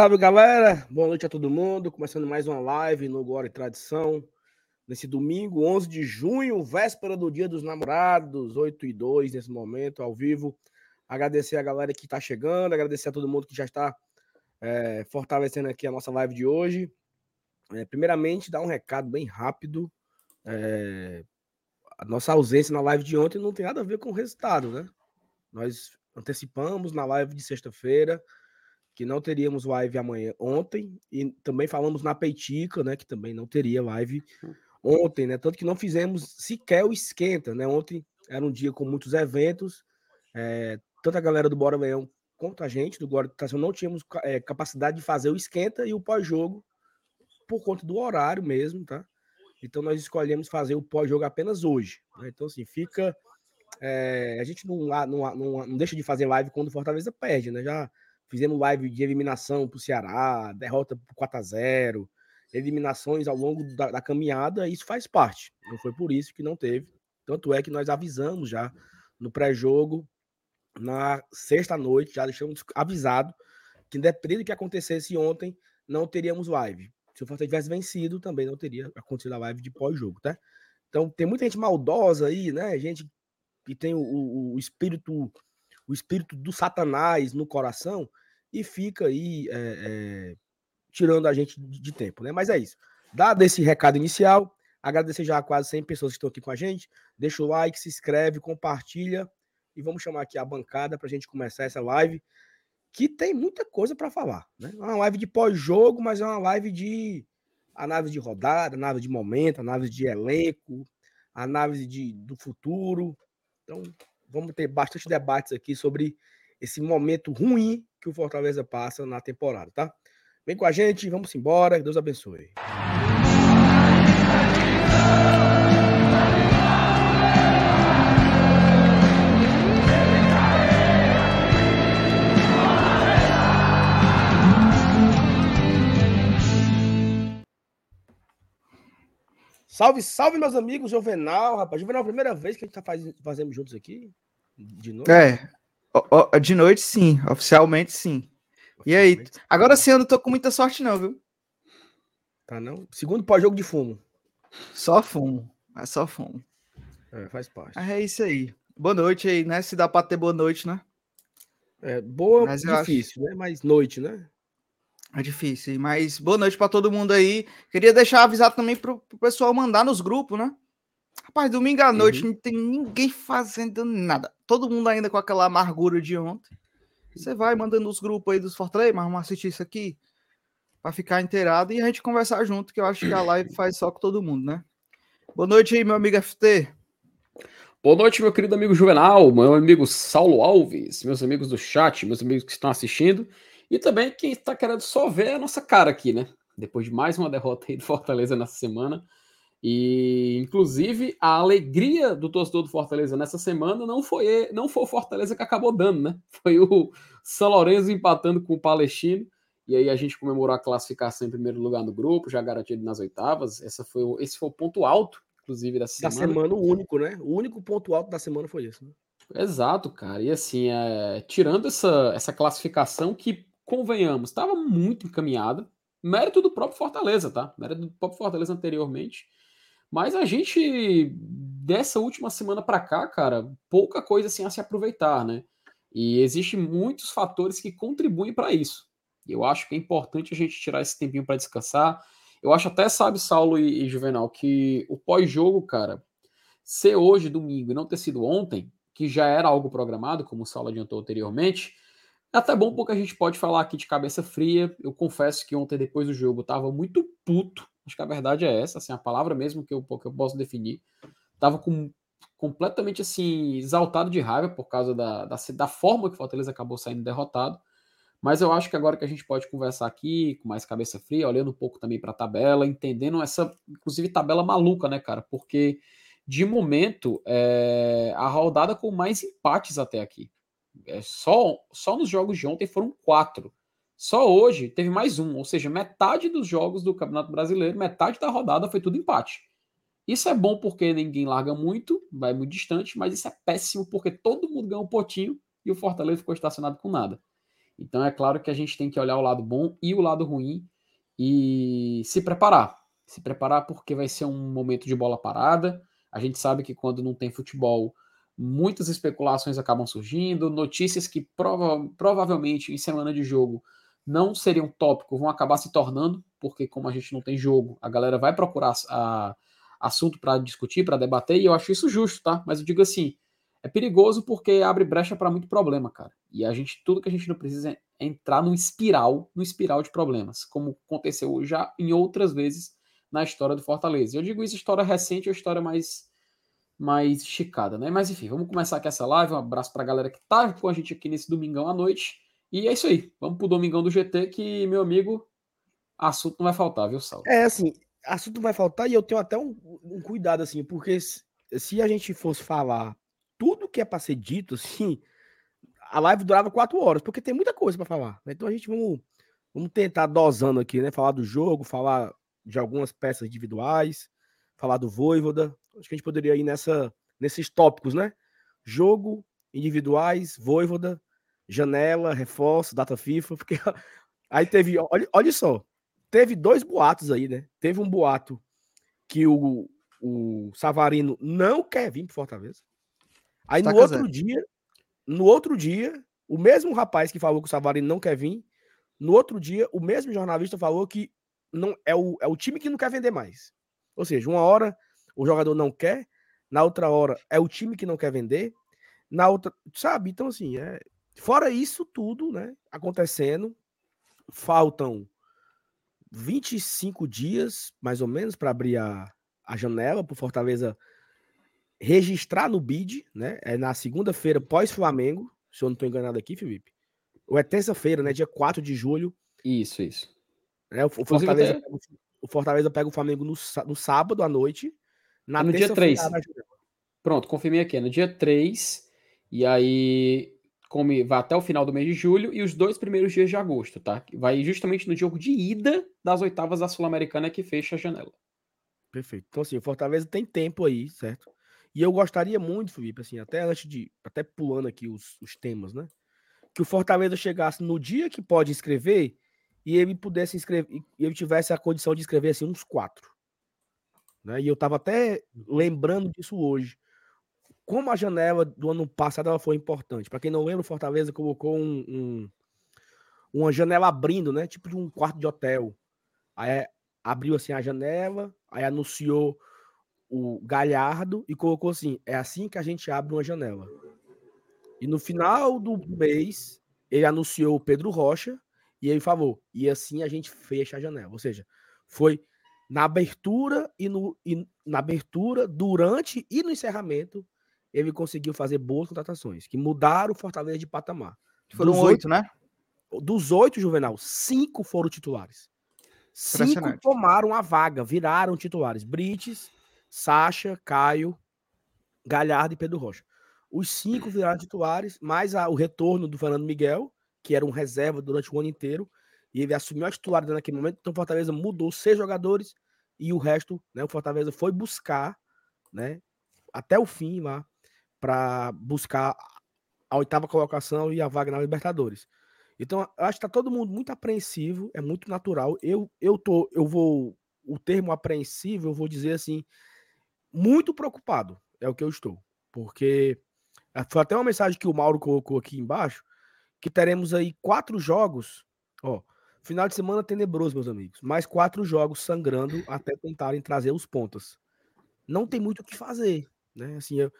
Salve, galera! Boa noite a todo mundo. Começando mais uma live no Glória e Tradição. Nesse domingo, 11 de junho, véspera do Dia dos Namorados, 8 e 2 nesse momento, ao vivo. Agradecer a galera que está chegando, agradecer a todo mundo que já está é, fortalecendo aqui a nossa live de hoje. É, primeiramente, dar um recado bem rápido. É, a nossa ausência na live de ontem não tem nada a ver com o resultado, né? Nós antecipamos na live de sexta-feira que não teríamos live amanhã ontem e também falamos na Peitica, né, que também não teria live ontem, né? Tanto que não fizemos sequer o esquenta, né? Ontem era um dia com muitos eventos, é, tanto a galera do Bora Leão quanto a gente do Bora não tínhamos é, capacidade de fazer o esquenta e o pós-jogo por conta do horário mesmo, tá? Então nós escolhemos fazer o pós-jogo apenas hoje. Né? Então, assim, fica. É, a gente não, não, não, não, deixa de fazer live quando o Fortaleza perde, né? Já Fizemos live de eliminação para o Ceará, derrota por 4 a 0 eliminações ao longo da, da, caminhada, isso faz parte. Não foi por isso que não teve. Tanto é que nós avisamos já no pré-jogo, na sexta-noite, já deixamos avisado que, independente do que acontecesse ontem, não teríamos live. Se o Fortaleza tivesse vencido, também não teria acontecido a live de pós-jogo, tá? Então, tem muita gente maldosa aí, né? Gente que tem o, o, o espírito o espírito do satanás no coração e fica aí é, é, tirando a gente de, de, tempo, né? Mas é isso. Dado esse recado inicial, agradecer já a quase 100 pessoas que estão aqui com a gente. Deixa o like, se inscreve, compartilha e vamos chamar aqui a bancada para a gente começar essa live que tem muita coisa para falar, né? É uma live de pós-jogo, mas é uma live de análise de rodada, análise de momento, análise de elenco, análise de, do futuro. Então, vamos ter bastante debates aqui sobre esse momento ruim que o Fortaleza passa na temporada, tá? Vem com a gente, vamos embora, Deus abençoe. Salve, salve, meus amigos, Juvenal, rapaz. Juvenal, primeira vez que a gente tá faz, fazendo juntos aqui? De noite? É, de noite sim, oficialmente sim. Oficialmente, e aí? Agora sim eu não tô com muita sorte, não, viu? Tá não? Segundo pós-jogo de fumo. Só fumo. É só fumo. É, faz parte. É isso aí. Boa noite aí, né? Se dá pra ter boa noite, né? É, boa, Mas difícil, acho... né? Mas noite, né? É difícil, mas boa noite para todo mundo aí. Queria deixar avisado também pro, pro pessoal mandar nos grupos, né? Rapaz, domingo à noite uhum. não tem ninguém fazendo nada. Todo mundo ainda com aquela amargura de ontem. Você vai mandando os grupos aí dos Fortaleza, mas vamos assistir isso aqui para ficar inteirado e a gente conversar junto, que eu acho que a live faz só com todo mundo, né? Boa noite aí, meu amigo FT. Boa noite, meu querido amigo Juvenal, meu amigo Saulo Alves, meus amigos do chat, meus amigos que estão assistindo. E também quem está querendo só ver a nossa cara aqui, né? Depois de mais uma derrota aí do Fortaleza nessa semana. E, inclusive, a alegria do torcedor do Fortaleza nessa semana não foi, não foi o Fortaleza que acabou dando, né? Foi o São Lourenço empatando com o Palestino. E aí a gente comemorou a classificação em primeiro lugar no grupo, já garantido nas oitavas. Essa foi esse foi o ponto alto, inclusive, dessa da semana. Da semana, o único, né? O único ponto alto da semana foi esse, né? Exato, cara. E assim, é, tirando essa, essa classificação que convenhamos, estava muito encaminhada. Mérito do próprio Fortaleza, tá? Mérito do próprio Fortaleza anteriormente. Mas a gente, dessa última semana para cá, cara, pouca coisa assim a se aproveitar, né? E existem muitos fatores que contribuem para isso. Eu acho que é importante a gente tirar esse tempinho para descansar. Eu acho até, sabe, Saulo e, e Juvenal, que o pós-jogo, cara, ser hoje, domingo, e não ter sido ontem, que já era algo programado, como o Saulo adiantou anteriormente, é até bom porque a gente pode falar aqui de cabeça fria. Eu confesso que ontem, depois do jogo, eu tava muito puto. Acho que a verdade é essa, assim, a palavra mesmo que eu, que eu posso definir. Tava com, completamente, assim, exaltado de raiva por causa da, da, da forma que o Fortaleza acabou saindo derrotado. Mas eu acho que agora que a gente pode conversar aqui com mais cabeça fria, olhando um pouco também para a tabela, entendendo essa, inclusive, tabela maluca, né, cara? Porque, de momento, é a rodada com mais empates até aqui. É, só, só nos jogos de ontem foram quatro. Só hoje teve mais um, ou seja, metade dos jogos do Campeonato Brasileiro, metade da rodada foi tudo empate. Isso é bom porque ninguém larga muito, vai muito distante, mas isso é péssimo porque todo mundo ganha um potinho e o Fortaleza ficou estacionado com nada. Então é claro que a gente tem que olhar o lado bom e o lado ruim e se preparar. Se preparar porque vai ser um momento de bola parada. A gente sabe que quando não tem futebol, muitas especulações acabam surgindo, notícias que prova provavelmente em semana de jogo não seriam tópico vão acabar se tornando, porque como a gente não tem jogo, a galera vai procurar a, assunto para discutir, para debater, e eu acho isso justo, tá? Mas eu digo assim, é perigoso porque abre brecha para muito problema, cara. E a gente, tudo que a gente não precisa é entrar num espiral, num espiral de problemas, como aconteceu já em outras vezes na história do Fortaleza. Eu digo isso história recente ou história mais mais esticada, né? Mas enfim, vamos começar aqui essa live. Um abraço para a galera que tá com a gente aqui nesse domingão à noite. E é isso aí. Vamos pro domingão do GT que, meu amigo, assunto não vai faltar, viu, Saulo? É assim, assunto vai faltar e eu tenho até um, um cuidado assim, porque se, se a gente fosse falar tudo que é para ser dito, assim, a live durava quatro horas, porque tem muita coisa para falar. Né? Então a gente vamos, vamos tentar dosando aqui, né? Falar do jogo, falar de algumas peças individuais, falar do Voivoda. Acho que a gente poderia ir nessa, nesses tópicos, né? Jogo, individuais, Voivoda, janela, reforço, data FIFA, porque aí teve, olha, olha só, teve dois boatos aí, né? Teve um boato que o, o Savarino não quer vir para Fortaleza. Aí no outro dia, no outro dia, o mesmo rapaz que falou que o Savarino não quer vir, no outro dia, o mesmo jornalista falou que não é o, é o time que não quer vender mais. Ou seja, uma hora o jogador não quer, na outra hora é o time que não quer vender, na outra, sabe? Então assim, é, fora isso tudo, né, acontecendo, faltam 25 dias, mais ou menos, para abrir a, a janela para Fortaleza registrar no BID, né? É na segunda-feira pós-Flamengo, se eu não estou enganado aqui, Felipe. Ou é terça-feira, né? Dia 4 de julho. Isso, isso. É, o, Fortaleza, até... o Fortaleza pega o Flamengo no, no sábado à noite. Na no dia 3. Pronto, confirmei aqui. É no dia 3. E aí come, vai até o final do mês de julho e os dois primeiros dias de agosto, tá? Vai justamente no jogo de ida das oitavas da Sul-Americana que fecha a janela. Perfeito. Então, assim, o Fortaleza tem tempo aí, certo? E eu gostaria muito, Felipe, assim, até antes de. Até pulando aqui os, os temas, né? Que o Fortaleza chegasse no dia que pode inscrever e ele pudesse inscrever, e ele tivesse a condição de escrever assim uns quatro. Né? E eu tava até lembrando disso hoje. Como a janela do ano passado ela foi importante. Para quem não lembra, o Fortaleza colocou um, um, uma janela abrindo, né? Tipo de um quarto de hotel. Aí abriu assim a janela, aí anunciou o Galhardo e colocou assim: é assim que a gente abre uma janela. E no final do mês, ele anunciou o Pedro Rocha e ele falou: e assim a gente fecha a janela. Ou seja, foi na abertura e, no, e na abertura, durante e no encerramento, ele conseguiu fazer boas contratações que mudaram o Fortaleza de patamar. Foram oito, né? Dos oito, Juvenal, cinco foram titulares. Cinco tomaram a vaga, viraram titulares. Brites, Sacha, Caio, Galhardo e Pedro Rocha. Os cinco viraram titulares, mais o retorno do Fernando Miguel, que era um reserva durante o ano inteiro, e ele assumiu a titularidade naquele momento. Então o Fortaleza mudou seis jogadores e o resto, né, o Fortaleza foi buscar, né, até o fim lá para buscar a oitava colocação e a vaga na Libertadores. Então, acho que tá todo mundo muito apreensivo, é muito natural. Eu eu tô, eu vou o termo apreensivo, eu vou dizer assim, muito preocupado, é o que eu estou. Porque eh, foi até uma mensagem que o Mauro colocou aqui embaixo, que teremos aí quatro jogos, ó, final de semana tenebroso, meus amigos, mais quatro jogos sangrando até tentarem trazer os pontas. Não tem muito o que fazer, né? Assim, eu,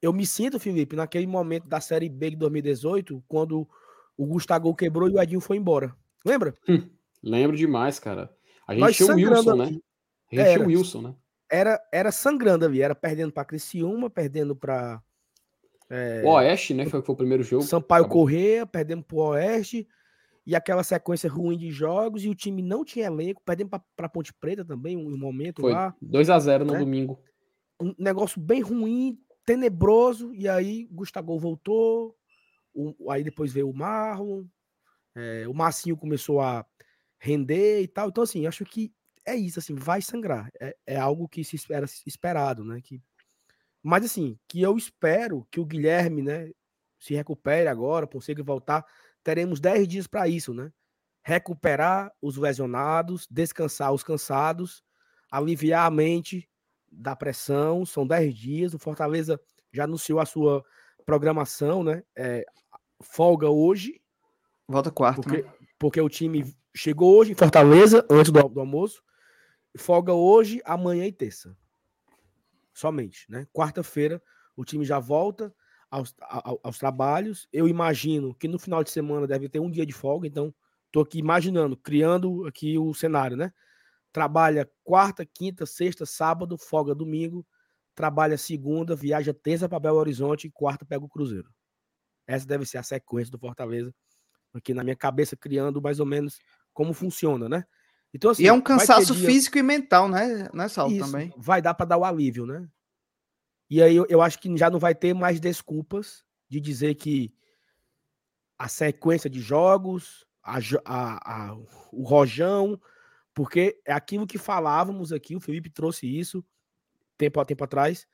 eu me sinto, Felipe, naquele momento da Série B de 2018, quando o Gustavo quebrou e o Edinho foi embora. Lembra? Hum, lembro demais, cara. A gente tinha o Wilson, né? A gente tinha o Wilson, né? era, era sangrando ali, era perdendo para Criciúma, perdendo para é, o Oeste, né? Foi, foi o primeiro jogo. Sampaio Acabou. Correia, perdendo para o Oeste, e aquela sequência ruim de jogos, e o time não tinha elenco, perdendo para Ponte Preta também, um, um momento foi lá. 2 a 0 no né? domingo. Um negócio bem ruim, tenebroso, e aí Gustavo voltou, o, aí depois veio o Marlon, é, o Massinho começou a render e tal. Então, assim, acho que é isso, assim, vai sangrar. É, é algo que se espera esperado, né? Que, mas assim, que eu espero que o Guilherme, né, se recupere agora, consiga voltar teremos 10 dias para isso, né? Recuperar os lesionados, descansar os cansados, aliviar a mente da pressão. São 10 dias. O Fortaleza já anunciou a sua programação, né? É, folga hoje. Volta quarta. Porque, né? porque o time chegou hoje em Fortaleza, antes do, do almoço. Folga hoje, amanhã e terça. Somente, né? Quarta-feira o time já volta aos, aos, aos, trabalhos. Eu imagino que no final de semana deve ter um dia de folga, então estou aqui imaginando, criando aqui o cenário, né? Trabalha quarta, quinta, sexta, sábado, folga domingo, trabalha segunda, viaja terça para Belo Horizonte e quarta pega o Cruzeiro. Essa deve ser a sequência do Fortaleza, aqui na minha cabeça, criando mais ou menos como funciona, né? Então, assim, e é um cansaço dia... físico e mental, né, né Saulo, também? Vai dar para dar o alívio, né? E aí eu, eu acho que já não vai ter mais desculpas de dizer que a sequência de jogos, a, a, a, o rojão, porque é aquilo que falávamos aqui, o Felipe trouxe isso tempo a tempo atrás,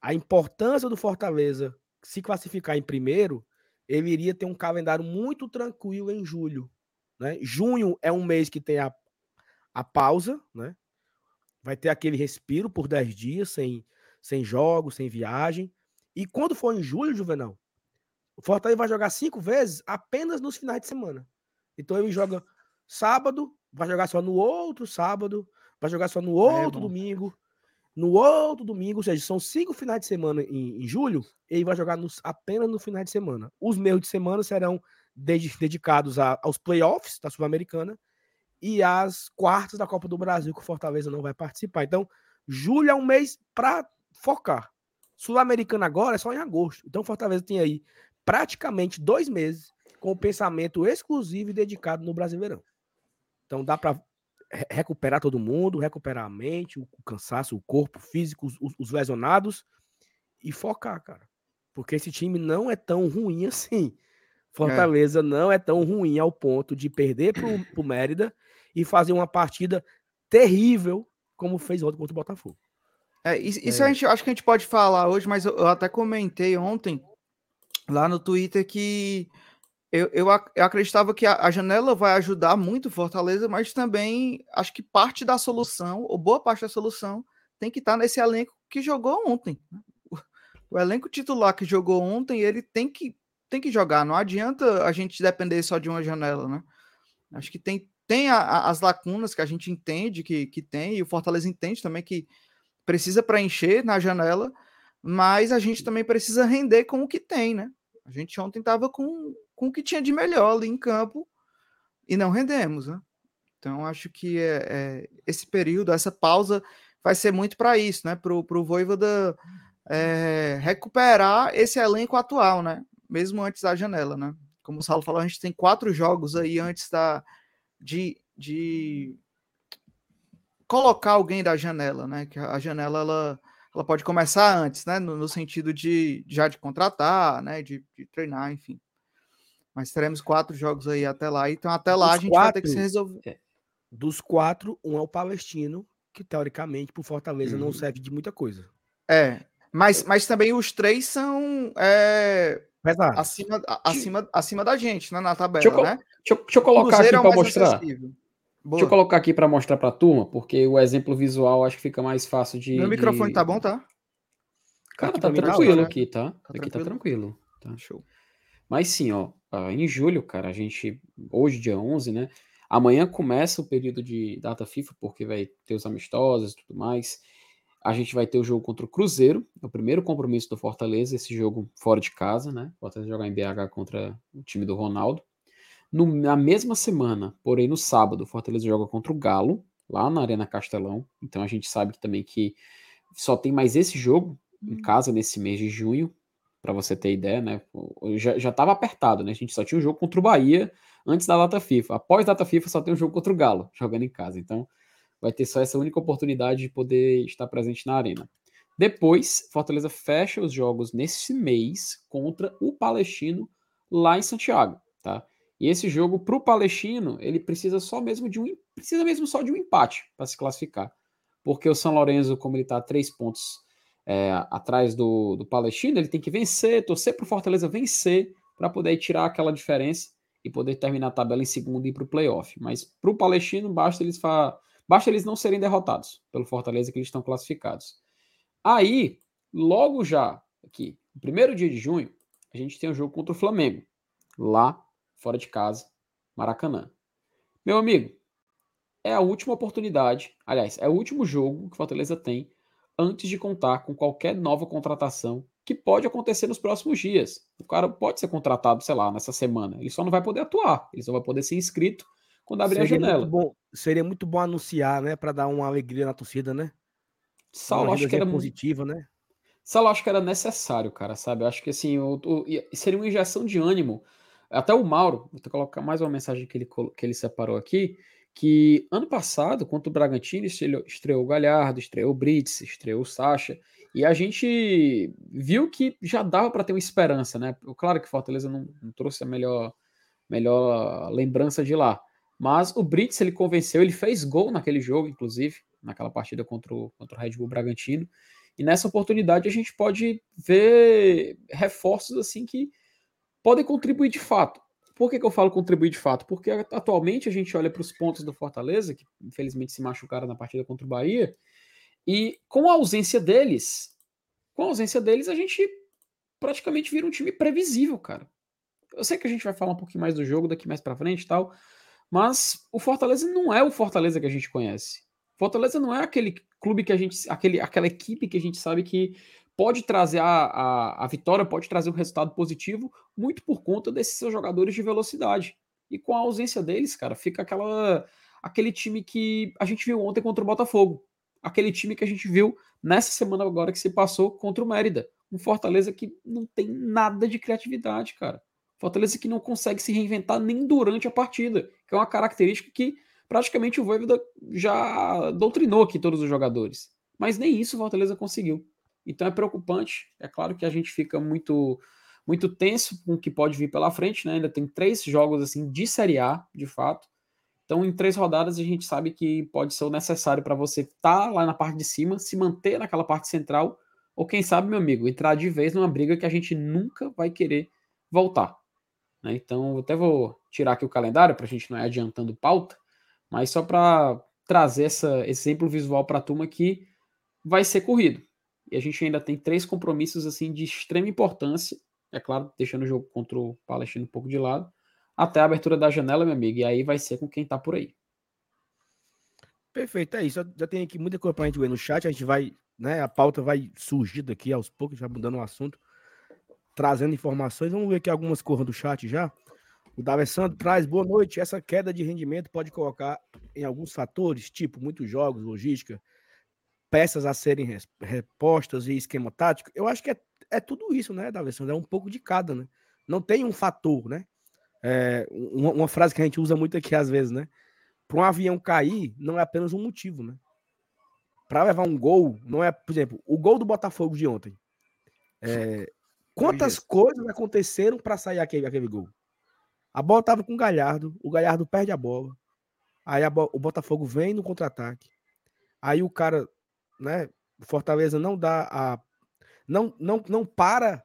a importância do Fortaleza se classificar em primeiro, ele iria ter um calendário muito tranquilo em julho. Né? Junho é um mês que tem a, a pausa, né? vai ter aquele respiro por 10 dias sem sem jogos, sem viagem. E quando for em julho, Juvenal, o Fortaleza vai jogar cinco vezes apenas nos finais de semana. Então ele joga sábado, vai jogar só no outro sábado, vai jogar só no é outro é domingo, no outro domingo, ou seja, são cinco finais de semana em, em julho, ele vai jogar nos, apenas no final de semana. Os meios de semana serão dedicados a, aos playoffs da Sul-Americana e às quartas da Copa do Brasil, que o Fortaleza não vai participar. Então, julho é um mês para focar. Sul-Americana agora é só em agosto. Então, Fortaleza tem aí praticamente dois meses com o pensamento exclusivo e dedicado no Brasileirão. Então, dá para recuperar todo mundo, recuperar a mente, o cansaço, o corpo físico, os, os lesionados e focar, cara. Porque esse time não é tão ruim assim. Fortaleza é. não é tão ruim ao ponto de perder para o Mérida e fazer uma partida terrível como fez ontem contra o Botafogo. É, isso é. a gente, acho que a gente pode falar hoje, mas eu, eu até comentei ontem lá no Twitter que eu, eu, eu acreditava que a, a, janela vai ajudar muito Fortaleza, mas também acho que parte da solução, ou boa parte da solução, tem que estar tá nesse elenco que jogou ontem. Né? O, o elenco titular que jogou ontem, ele tem que, tem que jogar. Não adianta a gente depender só de uma janela, né? Acho que tem, tem a, a, as lacunas que a gente entende que, que tem, e o Fortaleza entende também que precisa preencher na janela, mas a gente também precisa render com o que tem, né? A gente ontem estava com, com o que tinha de melhor ali em campo e não rendemos, né? Então acho que é, é esse período, essa pausa vai ser muito para isso, né? Para o Voivoda é, recuperar esse elenco atual, né? Mesmo antes da janela, né? Como o Saulo falou, a gente tem quatro jogos aí antes da, de, de colocar alguém da janela, né? Que a janela ela, ela pode começar antes, né? No, no sentido de já de contratar, né? De, de, treinar, enfim. Mas teremos quatro jogos aí até lá. Então até lá Dos a gente quatro, vai ter que se resolver. É, dos quatro, um é o Palestino, que teoricamente por Fortaleza não uhum. serve de muita coisa. É, mas, mas também os três são é, acima, acima, acima da gente, né, na tabela, deixa eu, né? Deixa eu, deixa eu colocar aqui é para mostrar. Acessível. Boa. Deixa eu colocar aqui para mostrar para a turma, porque o exemplo visual acho que fica mais fácil de. Meu de... microfone tá bom, tá? Cara, tá, tá tranquilo né? aqui, tá? tá aqui tá tranquilo. tá tranquilo. Tá. Show. Mas sim, ó, em julho, cara, a gente. Hoje, dia 11, né? Amanhã começa o período de data FIFA, porque vai ter os amistosos e tudo mais. A gente vai ter o jogo contra o Cruzeiro, é o primeiro compromisso do Fortaleza, esse jogo fora de casa, né? Fortaleza jogar em BH contra o time do Ronaldo. No, na mesma semana, porém no sábado, o Fortaleza joga contra o Galo, lá na Arena Castelão. Então a gente sabe também que só tem mais esse jogo em hum. casa nesse mês de junho, para você ter ideia, né? Já, já apertado, né? A gente só tinha um jogo contra o Bahia antes da data FIFA. Após a data FIFA só tem um jogo contra o Galo, jogando em casa. Então vai ter só essa única oportunidade de poder estar presente na arena. Depois, Fortaleza fecha os jogos nesse mês contra o Palestino lá em Santiago, tá? E esse jogo, para o Palestino, ele precisa só mesmo de um precisa mesmo só de um empate para se classificar. Porque o São Lourenço, como ele está a três pontos é, atrás do, do Palestino, ele tem que vencer, torcer para o Fortaleza vencer para poder tirar aquela diferença e poder terminar a tabela em segundo e ir para o playoff. Mas para o Palestino, basta eles, fa... basta eles não serem derrotados pelo Fortaleza, que eles estão classificados. Aí, logo já, aqui, no primeiro dia de junho, a gente tem um jogo contra o Flamengo, lá, fora de casa, Maracanã. Meu amigo, é a última oportunidade, aliás, é o último jogo que o Fortaleza tem antes de contar com qualquer nova contratação que pode acontecer nos próximos dias. O cara pode ser contratado, sei lá, nessa semana. Ele só não vai poder atuar. Ele só vai poder ser inscrito quando abrir seria a janela. Muito bom, seria muito bom anunciar, né? Para dar uma alegria na torcida, né? Saulo, acho que era positiva, né? Saulo, acho que era necessário, cara, sabe? Eu acho que assim, o, o, seria uma injeção de ânimo. Até o Mauro, vou colocar mais uma mensagem que ele, que ele separou aqui que ano passado, contra o Bragantino, estreou, o Galhardo, estreou o Brits, estreou o Sacha, e a gente viu que já dava para ter uma esperança, né? Claro que Fortaleza não, não, trouxe a melhor, melhor lembrança de lá, mas o Brits ele convenceu, ele fez gol naquele jogo, inclusive, naquela partida contra o, contra o Red Bull Bragantino, e nessa oportunidade a gente pode ver reforços assim que podem contribuir de fato. Por que, que eu falo contribuir de fato? Porque atualmente a gente olha para os pontos do Fortaleza, que infelizmente se machucaram na partida contra o Bahia, e com a ausência deles, com a ausência deles, a gente praticamente vira um time previsível, cara. Eu sei que a gente vai falar um pouquinho mais do jogo daqui mais para frente e tal, mas o Fortaleza não é o Fortaleza que a gente conhece. Fortaleza não é aquele clube que a gente, aquele, aquela equipe que a gente sabe que pode trazer a, a, a vitória, pode trazer um resultado positivo, muito por conta desses seus jogadores de velocidade. E com a ausência deles, cara, fica aquela aquele time que a gente viu ontem contra o Botafogo. Aquele time que a gente viu nessa semana agora que se passou contra o Mérida. Um Fortaleza que não tem nada de criatividade, cara. Fortaleza que não consegue se reinventar nem durante a partida, que é uma característica que praticamente o Voivoda já doutrinou aqui todos os jogadores. Mas nem isso o Fortaleza conseguiu. Então é preocupante. É claro que a gente fica muito muito tenso com o que pode vir pela frente, né? Ainda tem três jogos assim de Série A, de fato. Então, em três rodadas, a gente sabe que pode ser o necessário para você estar tá lá na parte de cima, se manter naquela parte central, ou quem sabe, meu amigo, entrar de vez numa briga que a gente nunca vai querer voltar. Né? Então, até vou tirar aqui o calendário para a gente não ir adiantando pauta, mas só para trazer esse exemplo visual para a turma que vai ser corrido. E a gente ainda tem três compromissos assim de extrema importância, é claro, deixando o jogo contra o Palestino um pouco de lado, até a abertura da janela, meu amigo, e aí vai ser com quem tá por aí. Perfeito, é isso. Já tem aqui muita coisa pra gente ver no chat, a gente vai, né, a pauta vai surgir daqui aos poucos, já mudando o assunto, trazendo informações. Vamos ver aqui algumas coisas do chat já. O D'Alessandro traz, boa noite. Essa queda de rendimento pode colocar em alguns fatores, tipo muitos jogos, logística, peças a serem repostas e esquema tático, eu acho que é, é tudo isso, né, Davidson? É um pouco de cada, né? Não tem um fator, né? É, uma, uma, frase que a gente usa muito aqui às vezes, né? Para um avião cair, não é apenas um motivo, né? Para levar um gol, não é, por exemplo, o gol do Botafogo de ontem. É, quantas coisas aconteceram para sair aquele, aquele gol? A bola tava com o Galhardo, o Galhardo perde a bola. Aí a, o Botafogo vem no contra-ataque. Aí o cara né? O Fortaleza não dá a. Não, não, não para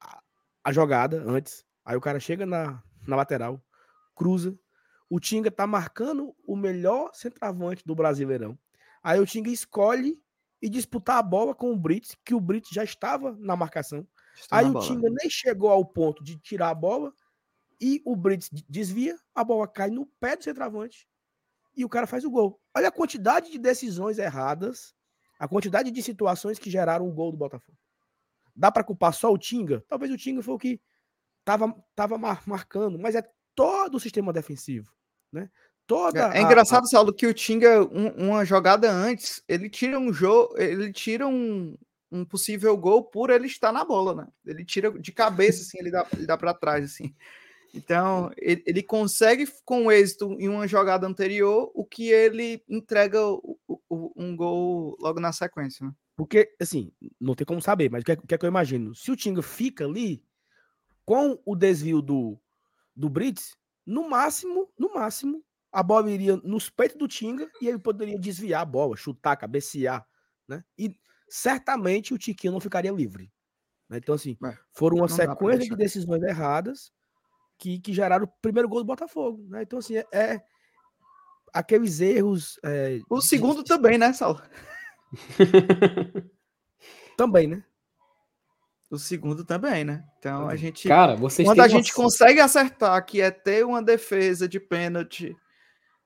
a, a jogada antes. Aí o cara chega na, na lateral, cruza. O Tinga tá marcando o melhor centroavante do Brasileirão. Aí o Tinga escolhe e disputar a bola com o Brits, que o Brits já estava na marcação. Estou Aí na o bola. Tinga nem chegou ao ponto de tirar a bola e o Brits desvia, a bola cai no pé do centroavante e o cara faz o gol. Olha a quantidade de decisões erradas a quantidade de situações que geraram o gol do Botafogo. Dá para culpar só o Tinga? Talvez o Tinga foi o que estava tava marcando, mas é todo o sistema defensivo, né? Toda é, é engraçado, a... Saulo, que o Tinga, um, uma jogada antes, ele tira um jogo, ele tira um, um possível gol por ele estar na bola, né? Ele tira de cabeça, assim, ele dá, ele dá para trás, assim. Então, ele, ele, consegue com êxito em uma jogada anterior o que ele entrega um gol logo na sequência. Né? Porque, assim, não tem como saber, mas o que, é, que, é que eu imagino? Se o Tinga fica ali, com o desvio do, do Brits, no máximo, no máximo, a bola iria nos peitos do Tinga e ele poderia desviar a bola, chutar, cabecear, né? E certamente o Tiquinho não ficaria livre. Né? Então, assim, foram uma sequência de decisões erradas que, que geraram o primeiro gol do Botafogo. Né? Então, assim, é, é aqueles erros. É, o segundo de... também, né, Saulo? também, né? O segundo também, né? Então a gente. Cara, vocês Quando a gente consegue acertar que é ter uma defesa de pênalti,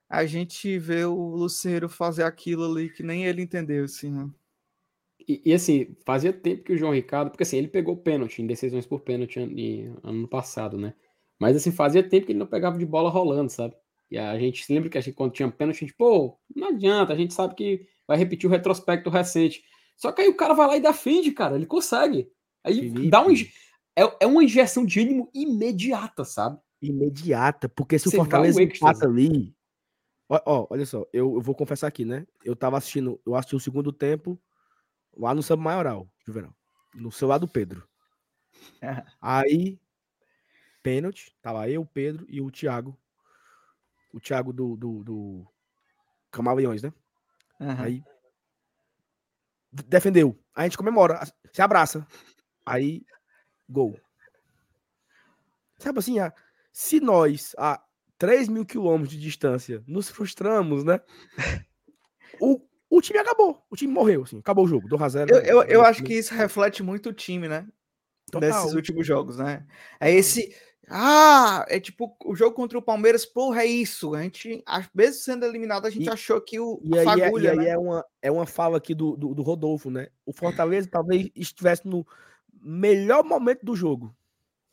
a gente vê o Luceiro fazer aquilo ali que nem ele entendeu, assim, né? E, e, assim, fazia tempo que o João Ricardo, porque assim, ele pegou pênalti em decisões por pênalti ano, ano passado, né? Mas assim, fazia tempo que ele não pegava de bola rolando, sabe? E a gente se lembra que a gente, quando tinha pênalti, a gente, pô, não adianta, a gente sabe que vai repetir o retrospecto recente. Só que aí o cara vai lá e defende, cara, ele consegue. Aí Felipe. dá um. É, é uma injeção de ânimo imediata, sabe? Imediata, porque se Você o Fortaleza empata ali. Ó, ó, olha só, eu, eu, vou confessar aqui, né? Eu tava assistindo, eu assisti o segundo tempo lá no Samba Maioral, Juvenal. No celular do Pedro. Aí, pênalti, tava eu, o Pedro e o Thiago. O Thiago do, do, do Camaleões, né? Uhum. Aí defendeu. Aí a gente comemora, se abraça. Aí, gol. Sabe assim, se nós, a 3 mil quilômetros de distância, nos frustramos, né? O, o time acabou. O time morreu, assim. Acabou o jogo, do Razero. Eu, eu, eu acho que isso reflete muito o time, né? Total. Desses últimos jogos, né? É esse. Ah, é tipo o jogo contra o Palmeiras, porra, é isso. A gente, às vezes sendo eliminado, a gente e, achou que o e aí, fagulha, é, e aí né? é, uma, é uma fala aqui do, do, do Rodolfo, né? O Fortaleza talvez estivesse no, melhor momento do jogo.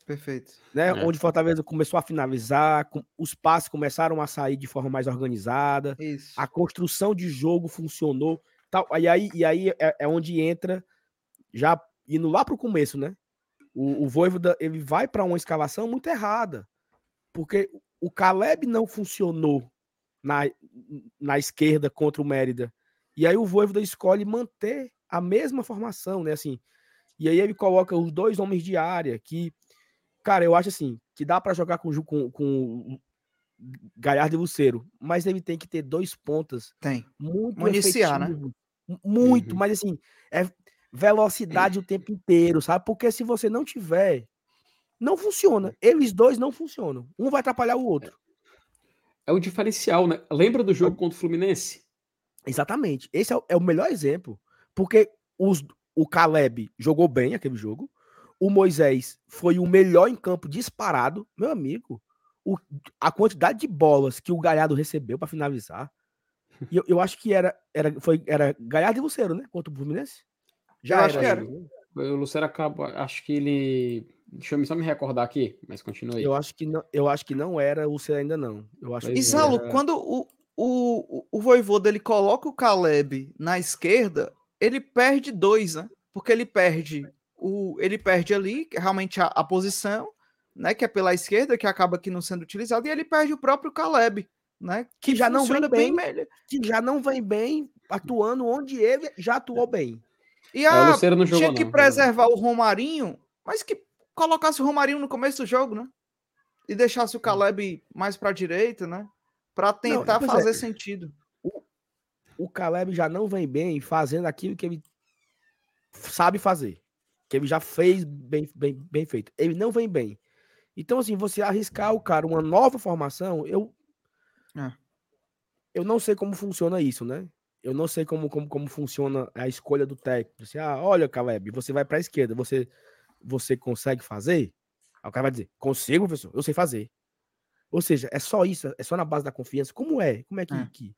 Perfeito. Né? É. Onde Fortaleza começou a finalizar, com, os passes começaram a sair de forma mais organizada, Isso. a construção de jogo funcionou. Tal, e aí, e aí é, é onde entra, já indo lá para o começo, né? O, o Voivoda, ele vai para uma escalação muito errada, porque o Caleb não funcionou na, na esquerda contra o Mérida. E aí o Voivoda escolhe manter a mesma formação, né? Assim, e aí ele coloca os dois homens de área que, cara, eu acho assim, que dá para jogar com, com, com Galhardo e Luceiro, mas ele tem que ter dois pontas. Tem. Muito Municiar, né? Muito, uhum. mas assim, é velocidade o tempo inteiro, sabe? Porque se você não tiver, não funciona. Eles dois não funcionam. Um vai atrapalhar o outro. É o diferencial, né? Lembra do jogo contra o Fluminense? Exatamente. Esse é o, é o melhor exemplo. Porque os, o Caleb jogou bem aquele jogo. O Moisés foi o melhor em campo disparado. Meu amigo, o, a quantidade de bolas que o Galhardo recebeu para finalizar. E eu, eu, acho que era, era, foi, era Galhardo e Lucero, né? Contra o Fluminense? Já eu acho que era. O Lucero acabou. Acho que ele. Deixa eu só me recordar aqui, mas continue aí. Eu acho que não, eu acho que não era o Lucero ainda não. Eu acho e Saulo, era... quando o, o, o Voivoda ele coloca o Caleb na esquerda, ele perde dois, né? Porque ele perde o, ele perde ali realmente a, a, posição, né? Que é pela esquerda, que acaba aqui não sendo utilizado, e ele perde o próprio Caleb, né? Que, que já não vem bem, bem que já não vem bem atuando onde ele já atuou bem. E é, a, é, tinha que não, preservar não. o Romarinho, mas que colocasse o Romarinho no começo do jogo, né? E deixasse o. Caleb mais para a direita, né? Para tentar não, fazer é. sentido o Caleb já não vem bem fazendo aquilo que ele sabe fazer. Que ele já fez bem, bem, bem feito. Ele não vem bem. Então, assim, você arriscar o cara uma nova formação, eu. É. Eu não sei como funciona isso, né? Eu não sei como, como, como funciona a escolha do técnico. Assim, ah, olha, Caleb, você vai para a esquerda, você, você consegue fazer? Aí o cara vai dizer, consigo, professor, eu sei fazer. Ou seja, é só isso, é só na base da confiança. Como é? Como é que. É. que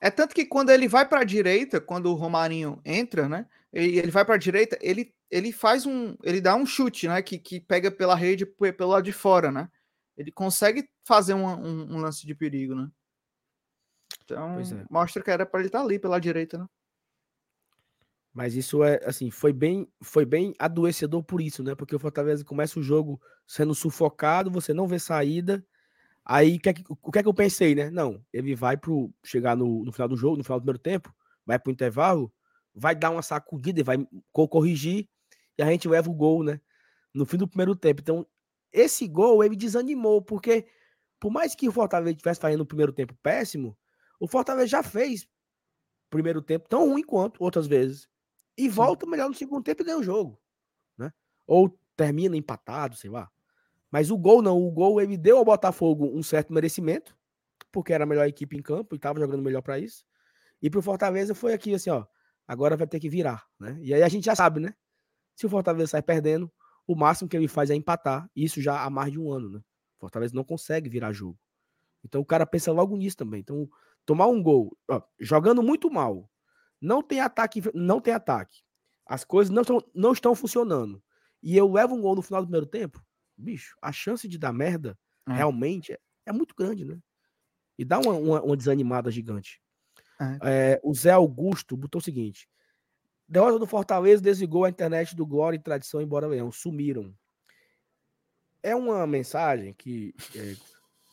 é tanto que quando ele vai para a direita, quando o Romarinho entra, né? Ele, ele vai para a direita, ele, ele faz um. Ele dá um chute, né? Que, que pega pela rede pelo lado de fora, né? Ele consegue fazer um, um, um lance de perigo, né? Então, é. mostra que era para ele estar tá ali pela direita, né? Mas isso é assim, foi bem, foi bem adoecedor por isso, né? Porque o Fortaleza começa o jogo sendo sufocado, você não vê saída, Aí o que, é que, é eu pensei, né? Não, ele vai pro chegar no, no final do jogo, no final do primeiro tempo, vai pro intervalo, vai dar uma sacudida e vai corrigir e a gente leva o gol, né? No fim do primeiro tempo. Então, esse gol ele desanimou, porque por mais que o Fortaleza estivesse fazendo o primeiro tempo péssimo, o Fortaleza já fez primeiro tempo tão ruim quanto outras vezes. E Sim. volta melhor no segundo tempo e ganha o jogo, né? Ou termina empatado, sei lá. Mas o gol não, o gol ele deu ao Botafogo um certo merecimento, porque era a melhor equipe em campo e estava jogando melhor para isso. E pro Fortaleza foi aqui assim, ó, agora vai ter que virar, né? E aí a gente já sabe, né? Se o Fortaleza sai perdendo, o máximo que ele faz é empatar, isso já há mais de um ano, né? O Fortaleza não consegue virar jogo. Então o cara pensa logo nisso também. Então, tomar um gol, ó, jogando muito mal, não tem ataque, não tem ataque. As coisas não, tão, não estão funcionando. E eu levo um gol no final do primeiro tempo, bicho, a chance de dar merda é. realmente é, é, muito grande, né? E dá uma, uma, uma desanimada gigante. É. É, o Zé Augusto botou o seguinte: derrota do Fortaleza desligou a internet do Glória e Tradição embora Leão. Sumiram. É uma mensagem que é,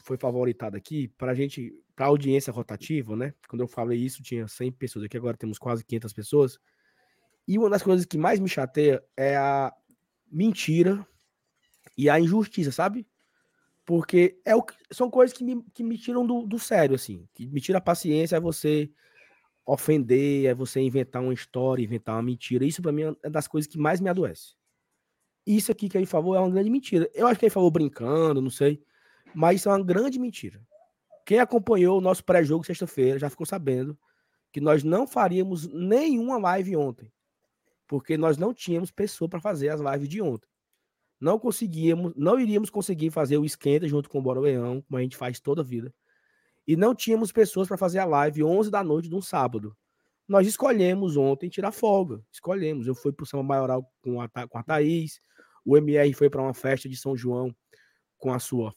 foi favoritada aqui para a gente, para audiência rotativa, né? Quando eu falei isso, tinha 100 pessoas aqui, agora temos quase 500 pessoas. E uma das coisas que mais me chateia é a mentira e a injustiça, sabe? Porque é o, são coisas que me, que me tiram do, do sério, assim. Que me tira a paciência, é você ofender, é você inventar uma história, inventar uma mentira. Isso para mim é das coisas que mais me adoece. Isso aqui que ele falou é uma grande mentira. Eu acho que ele falou brincando, não sei. Mas isso é uma grande mentira. Quem acompanhou o nosso pré-jogo sexta-feira já ficou sabendo que nós não faríamos nenhuma live ontem. Porque nós não tínhamos pessoa para fazer as lives de ontem não conseguíamos, não iríamos conseguir fazer o esquenta junto com o Bora como a gente faz toda a vida. E não tínhamos pessoas para fazer a live 11 da noite de um sábado. Nós escolhemos ontem tirar folga. Escolhemos. Eu fui para o Samba Maioral com a, com a Thaís. O MR foi para uma festa de São João com a sua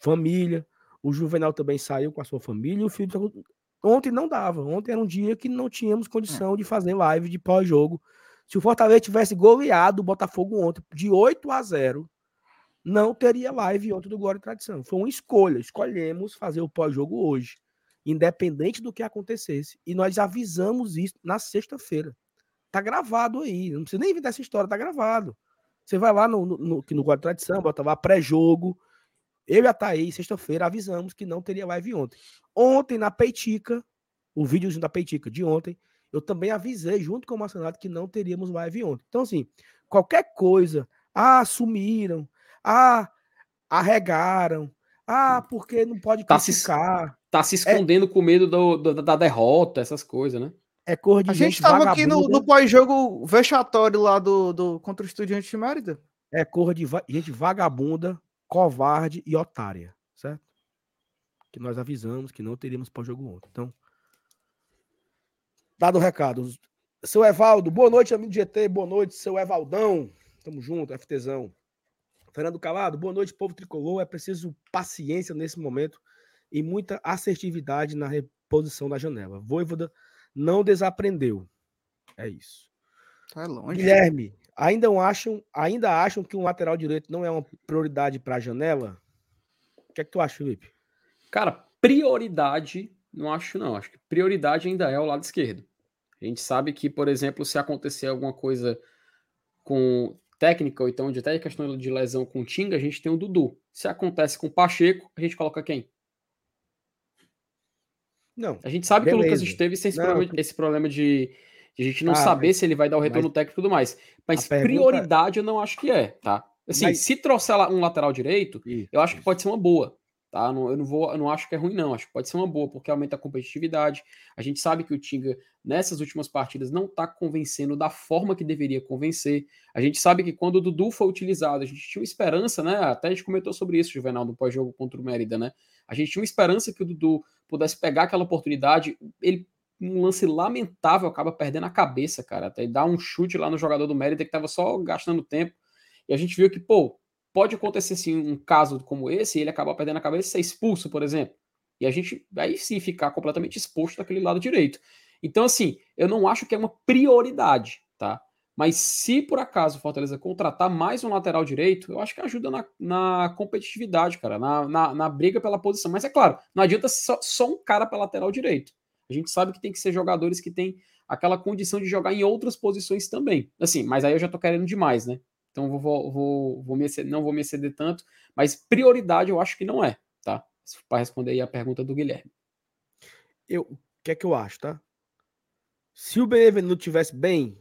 família. O Juvenal também saiu com a sua família. E o Felipe. Ontem não dava. Ontem era um dia que não tínhamos condição de fazer live de pós-jogo se o Fortaleza tivesse goleado o Botafogo ontem de 8 a 0, não teria live ontem do Glória e Tradição. Foi uma escolha. Escolhemos fazer o pós-jogo hoje, independente do que acontecesse. E nós avisamos isso na sexta-feira. Tá gravado aí. Não precisa nem vir dessa história, tá gravado. Você vai lá no, no, no, no Tradição, bota lá pré-jogo. Eu e a Thaís, sexta-feira, avisamos que não teria live ontem. Ontem, na Peitica, o videozinho da Peitica de ontem, eu também avisei junto com o Marcenato que não teríamos live ontem. Então, assim, qualquer coisa, ah, sumiram, ah, arregaram, ah, porque não pode tá criticar. Se, tá se escondendo é, com medo do, do, da derrota, essas coisas, né? É cor de A gente, gente tava aqui no, no pós-jogo vexatório lá do, do, contra o Estudiante de Mérida. É cor de gente vagabunda, covarde e otária, certo? Que nós avisamos que não teríamos pós-jogo ontem. Então, Dado o recado. Seu Evaldo, boa noite, amigo do GT. Boa noite, seu Evaldão. Tamo junto, FTzão. Fernando Calado, boa noite, povo tricolor. É preciso paciência nesse momento e muita assertividade na reposição da janela. Voivoda não desaprendeu. É isso. Tá longe. Guilherme, ainda acham, ainda acham que um lateral direito não é uma prioridade para a janela? O que é que tu acha, Felipe? Cara, prioridade não acho não. Acho que prioridade ainda é o lado esquerdo. A gente sabe que, por exemplo, se acontecer alguma coisa com técnica, ou então de até questão de lesão com o Tinga, a gente tem o Dudu. Se acontece com o Pacheco, a gente coloca quem? Não. A gente sabe beleza. que o Lucas esteve sem esse, problema, esse problema de, a gente não ah, saber se ele vai dar o retorno técnico e tudo mais. Mas prioridade eu não acho que é, tá? Assim, mas... se trouxer um lateral direito, Isso. eu acho que pode ser uma boa. Tá? Não, eu, não vou, eu não acho que é ruim, não. Acho que pode ser uma boa, porque aumenta a competitividade. A gente sabe que o Tinga, nessas últimas partidas, não está convencendo da forma que deveria convencer. A gente sabe que quando o Dudu foi utilizado, a gente tinha uma esperança, né? Até a gente comentou sobre isso, Juvenal, no pós-jogo contra o Mérida, né? A gente tinha uma esperança que o Dudu pudesse pegar aquela oportunidade. Ele, um lance lamentável, acaba perdendo a cabeça, cara. Até dar um chute lá no jogador do Mérida que estava só gastando tempo. E a gente viu que, pô, pode acontecer sim um caso como esse, ele acabar perdendo a cabeça e ser expulso, por exemplo. E a gente aí sim ficar completamente exposto daquele lado direito. Então, assim, eu não acho que é uma prioridade, tá? Mas se por acaso o Fortaleza contratar mais um lateral direito, eu acho que ajuda na, na competitividade, cara, na, na, na, briga pela posição. Mas é claro, não adianta só, só um cara para lateral direito. A gente sabe que tem que ser jogadores que têm aquela condição de jogar em outras posições também. Assim, mas aí eu já tô querendo demais, né? Então vou, vou, vou me exceder, não vou me exceder tanto, mas prioridade eu acho que não é, tá? Para responder aí a pergunta do Guilherme. Eu, o que é que eu acho, tá? Se o Benevenuto tivesse bem,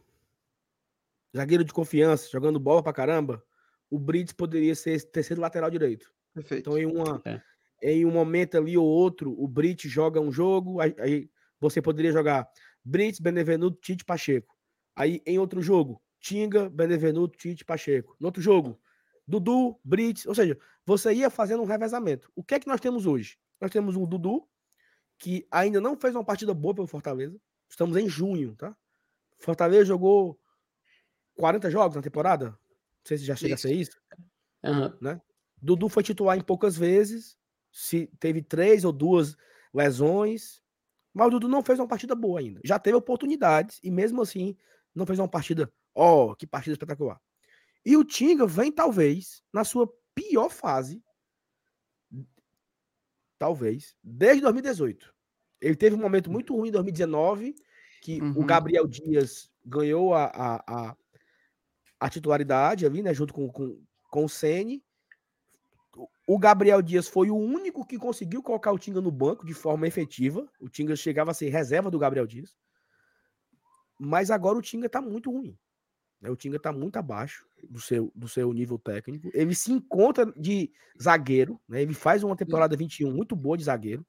zagueiro de confiança, jogando bola pra caramba, o Brits poderia ser esse terceiro lateral direito. Perfeito. Então, em, uma, É. em um momento ali ou outro, o Brits joga um jogo, aí, aí você poderia jogar Brits, Benevenuto, Tite, Pacheco. Aí, em outro jogo, Tinga, Benevenuto, Tite, Pacheco. No outro jogo, Dudu, Brits. Ou seja, você ia fazendo um revezamento. O que é que nós temos hoje? Nós temos um Dudu, que ainda não fez uma partida boa pelo Fortaleza. Estamos em junho, tá? Fortaleza jogou 40 jogos na temporada. Não sei se já chega Isso. a ser isso. Aham. Dudu foi titular em poucas vezes, se teve três ou duas lesões, mas o Dudu não fez uma partida boa ainda. Já teve oportunidades e mesmo assim não fez uma partida, ó, que partida espetacular. E o Tinga vem talvez na sua pior fase, talvez, desde 2018. Ele teve um momento muito ruim em 2019, que o Uhum. Gabriel Dias ganhou a, a, a, a titularidade ali, né, junto com, com, com o Ceni. O Gabriel Dias foi o único que conseguiu colocar o Tinga no banco de forma efetiva. O Tinga chegava a ser reserva do Gabriel Dias. Mas agora o Tinga tá muito ruim. né? O Tinga tá muito abaixo do seu, do seu nível técnico. Ele se encontra de zagueiro, né? Ele faz uma temporada 21 muito boa de zagueiro.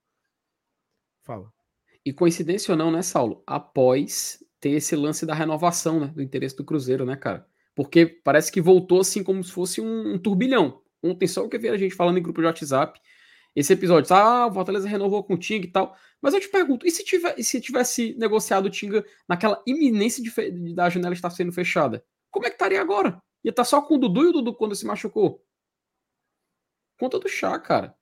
Fala. E coincidência ou não, né, Saulo? Após ter esse lance da renovação, né, do interesse do Cruzeiro, né, cara? Porque parece que voltou assim como se fosse um, um turbilhão. Ontem só o que vi a gente falando em grupo de WhatsApp. Esse episódio, ah, o Fortaleza renovou com o Tinga e tal. Mas eu te pergunto, e se, se tivesse negociado o Tinga naquela iminência de da janela estar sendo fechada? Como é que estaria agora? Ia estar só com o Dudu e o Dudu quando se machucou? Conta do chá, cara.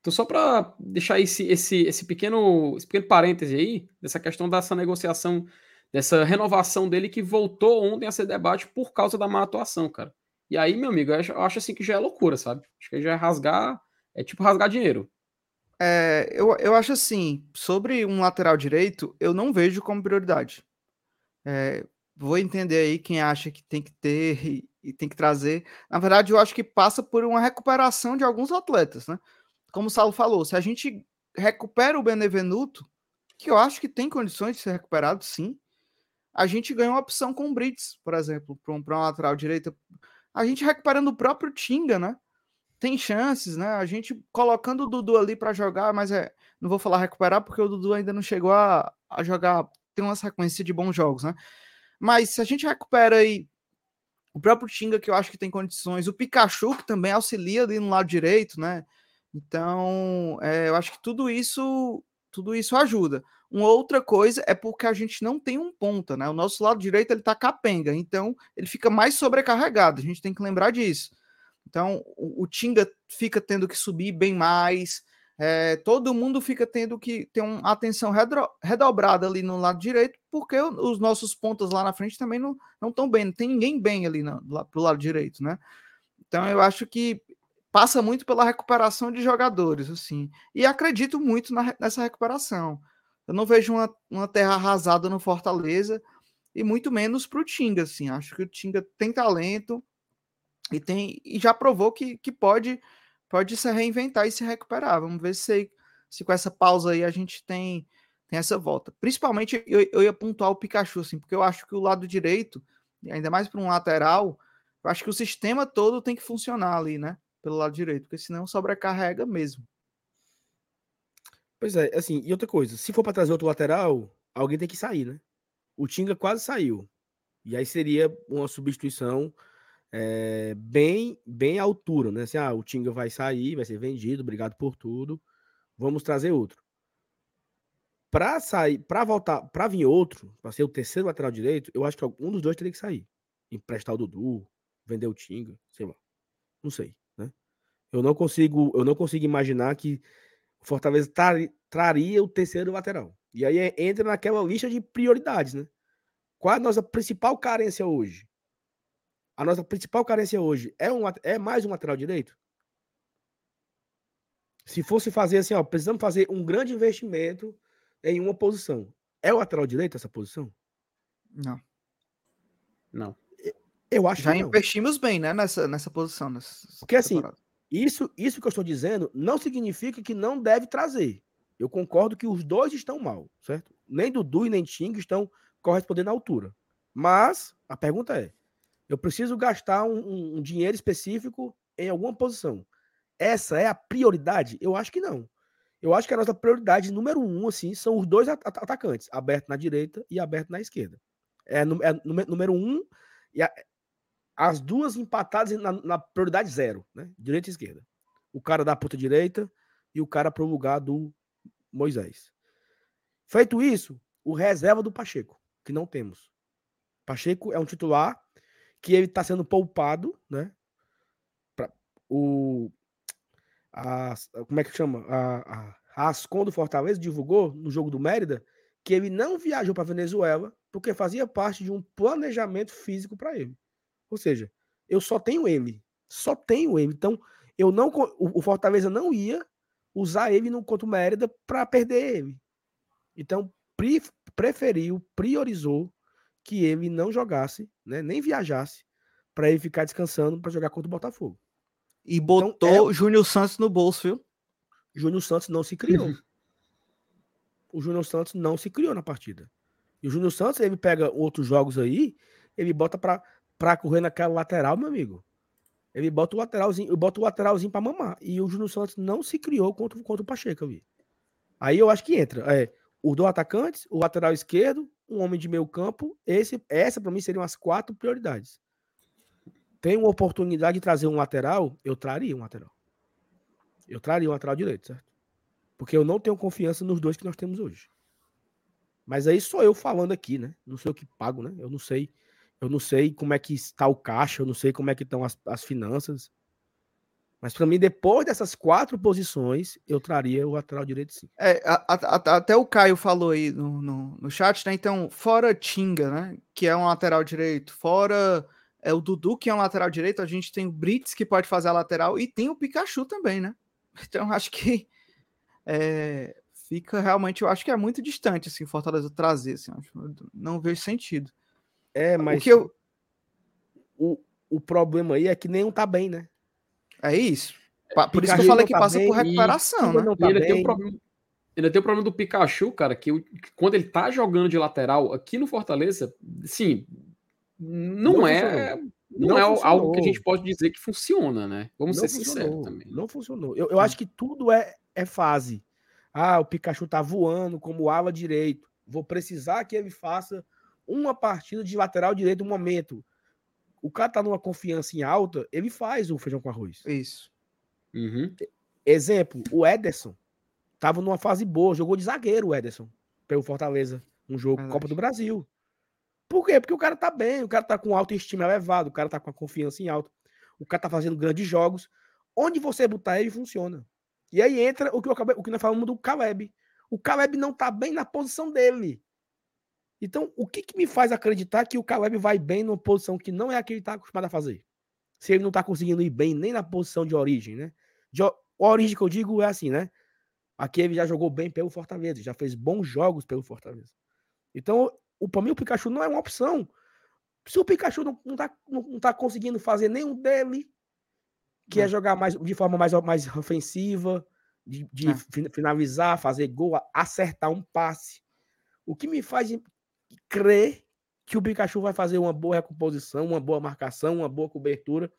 Então, só para deixar esse, esse, esse, pequeno, esse pequeno parêntese aí, dessa questão dessa negociação, dessa renovação dele que voltou ontem a ser debate por causa da má atuação, cara. E aí, meu amigo, eu acho, assim que já é loucura, sabe? Acho que já é rasgar, é tipo rasgar dinheiro. É, eu, eu acho assim, sobre um lateral direito, eu não vejo como prioridade. É, vou entender aí quem acha que tem que ter e, e tem que trazer. Na verdade, eu acho que passa por uma recuperação de alguns atletas, né? Como o Saulo falou, se a gente recupera o Benevenuto, que eu acho que tem condições de ser recuperado, sim, a gente ganha uma opção com o Brits, por exemplo, para um, uma lateral direita. A gente recuperando o próprio Tinga, né? tem chances, né? A gente colocando o Dudu ali para jogar, mas é, não vou falar recuperar porque o Dudu ainda não chegou a, a jogar, tem uma sequência de bons jogos, né? Mas se a gente recupera aí o próprio Tinga, que eu acho que tem condições, o Pikachu, que também auxilia ali no lado direito, né? Então, é, eu acho que tudo isso, tudo isso ajuda. Uma outra coisa é porque a gente não tem um ponta, né? O nosso lado direito ele tá capenga, então ele fica mais sobrecarregado. A gente tem que lembrar disso. Então, o, o Tinga fica tendo que subir bem mais, é, todo mundo fica tendo que ter uma atenção redro, redobrada ali no lado direito, porque os nossos pontas lá na frente também não estão bem, não tem ninguém bem ali no, lá, pro lado direito, né? Então, eu acho que passa muito pela recuperação de jogadores, assim, e acredito muito na, nessa recuperação. Eu não vejo uma, uma terra arrasada no Fortaleza, e muito menos para o Tinga, assim, acho que o Tinga tem talento, e tem e já provou que, que pode pode se reinventar e se recuperar. Vamos ver se, se com essa pausa aí a gente tem, tem essa volta. Principalmente eu, eu ia pontuar o Pikachu, assim, porque eu acho que o lado direito, ainda mais para um lateral, eu acho que o sistema todo tem que funcionar ali, né? Pelo lado direito, porque senão sobrecarrega mesmo. Pois é, assim, e outra coisa, se for para trazer outro lateral, alguém tem que sair, né? O Tinga quase saiu. E aí seria uma substituição é, bem bem à altura, né? Assim, ah, o Tinga vai sair, vai ser vendido, obrigado por tudo. Vamos trazer outro. Para sair, para voltar, para vir outro, para ser o terceiro lateral direito, eu acho que um dos dois teria que sair. Emprestar o Dudu, vender o Tinga, sei lá. Não sei, né? Eu não consigo, eu não consigo imaginar que Fortaleza tar, traria o terceiro lateral. E aí é, entra naquela lista de prioridades, né? Qual a nossa principal carência hoje? A nossa principal carência hoje é, um, é mais um lateral direito? Se fosse fazer assim, ó, precisamos fazer um grande investimento em uma posição. É o lateral direito essa posição? Não. Não. Eu acho Já que não. investimos bem, né, nessa, nessa posição. Nessa Porque assim, isso, isso que eu estou dizendo não significa que não deve trazer. Eu concordo que os dois estão mal, certo? Nem Dudu e nem Ting estão correspondendo à altura. Mas a pergunta é: Eu preciso gastar um, um, dinheiro específico em alguma posição. Essa é a prioridade? Eu acho que não. Eu acho que a nossa prioridade número um, assim, são os dois at atacantes, aberto na direita e aberto na esquerda. É, é número um, e a, as duas empatadas na, na, prioridade zero, né? Direita e esquerda. O cara da puta direita e o cara pro lugar do Moisés. Feito isso, o reserva do Pacheco, que não temos. Pacheco é um titular que ele está sendo poupado, né? Pra, o, a, como é que chama? A, a, Ascom do Fortaleza divulgou no jogo do Mérida que ele não viajou para Venezuela porque fazia parte de um planejamento físico para ele. Ou seja, eu só tenho ele, só tenho ele. Então, eu não o, Fortaleza não ia usar ele no contra o Mérida para perder ele. Então, pre, preferiu, priorizou que ele não jogasse, né, nem viajasse, para ele ficar descansando para jogar contra o Botafogo. E botou então, é... Júnior Santos no bolso, viu? Júnior Santos não se criou. o Júnior Santos não se criou na partida. E o Júnior Santos, ele pega outros jogos aí, ele bota para correr naquela lateral, meu amigo. Ele bota o lateralzinho, bota o lateralzinho para mamar. E o Júnior Santos não se criou contra, contra o Pacheco, eu vi. Aí eu acho que entra. É, os dois atacantes, o lateral esquerdo, um homem de meio campo. Esse, essa, para mim, seriam as quatro prioridades. Tem uma oportunidade de trazer um lateral, eu traria um lateral. Eu traria um lateral direito, certo? Porque eu não tenho confiança nos dois que nós temos hoje. Mas aí sou eu falando aqui, né? Não sei o que pago, né? Eu não sei. Eu não sei como é que está o caixa, eu não sei como é que estão as, as finanças. Mas para mim, depois dessas quatro posições, eu traria o lateral direito sim. É, a, a, até o Caio falou aí no, no, no, chat, né? Então, fora Tinga, né? Que é um lateral direito, fora é o Dudu, que é um lateral direito, a gente tem o Brits, que pode fazer a lateral, e tem o Pikachu também, né? Então, acho que é, fica realmente, eu acho que é muito distante, assim, Fortaleza trazer, assim, não vejo sentido. É, mas o, que eu... o, o problema aí é que nenhum tá bem, né? É isso. Por Pikachu isso que eu falei que tá passa bem, por recuperação, né? Tá ainda, tem um problema, ainda tem o problema do Pikachu, cara, que, que quando ele tá jogando de lateral aqui no Fortaleza, sim, não, não é. Não, não, é funcionou. algo que a gente pode dizer que funciona, né? Vamos não ser sinceros também. Não funcionou. Eu, eu acho que tudo é, é fase. Ah, o Pikachu tá voando como ala direito. Vou precisar que ele faça uma partida de lateral direito no momento o cara tá numa confiança em alta, ele faz o feijão com arroz. Isso. Uhum. Exemplo, o Ederson tava numa fase boa, jogou de zagueiro o Ederson pelo Fortaleza, um jogo Verdade. Copa do Brasil. Por quê? Porque o cara tá bem, o cara tá com autoestima elevado, o cara tá com a confiança em alta, o cara tá fazendo grandes jogos. Onde você botar ele, funciona. E aí entra o que, eu acabei, o que nós falamos do Caleb. O Caleb não tá bem na posição dele. Então, o que, que, me faz acreditar que o Caleb vai bem numa posição que não é a que ele está acostumado a fazer? Se ele não está conseguindo ir bem nem na posição de origem, né? De origem que eu digo é assim, né? Aqui ele já jogou bem pelo Fortaleza, já fez bons jogos pelo Fortaleza. Então, o, para mim, o Pikachu não é uma opção. Se o Pikachu não, não, tá, não, não tá conseguindo fazer nenhum dele, que é, é jogar mais, de forma mais, mais ofensiva, de, de é. finalizar, fazer gol, acertar um passe. O que me faz crer que o Pikachu vai fazer uma boa recomposição, uma boa marcação, uma boa cobertura,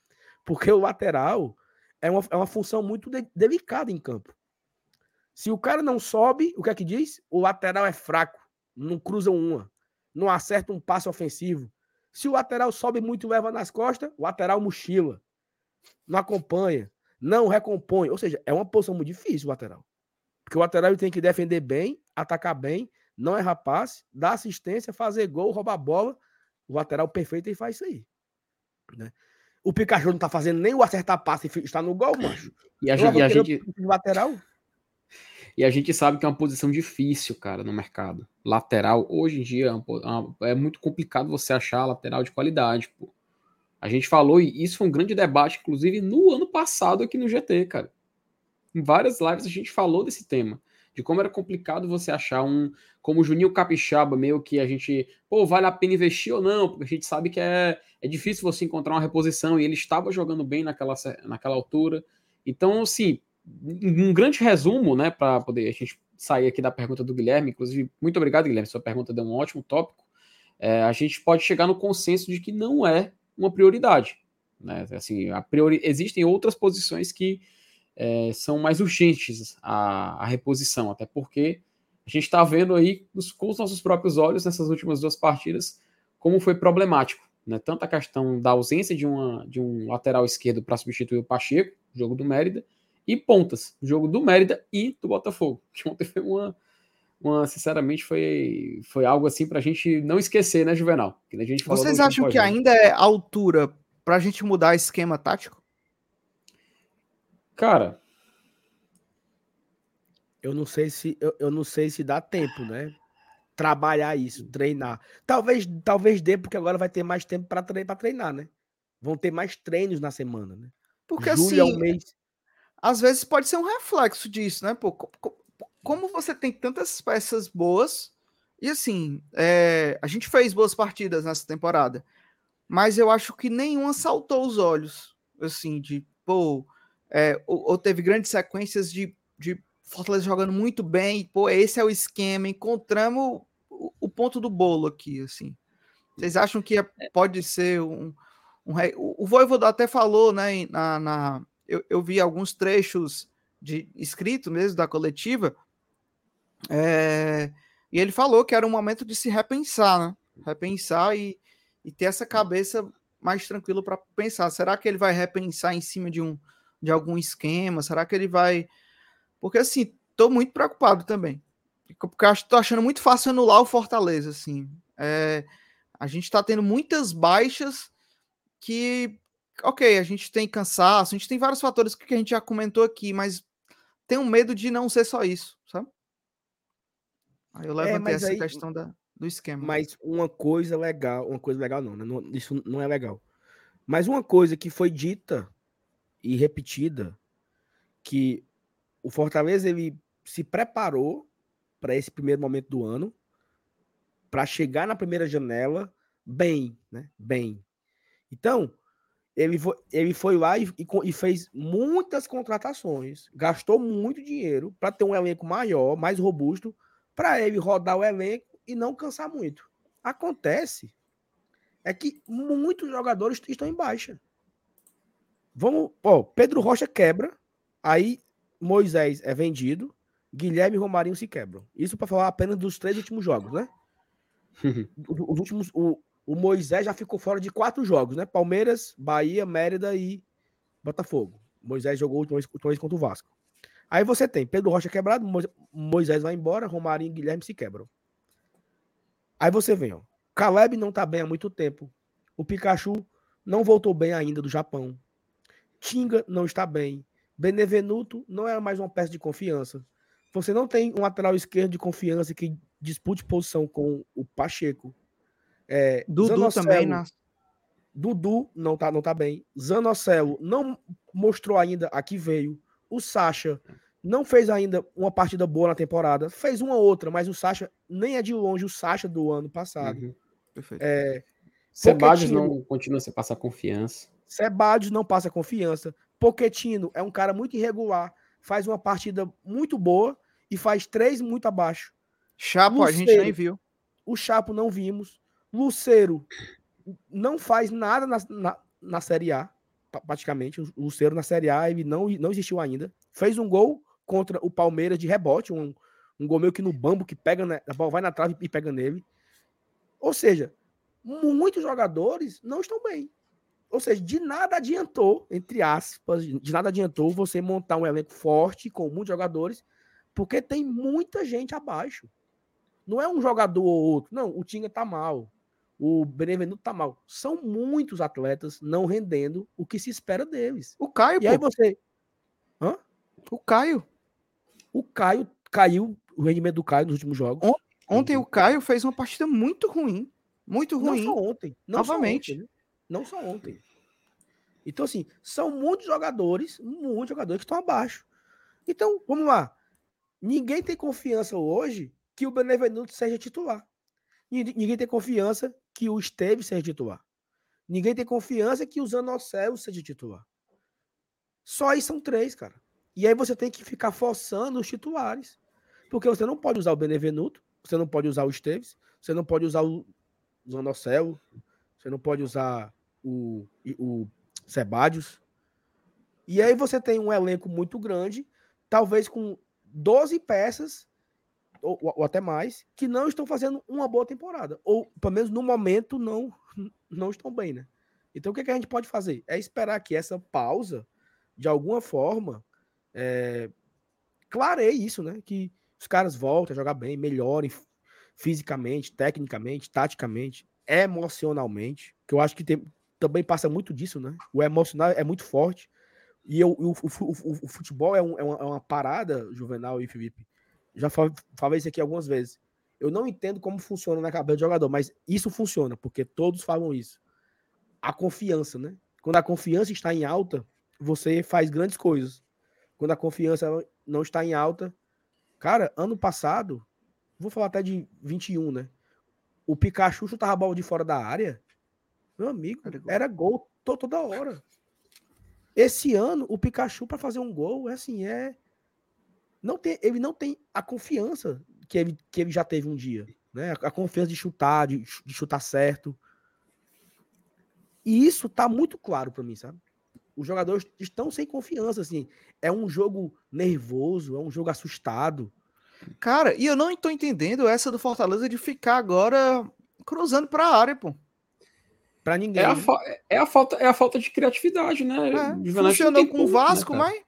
porque o lateral é uma, é uma função muito de, delicada em campo. Se o cara não sobe, o que é que diz? O lateral é fraco, não cruza uma, não acerta um passe ofensivo. Se o lateral sobe muito e leva nas costas, o lateral mochila, não acompanha, não recompõe. Ou seja, é uma posição muito difícil o lateral. Porque o lateral tem que defender bem, atacar bem não é rapaz, dá assistência, fazer gol, roubar bola. O lateral perfeito e faz isso aí. Né? O Pikachu não tá fazendo nem o acertar passe e está no gol, macho. E a, gente, e a gente. Lateral. E a gente sabe que é uma posição difícil, cara, no mercado. Lateral, hoje em dia, é, é muito complicado você achar lateral de qualidade, pô. A gente falou, e isso foi um grande debate, inclusive, no ano passado aqui no GT, cara. Em várias lives a gente falou desse tema de como era complicado você achar um, como o Juninho Capixaba, meio que a gente, pô, vale a pena investir ou não, porque a gente sabe que é, é difícil você encontrar uma reposição e ele estava jogando bem naquela, naquela altura. Então, assim, um grande resumo, né, para poder a gente sair aqui da pergunta do Guilherme, inclusive, muito obrigado, Guilherme, sua pergunta deu um ótimo tópico. É, a gente pode chegar no consenso de que não é uma prioridade. Né? Assim, a priori... Existem outras posições que é, são mais urgentes a, a, reposição, até porque a gente está vendo aí com os nossos próprios olhos nessas últimas duas partidas como foi problemático. Né? Tanto a questão da ausência de, uma, de um lateral esquerdo para substituir o Pacheco, jogo do Mérida, e pontas, jogo do Mérida e do Botafogo. Ontem foi uma, uma sinceramente, foi, foi algo assim para a gente não esquecer, né, Juvenal? Que a gente Vocês acham que ainda é altura para a gente mudar esquema tático? Cara, eu não sei se eu, eu não sei se dá tempo, né? Trabalhar isso, treinar. Talvez talvez dê porque agora vai ter mais tempo para treinar, treinar, né? Vão ter mais treinos na semana, né? Porque Julho assim, é um mês... às vezes pode ser um reflexo disso, né? Pô, como você tem tantas peças boas, e assim, é, a gente fez boas partidas nessa temporada, mas eu acho que nenhuma saltou os olhos, assim, de, pô, é, ou, ou, teve grandes sequências de, de Fortaleza jogando muito bem, pô, esse é o esquema, encontramos o, o ponto do bolo aqui, assim. Vocês acham que é, pode ser um, um o, o Voivoda até falou, né, na, na eu, eu vi alguns trechos de escrito mesmo da coletiva, é, e ele falou que era um momento de se repensar, né? Repensar e, e ter essa cabeça mais tranquila para pensar. Será que ele vai repensar em cima de um de algum esquema? Será que ele vai. Porque assim, tô muito preocupado também. Porque eu tô achando muito fácil anular o Fortaleza, assim. É, a gente está tendo muitas baixas que, ok, a gente tem cansaço, a gente tem vários fatores que a gente já comentou aqui, mas tenho medo de não ser só isso, sabe? Aí eu é, levantei é, essa aí, questão da, do esquema. Mas uma coisa legal, uma coisa legal não, né? Não, isso não é legal. Mas uma coisa que foi dita e repetida, que o Fortaleza ele se preparou para esse primeiro momento do ano, para chegar na primeira janela bem, né? Bem. Então, ele foi, ele foi lá e, e, e fez muitas contratações, gastou muito dinheiro para ter um elenco maior, mais robusto, para ele rodar o elenco e não cansar muito. Acontece é que muitos jogadores estão em baixa. Vamos, ó, Pedro Rocha quebra, aí Moisés é vendido, Guilherme e Romarinho se quebram. Isso para falar apenas dos três últimos jogos, né? Os últimos, o, o Moisés já ficou fora de quatro jogos, né? Palmeiras, Bahia, Mérida e Botafogo. Moisés jogou última vez contra o Vasco. Aí você tem Pedro Rocha quebrado, Moisés vai embora, Romarinho e Guilherme se quebram. Aí você vem, ó. Caleb não tá bem há muito tempo. O Pikachu não voltou bem ainda do Japão. Tinga não está bem. Benevenuto não é mais uma peça de confiança. Você não tem um lateral esquerdo de confiança que dispute posição com o Pacheco. É, Dudu Zanocelo, também, né? Dudu não tá, não tá bem. Zanocelo não mostrou ainda a que veio. O Sacha não fez ainda uma partida boa na temporada. Fez uma outra, mas o Sacha nem é de longe o Sacha do ano passado. Uhum. Perfeito. É, Sebadios não continua sem passar confiança. Sebadios não passa confiança. Poquetino é um cara muito irregular. Faz uma partida muito boa e faz três muito abaixo. Chapo Luceiro, a gente nem viu. O Chapo não vimos. Luceiro não faz nada na, na, na Série A praticamente. O Luceiro na Série A ele não, não existiu ainda. Fez um gol contra o Palmeiras de rebote, um, um gol meio que no bambo que pega, né, a bola vai na trave e pega nele. Ou seja, muitos jogadores não estão bem. Ou seja, de nada adiantou, entre aspas, de nada adiantou você montar um elenco forte com muitos jogadores, porque tem muita gente abaixo. Não é um jogador ou outro. Não, o Tinga tá mal o Benevenuto tá mal. São muitos atletas não rendendo o que se espera deles. O Caio, E pô. aí você. Hã? O Caio. O Caio caiu o rendimento do Caio nos últimos jogos. Ontem, ontem o Caio fez uma partida muito ruim. Muito ruim. Não só ontem. Não Novamente. Só ontem, né? Não só ontem. Então, assim, são muitos jogadores, muitos jogadores que estão abaixo. Então, vamos lá. Ninguém tem confiança hoje que o Benevenuto seja titular. Ninguém tem confiança que o Esteves seja titular. Ninguém tem confiança que o Zanocelo seja titular. Só aí são três, cara. E aí você tem que ficar forçando os titulares. Porque você não pode usar o Benevenuto, você não pode usar o Esteves, você não pode usar o Zanocelo, você não pode usar o, o. E aí você tem um elenco muito grande, talvez com 12 peças, ou, ou, até mais, que não estão fazendo uma boa temporada. Ou, pelo menos no momento, não, não estão bem, né? Então o que, é que a gente pode fazer? É esperar que essa pausa, de alguma forma, é, clareie isso, né? Que os caras voltem a jogar bem, melhorem fisicamente, tecnicamente, taticamente, emocionalmente, que eu acho que tem, também passa muito disso, né? O emocional é muito forte. E eu, o, o, o, futebol é, um, é, uma, é, uma, parada, Juvenal e Felipe. Já falei isso aqui algumas vezes. Eu não entendo como funciona na cabeça do jogador, mas isso funciona, porque todos falam isso. A confiança, né? Quando a confiança está em alta, você faz grandes coisas. Quando a confiança não está em alta. Cara, ano passado, vou falar até de 21, né? O Pikachu chutava a bola de fora da área. Meu amigo, era gol toda hora. Esse ano, o Pikachu, para fazer um gol, é assim, é. Não tem, ele não tem a confiança que ele, que ele já teve um dia. Né? A, confiança de chutar, de, de chutar certo. E isso tá muito claro para mim, sabe? Os jogadores estão sem confiança, assim. É um jogo nervoso, é um jogo assustado. Cara, e eu não estou entendendo essa do Fortaleza de ficar agora cruzando para a área, pô. Para ninguém. É a, é a, falta, é a falta de criatividade, né? É, funcionou com o Vasco, né, mas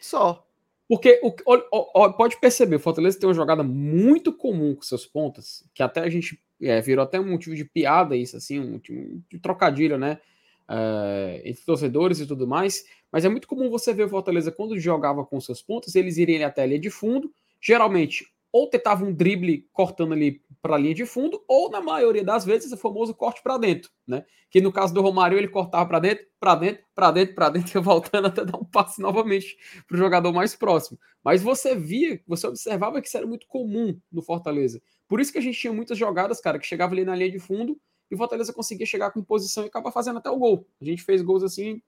só. Porque o, o, o, pode perceber, o Fortaleza tem uma jogada muito comum com seus pontas, que até a gente é, virou até um motivo de piada isso, assim, um motivo de trocadilho, né? É, entre torcedores e tudo mais. Mas é muito comum você ver o Fortaleza quando jogava com seus pontas, eles irem até a linha de fundo, geralmente ou tentava um drible cortando ali para a linha de fundo, ou na maioria das vezes o famoso corte para dentro, né? Que no caso do Romário ele cortava para dentro, para dentro, para dentro, para dentro, voltando até dar um passe novamente para o jogador mais próximo. Mas você via, você observava que isso era muito comum no Fortaleza. Por isso que a gente tinha muitas jogadas, cara, que chegava ali na linha de fundo e o Fortaleza conseguia chegar com posição e acabar fazendo até o gol. A gente fez gols assim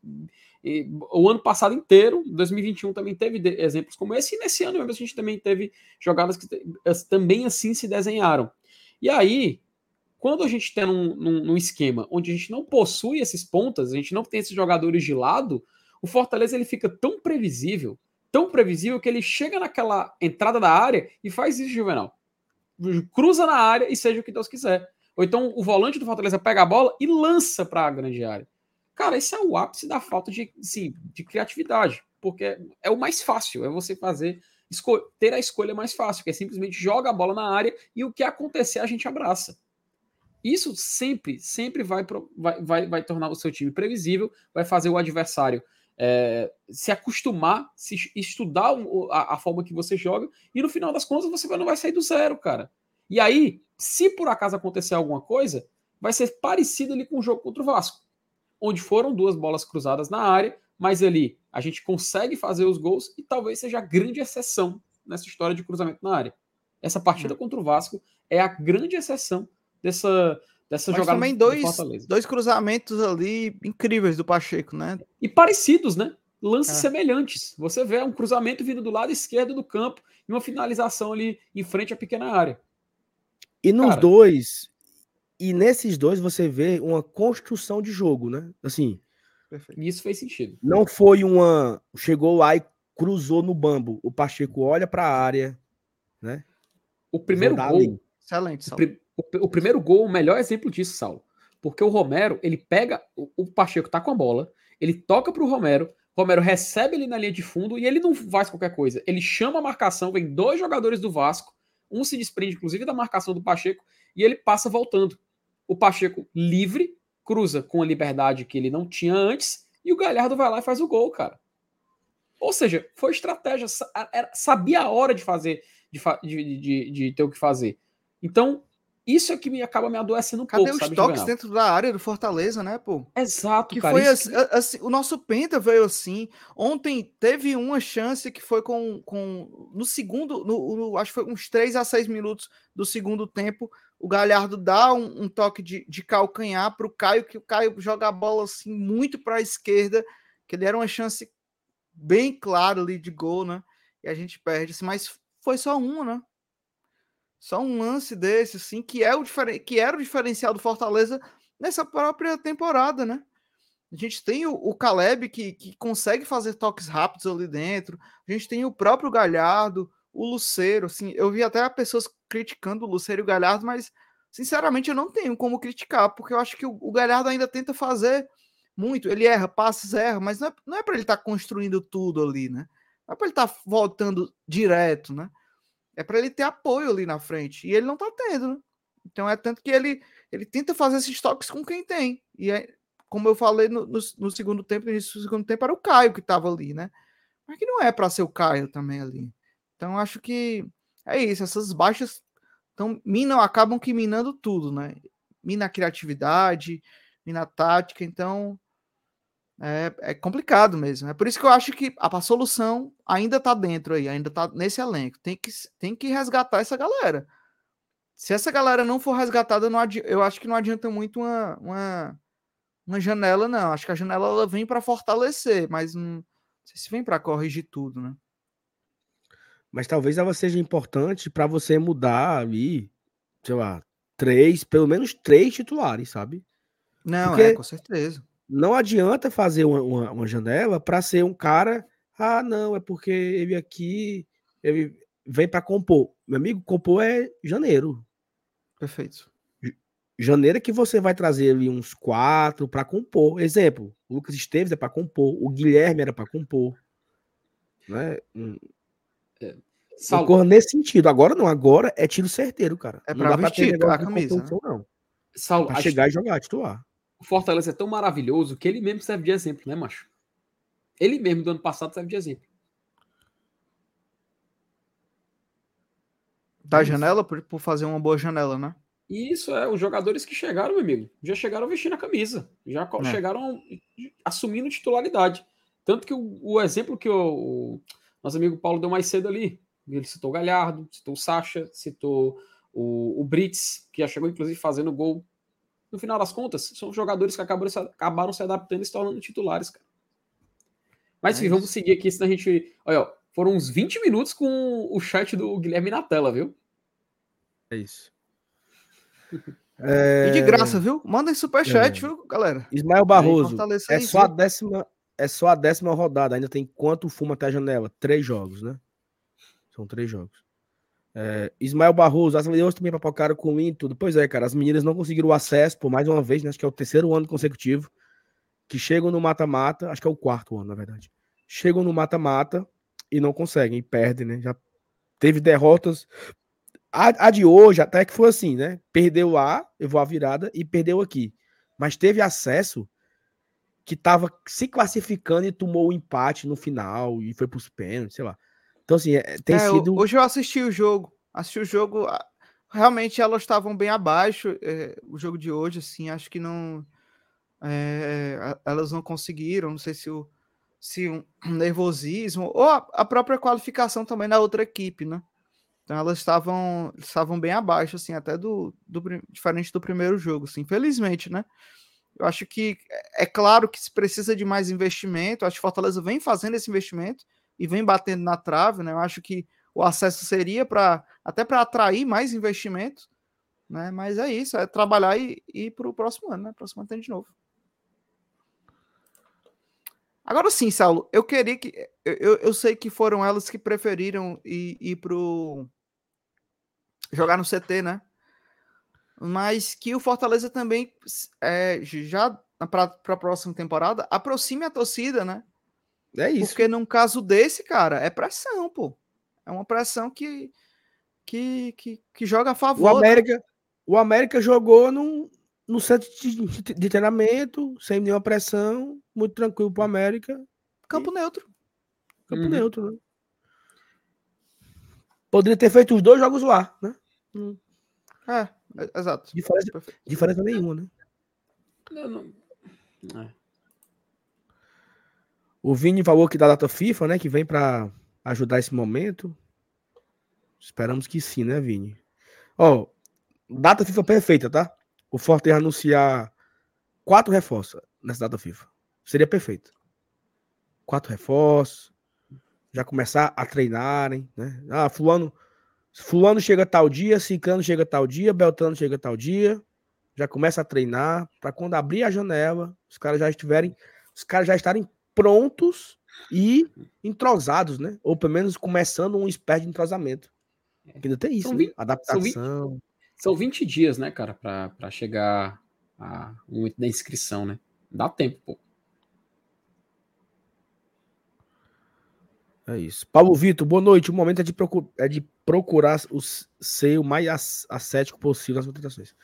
e, o ano passado inteiro, 2021 também teve exemplos como esse, e nesse ano mesmo a gente também teve jogadas que também assim se desenharam. E aí, quando a gente tem num, num, num, esquema onde a gente não possui esses pontas, a gente não tem esses jogadores de lado, o Fortaleza ele fica tão previsível, tão previsível que ele chega naquela entrada da área e faz isso, Juvenal. Cruza na área e seja o que Deus quiser. Ou então o volante do Fortaleza pega a bola e lança para a grande área. Cara, esse é o ápice da falta de, sim, de criatividade, porque é o mais fácil, é você fazer ter a escolha mais fácil, que é simplesmente joga a bola na área e o que acontecer a gente abraça. Isso sempre, sempre vai, vai, vai, vai tornar o seu time previsível, vai fazer o adversário é, se acostumar, se estudar a, a, forma que você joga, e no final das contas você não vai sair do zero, cara. E aí, se por acaso acontecer alguma coisa, vai ser parecido ali com o jogo contra o Vasco, onde foram duas bolas cruzadas na área, mas ali a gente consegue fazer os gols e talvez seja a grande exceção nessa história de cruzamento na área. Essa partida hum. contra o Vasco é a grande exceção dessa, dessa mas jogada também dois, dois cruzamentos ali incríveis do Pacheco, né? E parecidos, né? Lances é. semelhantes. Você vê um cruzamento vindo do lado esquerdo do campo e uma finalização ali em frente à pequena área. E nos Cara, dois, e nesses dois você vê uma construção de jogo, né? Assim. Perfeito. Isso fez sentido. Não foi uma. Chegou lá e cruzou no bambo. O Pacheco olha para a área, né? O primeiro gol. Ali. Excelente, Saulo. O, o, o, primeiro gol, o melhor exemplo disso, Saulo. Porque o Romero, ele pega. O, o Pacheco tá com a bola, ele toca pro Romero, Romero recebe ele na linha de fundo e ele não faz qualquer coisa. Ele chama a marcação, vem dois jogadores do Vasco, um se desprende, inclusive, da marcação do Pacheco e ele passa voltando. O Pacheco livre, cruza com a liberdade que ele não tinha antes e o Galhardo vai lá e faz o gol, cara. Ou seja, foi estratégia, sabia a hora de fazer, de, de, de, de ter o que fazer. Então, isso é que me acaba me adoecendo um Cadê pouco. Cadê os toques dentro da área do Fortaleza, né, pô? Exato, que cara. Foi assim, que... assim, o nosso Penta veio assim. Ontem teve uma chance que foi com. com no segundo, no, no acho que foi uns 3 a 6 minutos do segundo tempo. O Galhardo dá um, um toque de, de calcanhar para o Caio, que o Caio joga a bola assim muito para a esquerda, que ele era uma chance bem clara ali de gol, né? E a gente perde, assim, mas foi só uma, né? Só um lance desse, assim, que, é o que era o diferencial do Fortaleza nessa própria temporada, né? A gente tem o, o Caleb que, que consegue fazer toques rápidos ali dentro. A gente tem o próprio Galhardo, o Luceiro. Assim, eu vi até pessoas criticando o Luceiro e o Galhardo, mas sinceramente eu não tenho como criticar, porque eu acho que o, Galhardo ainda tenta fazer muito. Ele erra, passes, erra, mas não é, não é para ele estar tá construindo tudo ali, né? Não é para ele estar tá voltando direto, né? É para ele ter apoio ali na frente. E ele não tá tendo, né? Então é tanto que ele, ele tenta fazer esses toques com quem tem. E é, como eu falei no, no, no segundo tempo, no início do segundo tempo, era o Caio que estava ali, né? Mas que não é para ser o Caio também ali. Então acho que é isso. Essas baixas então, minam, acabam que minando tudo, né? Mina a criatividade, mina a tática, então é, é, complicado mesmo. É por isso que eu acho que a, a solução ainda tá dentro aí, ainda tá nesse elenco. Tem que, tem que resgatar essa galera. Se essa galera não for resgatada, não eu acho que não adianta muito uma, uma, uma janela, não. Acho que a janela ela vem para fortalecer, mas não, não sei se vem para corrigir tudo, né? Mas talvez ela seja importante para você mudar ali, sei lá, três, pelo menos três titulares, sabe? Não, Porque é, com certeza. Não adianta fazer uma, uma, uma janela para ser um cara. Ah, não, é porque ele aqui ele vem para compor. Meu amigo, compor é janeiro. Perfeito. Janeiro é que você vai trazer ali uns quatro para compor. Exemplo, o Lucas Esteves é para compor, o Guilherme era para compor. Né? É. Saulo... nesse sentido. Agora não, agora é tiro certeiro, cara. É pra vestir a camisa. Né? Não. Saulo, pra chegar e jogar, titular. O Fortaleza é tão maravilhoso que ele mesmo serve de exemplo, né, macho? Ele mesmo do ano passado serve de exemplo. Da janela, por, por fazer uma boa janela, né? Isso é, os jogadores que chegaram, meu amigo, já chegaram vestindo a camisa, já é. chegaram assumindo titularidade. Tanto que o, o exemplo que o, o nosso amigo Paulo deu mais cedo ali. Ele citou o Galhardo, citou o Sacha, citou o, o Brits, que já chegou inclusive fazendo gol. No final das contas, são jogadores que acabaram se, acabaram se adaptando e se tornando titulares, cara. Mas enfim, vamos seguir aqui, senão a gente. Olha, foram uns 20 minutos com o chat do Guilherme na tela, viu? É isso. É... E de graça, viu? Mandem superchat, é... viu, galera? Ismael Barroso. É só, a décima, é só a décima rodada. Ainda tem quanto fuma até a janela? Três jogos, né? São três jogos. É, Ismael Barroso, as meninas também papocaram com o tudo. Pois é, cara, as meninas não conseguiram o acesso por mais uma vez, né, acho que é o terceiro ano consecutivo, que chegam no mata-mata, acho que é o quarto ano, na verdade. Chegam no mata-mata e não conseguem, perdem, né? Já teve derrotas. A, a, de hoje até que foi assim, né? Perdeu lá, eu vou a virada, e perdeu aqui. Mas teve acesso que estava se classificando e tomou o empate no final e foi para os pênaltis, sei lá. Então, assim, é, tem é, sido. Hoje eu assisti o jogo. Assisti o jogo. Realmente elas estavam bem abaixo. É, o jogo de hoje, assim, acho que não. É, elas não conseguiram. Não sei se o se um nervosismo ou a, a própria qualificação também na outra equipe, né? Então elas estavam estavam bem abaixo, assim, até do, do diferente do primeiro jogo, assim, infelizmente, né? Eu acho que é claro que se precisa de mais investimento. Acho que Fortaleza vem fazendo esse investimento e vem batendo na trave, né? Eu acho que o acesso seria para até para atrair mais investimentos, né? Mas é isso, é trabalhar e, e ir para o próximo ano, né? Próximo ano tem de novo. Agora sim, Saulo, eu queria que. Eu, eu sei que foram elas que preferiram ir, ir pro. jogar no CT, né? mas que o Fortaleza também, é, já para a próxima temporada, aproxime a torcida, né? É isso. Porque num caso desse, cara, é pressão, pô. É uma pressão que, que, que, que joga a favor. O né? América, né? o América jogou num, no centro de, de, treinamento, sem nenhuma pressão, muito tranquilo pro América. Campo e... neutro. Campo uhum. neutro, né? Poderia ter feito os dois jogos lá, né? Hum. É. Exato. Diferença, diferença nenhuma, né? Não, não. É. O Vini falou que da data FIFA, né? Que vem para ajudar esse momento. Esperamos que sim, né, Vini? Ó, data FIFA perfeita, tá? O Forte anunciar quatro reforços nessa data FIFA. Seria perfeito. Quatro reforços. Já começar a treinarem, né? Ah, fulano Fulano chega tal dia, Ciclano chega tal dia, Beltrano chega tal dia. já começa a treinar, para quando abrir a janela, os caras já estiverem, os caras já estarem prontos e entrosados, né? Ou pelo menos começando um espécie de entrosamento. Ainda tem isso, São né? vi- Adaptação. são vi- São 20 dias, né, cara, para chegar a um momento da inscrição, né? Dá tempo, pô. É isso. Paulo Vitor, boa noite. O momento é de, procu- é de procurar os, ser o mais as- ascético possível nas contratações.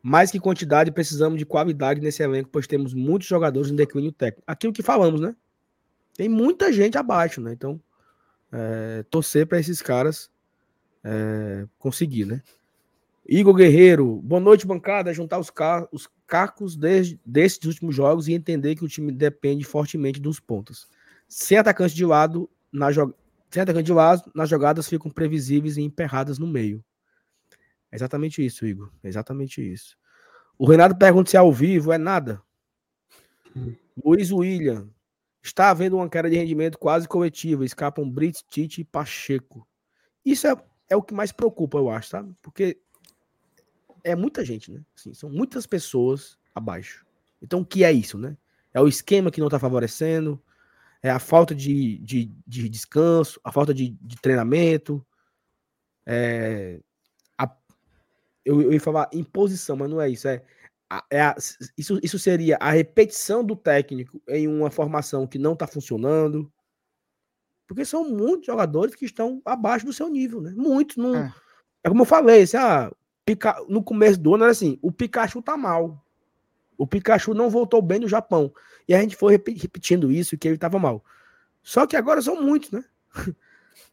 Mais que quantidade, precisamos de qualidade nesse elenco, pois temos muitos jogadores em declínio técnico. Aquilo que falamos, né? Tem muita gente abaixo, né? Então, é, torcer para esses caras é, conseguir, né? Igor Guerreiro, boa noite, bancada. Juntar os, ca os cacos desses últimos jogos e entender que o time depende fortemente dos pontos. Sem atacante de lado, na sem atacante de lado, nas jogadas ficam previsíveis e emperradas no meio. É exatamente isso, Igor. É exatamente isso. O Renato pergunta se é ao vivo, é nada. Luiz William. Está havendo uma queda de rendimento quase coletiva. Escapam Brits, Tite e Pacheco. Isso é, é o que mais preocupa, eu acho, sabe? Porque é muita gente, né? Assim, são muitas pessoas abaixo. Então, o que é isso, né? É o esquema que não está favorecendo, é a falta de, de, de descanso, a falta de, de treinamento, é a, eu, eu ia falar imposição, mas não é isso. É, é a- isso, isso seria a repetição do técnico em uma formação que não está funcionando. Porque são muitos jogadores que estão abaixo do seu nível, né? Muitos. Não, É. é. como eu falei, assim, ah, Pica- no começo do ano era assim: o Pikachu tá mal. O Pikachu não voltou bem no Japão. E a gente foi repe- repetindo isso, que ele tava mal. Só que agora são muitos, né?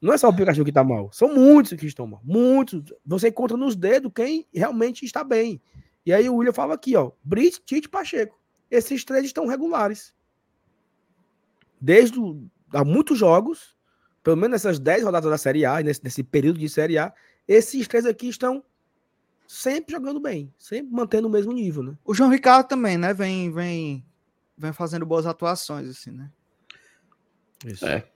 Não é só o Pikachu que tá mal, são muitos que estão mal. Muitos. Você encontra nos dedos quem realmente está bem. E aí o William fala aqui, ó: Brits, Tite e Pacheco. Esses três estão regulares. Desde o- há muitos jogos, pelo menos nessas 10 rodadas da Série A, nesse, nesse período de Série A, esses três aqui estão sempre jogando bem, sempre mantendo o mesmo nível, né? O João Ricardo também, né? Vem, vem, vem fazendo boas atuações, assim, né? Isso. É.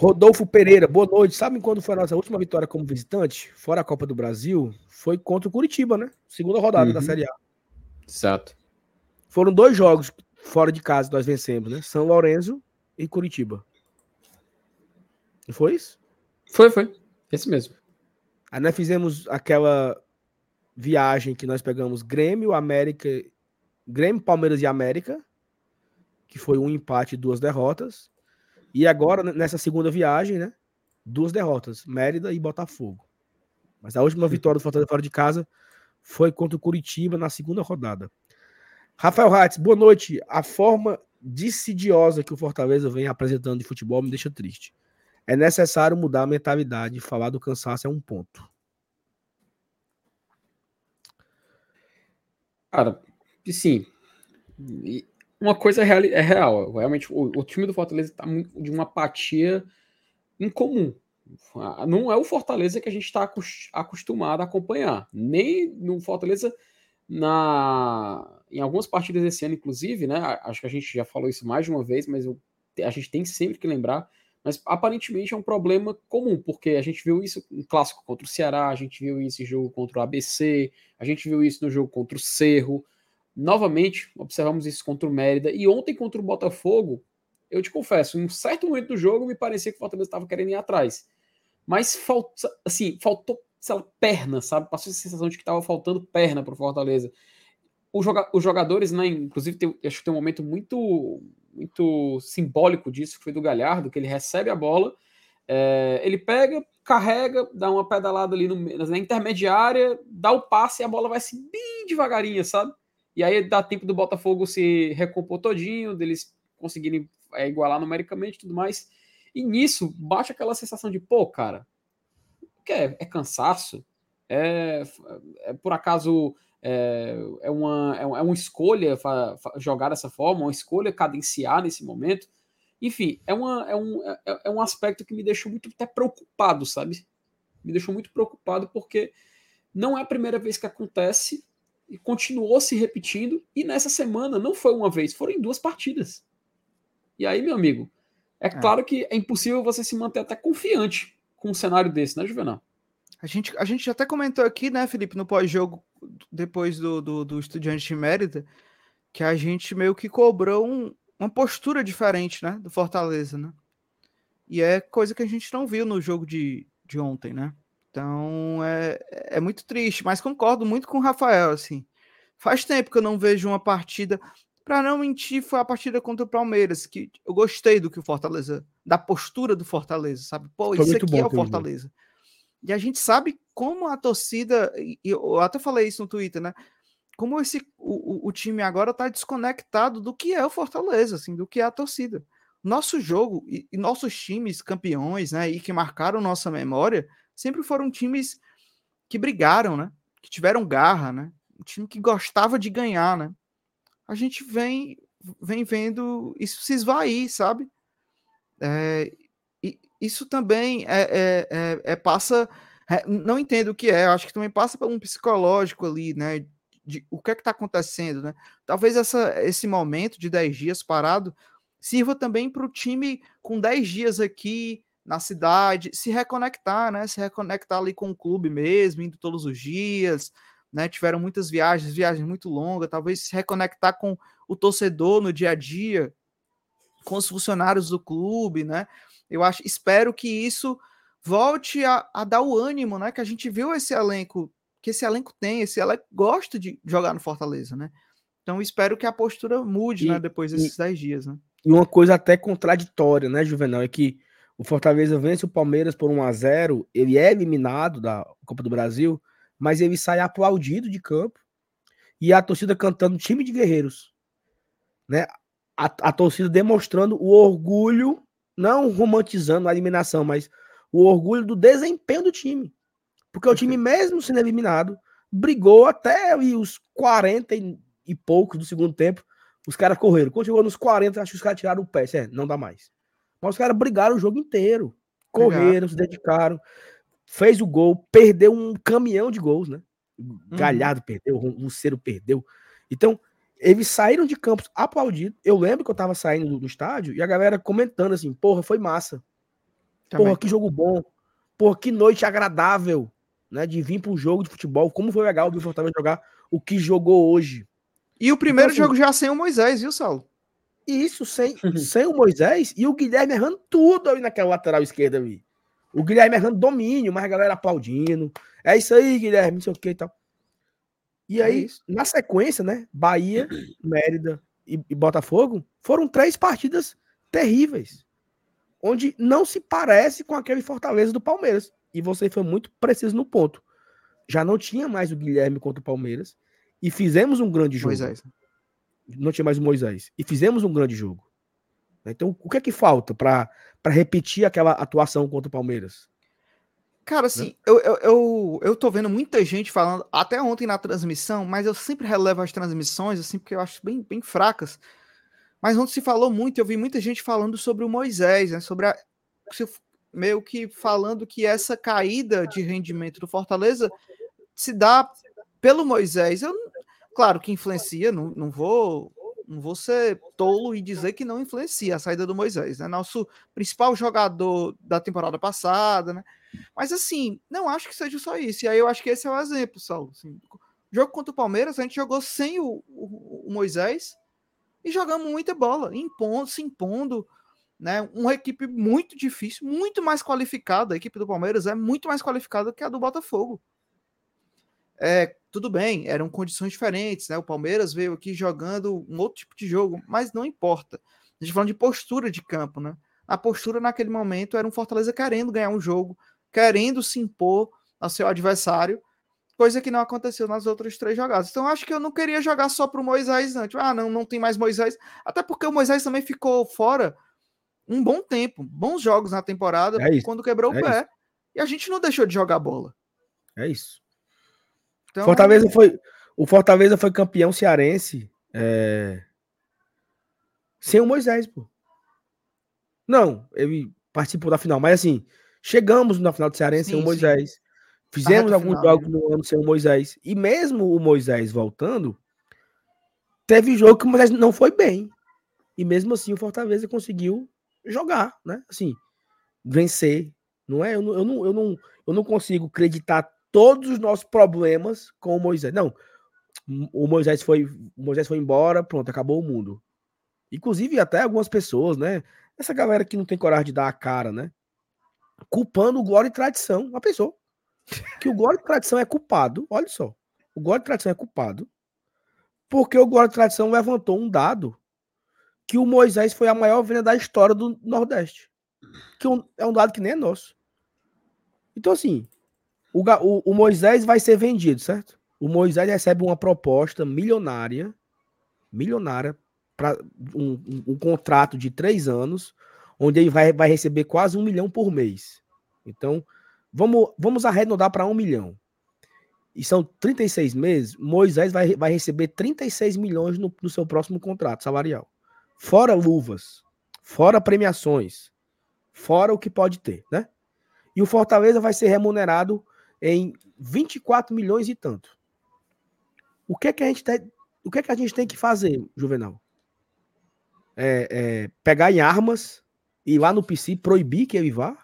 Rodolfo Pereira, boa noite. Sabem quando foi a nossa última vitória como visitante, fora a Copa do Brasil? Foi contra o Curitiba, né? Segunda rodada da Uhum. Série A. Exato. Foram dois jogos fora de casa que nós vencemos, né? São Lourenço e Curitiba. Não foi isso? Foi, foi. Esse mesmo. Aí nós fizemos aquela viagem que nós pegamos Grêmio, América, Grêmio, Palmeiras e América, que foi um empate e duas derrotas. E agora, nessa segunda viagem, né? Duas derrotas, Mérida e Botafogo. Mas a última vitória do Fortaleza fora de casa foi contra o Curitiba na segunda rodada. Rafael Hatz, boa noite. A forma dissidiosa que o Fortaleza vem apresentando de futebol me deixa triste. É necessário mudar a mentalidade. Falar do cansaço é um ponto. Cara, sim. Uma coisa é real, é real. Realmente, o, o time do Fortaleza está de uma apatia incomum. Não é o Fortaleza que a gente está acostumado a acompanhar. Nem no Fortaleza, na, em algumas partidas desse ano, inclusive, né? Acho que a gente já falou isso mais de uma vez, mas eu- a gente tem sempre que lembrar. Mas aparentemente é um problema comum, porque a gente viu isso em clássico contra o Ceará, a gente viu isso em jogo contra o ABC, a gente viu isso no jogo contra o Cerro. Novamente, observamos isso contra o Mérida. E ontem contra o Botafogo, eu te confesso, em um certo momento do jogo me parecia que o Fortaleza estava querendo ir atrás. Mas falta, assim, faltou, sei lá, perna, sabe? Passou essa sensação de que estava faltando perna para o Fortaleza. Os jogadores, né? Inclusive, tem, acho que tem um momento muito, muito simbólico disso, que foi do Galhardo, que ele recebe a bola, é, ele pega, carrega, dá uma pedalada ali no, na intermediária, dá o passe e a bola vai assim bem devagarinho, sabe? E aí dá tempo do Botafogo se recompor todinho, deles conseguirem é, igualar numericamente e tudo mais. E nisso bate aquela sensação de, pô, cara, o que é? É cansaço? É, é por acaso é, é, uma, é uma escolha jogar dessa forma, uma escolha cadenciar nesse momento? Enfim, é, uma, é, um, é, é um aspecto que me deixou muito até preocupado, sabe? Me deixou muito preocupado porque não é a primeira vez que acontece e continuou se repetindo. E nessa semana não foi uma vez, foram em duas partidas. E aí, meu amigo, é, é. claro que é impossível você se manter até confiante com um cenário desse, né, Juvenal? A gente, a gente até comentou aqui, né, Felipe, no pós-jogo, depois do, do, do Estudiante de Mérida, que a gente meio que cobrou um, uma postura diferente, né? Do Fortaleza, né? E é coisa que a gente não viu no jogo de, de ontem, né? Então é, é muito triste, mas concordo muito com o Rafael, assim. Faz tempo que eu não vejo uma partida. Para não mentir, foi a partida contra o Palmeiras, que eu gostei do que o Fortaleza, da postura do Fortaleza, sabe? Pô, foi isso aqui é o Fortaleza. E a gente sabe como a torcida, e eu até falei isso no Twitter, né? Como esse o, o time agora está desconectado do que é o Fortaleza, assim, do que é a torcida. Nosso jogo e, e nossos times campeões, né, e que marcaram nossa memória, sempre foram times que brigaram, né? Que tiveram garra, né? Um time que gostava de ganhar, né? A gente vem vem vendo isso se esvair, sabe? É, isso também é, é, é, é passa. É, não entendo o que é, acho que também passa por um psicológico ali, né? De, o que é que está acontecendo, né? Talvez essa, esse momento de 10 dias parado sirva também para o time com 10 dias aqui na cidade se reconectar, né? Se reconectar ali com o clube mesmo, indo todos os dias, né? Tiveram muitas viagens, viagens muito longas, talvez se reconectar com o torcedor no dia a dia, com os funcionários do clube, né? Eu acho, espero que isso volte a, a, dar o ânimo, né? Que a gente viu esse elenco, que esse elenco tem, esse elenco gosta de jogar no Fortaleza, né? Então espero que a postura mude, e, né? Depois desses 10 dias, né? E uma coisa até contraditória, né, Juvenal, é que o Fortaleza vence o Palmeiras por 1 a 0 ele é eliminado da Copa do Brasil, mas ele sai aplaudido de campo e a torcida cantando time de guerreiros, né? A, a torcida demonstrando o orgulho não romantizando a eliminação, mas o orgulho do desempenho do time. Porque o time, mesmo sendo eliminado, brigou até os 40 e, poucos do segundo tempo. Os caras correram. Quando chegou nos 40, acho que os caras tiraram o pé. É, não dá mais. Mas os caras brigaram o jogo inteiro. Correram, se dedicaram. Fez o gol, perdeu um caminhão de gols, né? Uhum. Galhardo perdeu, o Lucero perdeu. Então, eles saíram de campos aplaudidos. Eu lembro que eu tava saindo do, do, estádio e a galera comentando assim: porra, foi massa. Também. Porra, que jogo bom. Porra, que noite agradável, né? De vir para um jogo de futebol. Como foi legal o Fortaleza jogar o que jogou hoje. E o primeiro então, assim, jogo já sem o Moisés, viu, Saulo? Isso, sem, sem o Moisés e o Guilherme errando tudo ali naquela lateral esquerda ali. O Guilherme errando domínio, mas a galera aplaudindo. É isso aí, Guilherme, não sei o que e tal. E é aí, é na sequência, né? Bahia, Mérida e, e, Botafogo foram três partidas terríveis, onde não se parece com aquele Fortaleza do Palmeiras. E você foi muito preciso no ponto. Já não tinha mais o Guilherme contra o Palmeiras e fizemos um grande jogo. Moisés. Não tinha mais o Moisés. E fizemos um grande jogo. Então, o que é que falta para repetir aquela atuação contra o Palmeiras? Cara, assim, né? eu, eu, eu, eu tô vendo muita gente falando, até ontem na transmissão, mas eu sempre relevo as transmissões, assim, porque eu acho bem, bem fracas. Mas ontem se falou muito, eu vi muita gente falando sobre o Moisés, né? Sobre a. Meio que falando que essa caída de rendimento do Fortaleza se dá pelo Moisés. Eu, claro que influencia, não, não vou não vou ser tolo e dizer que não influencia a saída do Moisés, né? Nosso principal jogador da temporada passada, né? Mas assim, não acho que seja só isso. E aí eu acho que esse é o exemplo, Saulo. Assim, jogo contra o Palmeiras, a gente jogou sem o, o, o Moisés e jogamos muita bola, impondo, se impondo, né? Uma equipe muito difícil, muito mais qualificada. A equipe do Palmeiras é muito mais qualificada que a do Botafogo. É, tudo bem, eram condições diferentes, né? O Palmeiras veio aqui jogando um outro tipo de jogo, mas não importa. A gente falando de postura de campo, né? A postura naquele momento era um Fortaleza querendo ganhar um jogo, querendo se impor ao seu adversário, coisa que não aconteceu nas outras três jogadas. Então, acho que eu não queria jogar só para o Moisés antes. Ah, não, não tem mais Moisés. Até porque o Moisés também ficou fora um bom tempo, bons jogos na temporada, é quando quebrou é o pé. Isso. E a gente não deixou de jogar bola. É isso. Então, Fortaleza foi, o Fortaleza foi campeão cearense é... sem o Moisés, pô. Não, ele participou da final, mas assim, Chegamos na final do Cearense sim, sem o Moisés. Sim. Fizemos alguns final, jogos né? no ano sem o Moisés. E mesmo o Moisés voltando, teve jogo que o Moisés não foi bem. E mesmo assim o Fortaleza conseguiu jogar, né? Assim, vencer. Não é? Eu não, eu não, eu não, eu não consigo acreditar todos os nossos problemas com o Moisés. Não, o Moisés foi, o Moisés foi embora, pronto, acabou o mundo. Inclusive até algumas pessoas, né? Essa galera que não tem coragem de dar a cara, né? Culpando o Glória e Tradição. Uma pessoa que o Glória e Tradição é culpado. Olha só. O Glória e Tradição é culpado porque o Glória e Tradição levantou um dado que o Moisés foi a maior venda da história do Nordeste. Que é um dado que nem é nosso. Então, assim, o, o, o Moisés vai ser vendido, certo? O Moisés recebe uma proposta milionária, milionária, para um, um, um, contrato de três anos, onde ele vai, vai receber quase um milhão por mês. Então, vamos, vamos arredondar para um milhão. E são 36 meses, Moisés vai, vai receber 36 milhões no, no seu próximo contrato salarial. Fora luvas, fora premiações, fora o que pode ter, né? E o Fortaleza vai ser remunerado em 24 milhões e tanto. O que é que a gente tem, o que é que a gente tem que fazer, Juvenal? É, é, pegar em armas e lá no PC proibir que ele vá,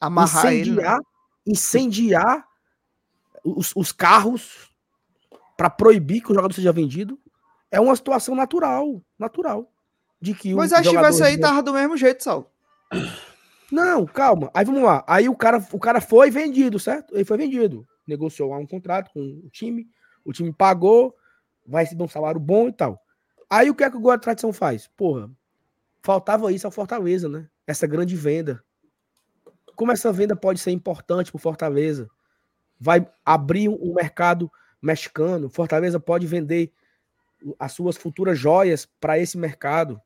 amarrar incendiar, ele, né? incendiar os, os carros para proibir que o jogador seja vendido. É uma situação natural, natural, de que Mas acho que vai sair tava do mesmo jeito, Sal. Não, calma. Aí vamos lá. Aí o cara, o cara foi vendido, certo? Ele foi vendido. Negociou um contrato com o time. O time pagou, vai receber um salário bom e tal. Aí o que é que o Guarda Tradição faz? Porra, faltava isso ao Fortaleza, né? Essa grande venda. Como essa venda pode ser importante para Fortaleza? Vai abrir um mercado mexicano. Fortaleza pode vender as suas futuras joias para esse mercado.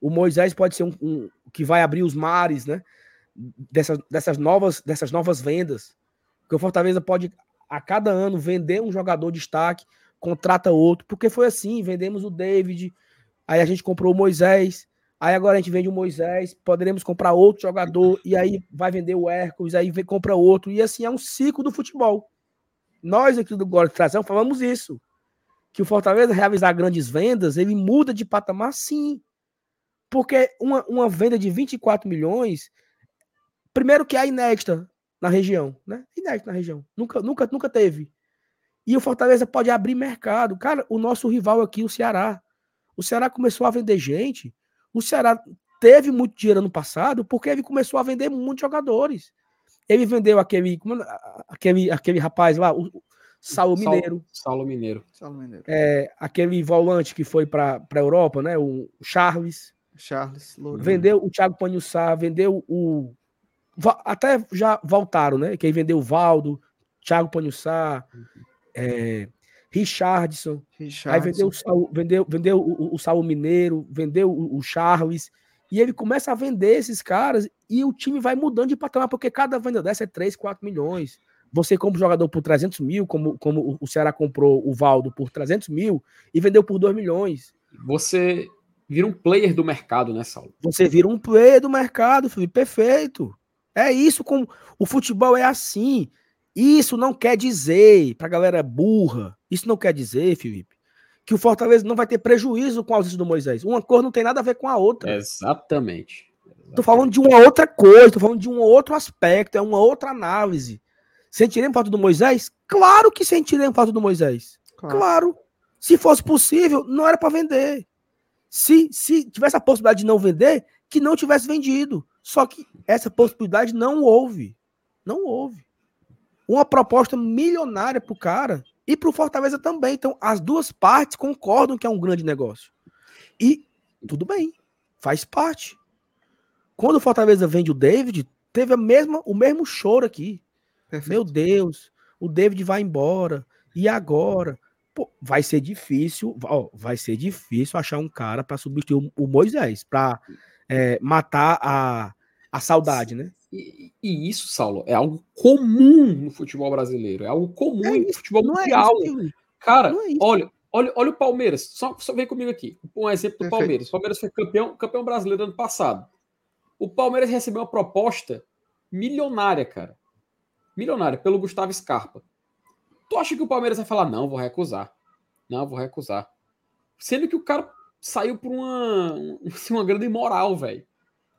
O Moisés pode ser um, um, que vai abrir os mares, né? Dessas, dessas novas dessas novas vendas. Porque o Fortaleza pode a cada ano vender um jogador de destaque, contrata outro, porque foi assim, vendemos o David, aí a gente comprou o Moisés, aí agora a gente vende o Moisés, poderemos comprar outro jogador, e aí vai vender o Hércules, aí vem, compra outro, e assim é um ciclo do futebol. Nós aqui do Gol de Tração falamos isso, que o Fortaleza realizar grandes vendas, ele muda de patamar sim, porque uma, uma venda de 24 milhões, primeiro que é inédita, na região, né? Inédito na região. Nunca, nunca, nunca teve. E o Fortaleza pode abrir mercado. Cara, o nosso rival aqui, o Ceará. O Ceará começou a vender gente. O Ceará teve muito dinheiro ano passado porque ele começou a vender muitos jogadores. Ele vendeu aquele, aquele, aquele rapaz lá, o Saulo Mineiro. Saulo Mineiro. Saulo Mineiro. É, aquele volante que foi para a Europa, né? O Charles. Charles. Lourinho. Vendeu o Thiago Panhussá, vendeu o até já voltaram, né? Quem vendeu o Valdo, Thiago Panhussá, é, Richardson, Richardson, aí vendeu, o, vendeu, vendeu o, o Saul Mineiro, vendeu o, o, Charles, e ele começa a vender esses caras e o time vai mudando de patamar, porque cada venda dessa é 3, 4 milhões. Você compra o jogador por 300 mil, como, como o Ceará comprou o Valdo por 300 mil e vendeu por 2 milhões. Você vira um player do mercado, né, Saulo? Você vira um player do mercado, filho. Perfeito. É isso como o futebol é assim. Isso não quer dizer, pra galera burra, isso não quer dizer, Felipe, que o Fortaleza não vai ter prejuízo com a ausência do Moisés. Uma cor não tem nada a ver com a outra. Exatamente. Exatamente. Tô falando de uma outra coisa, tô falando de um outro aspecto, é uma outra análise. Sentiremos falta do Moisés? Claro que sentiremos falta do Moisés. Claro. claro. Se fosse possível, não era para vender. Se, se tivesse a possibilidade de não vender, que não tivesse vendido. Só que essa possibilidade não houve. Não houve. Uma proposta milionária para o cara e para o Fortaleza também. Então, as duas partes concordam que é um grande negócio. E tudo bem, faz parte. Quando o Fortaleza vende o David, teve a mesma, o mesmo choro aqui. Perfeito. Meu Deus, o David vai embora. E agora? Pô, vai ser difícil, ó, vai ser difícil achar um cara para substituir o, o Moisés, para é, matar a, a saudade, né? E, e, isso, Saulo, é algo comum no futebol brasileiro, é algo comum é no futebol é mundial. É Cara, é olha, olha, olha o Palmeiras, só, só vem comigo aqui, um exemplo do Perfeito. Palmeiras. O Palmeiras foi campeão, campeão brasileiro ano passado. O Palmeiras recebeu uma proposta milionária, cara. Milionária, pelo Gustavo Scarpa. Tu acha que o Palmeiras vai falar, não, vou recusar. Não, vou recusar. Sendo que o cara saiu por uma, uma grande imoral, velho.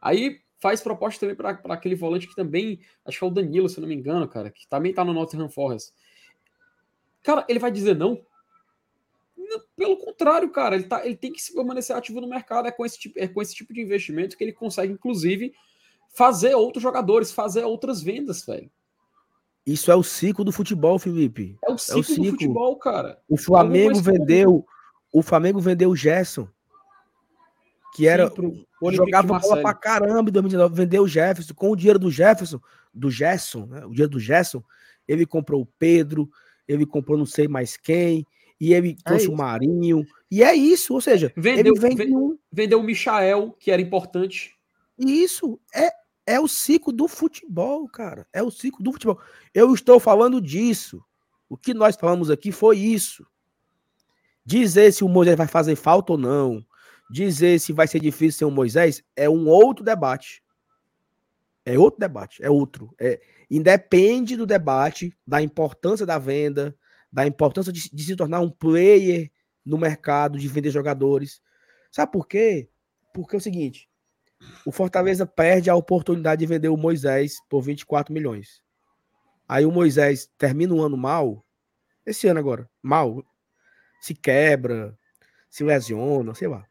Aí faz proposta também para aquele volante que também, acho que é o Danilo, se eu não me engano, cara, que também tá no Nottingham Forest. Cara, ele vai dizer não? Pelo contrário, cara, ele, tá, ele tem que se permanecer ativo no mercado. É com, esse tipo, é com esse tipo de investimento que ele consegue, inclusive, fazer outros jogadores, fazer outras vendas, velho. Isso é o ciclo do futebol, Felipe. É o ciclo, é o ciclo. do futebol, cara. O Flamengo vendeu, o Flamengo vendeu o Gerson, que era Sim, jogava bola pra caramba em 2019, vendeu o Jefferson com o dinheiro do Jefferson, do Gerson, né? O dinheiro do Gerson, ele comprou o Pedro, ele comprou não sei mais quem, e ele é trouxe o Marinho, e é isso, ou seja, vendeu, vende um... vendeu o Michael, que era importante. Isso é é o ciclo do futebol, cara. É o ciclo do futebol. Eu estou falando disso. O que nós falamos aqui foi isso. Dizer se o Moisés vai fazer falta ou não, dizer se vai ser difícil ser um Moisés, é um outro debate. É outro debate, é outro. É, independe do debate, da importância da venda, da importância de, de se tornar um player no mercado, de vender jogadores. Sabe por quê? Porque é o seguinte: o Fortaleza perde a oportunidade de vender o Moisés por 24 milhões. Aí o Moisés termina o ano mal, esse ano agora, mal, se quebra, se lesiona, sei lá.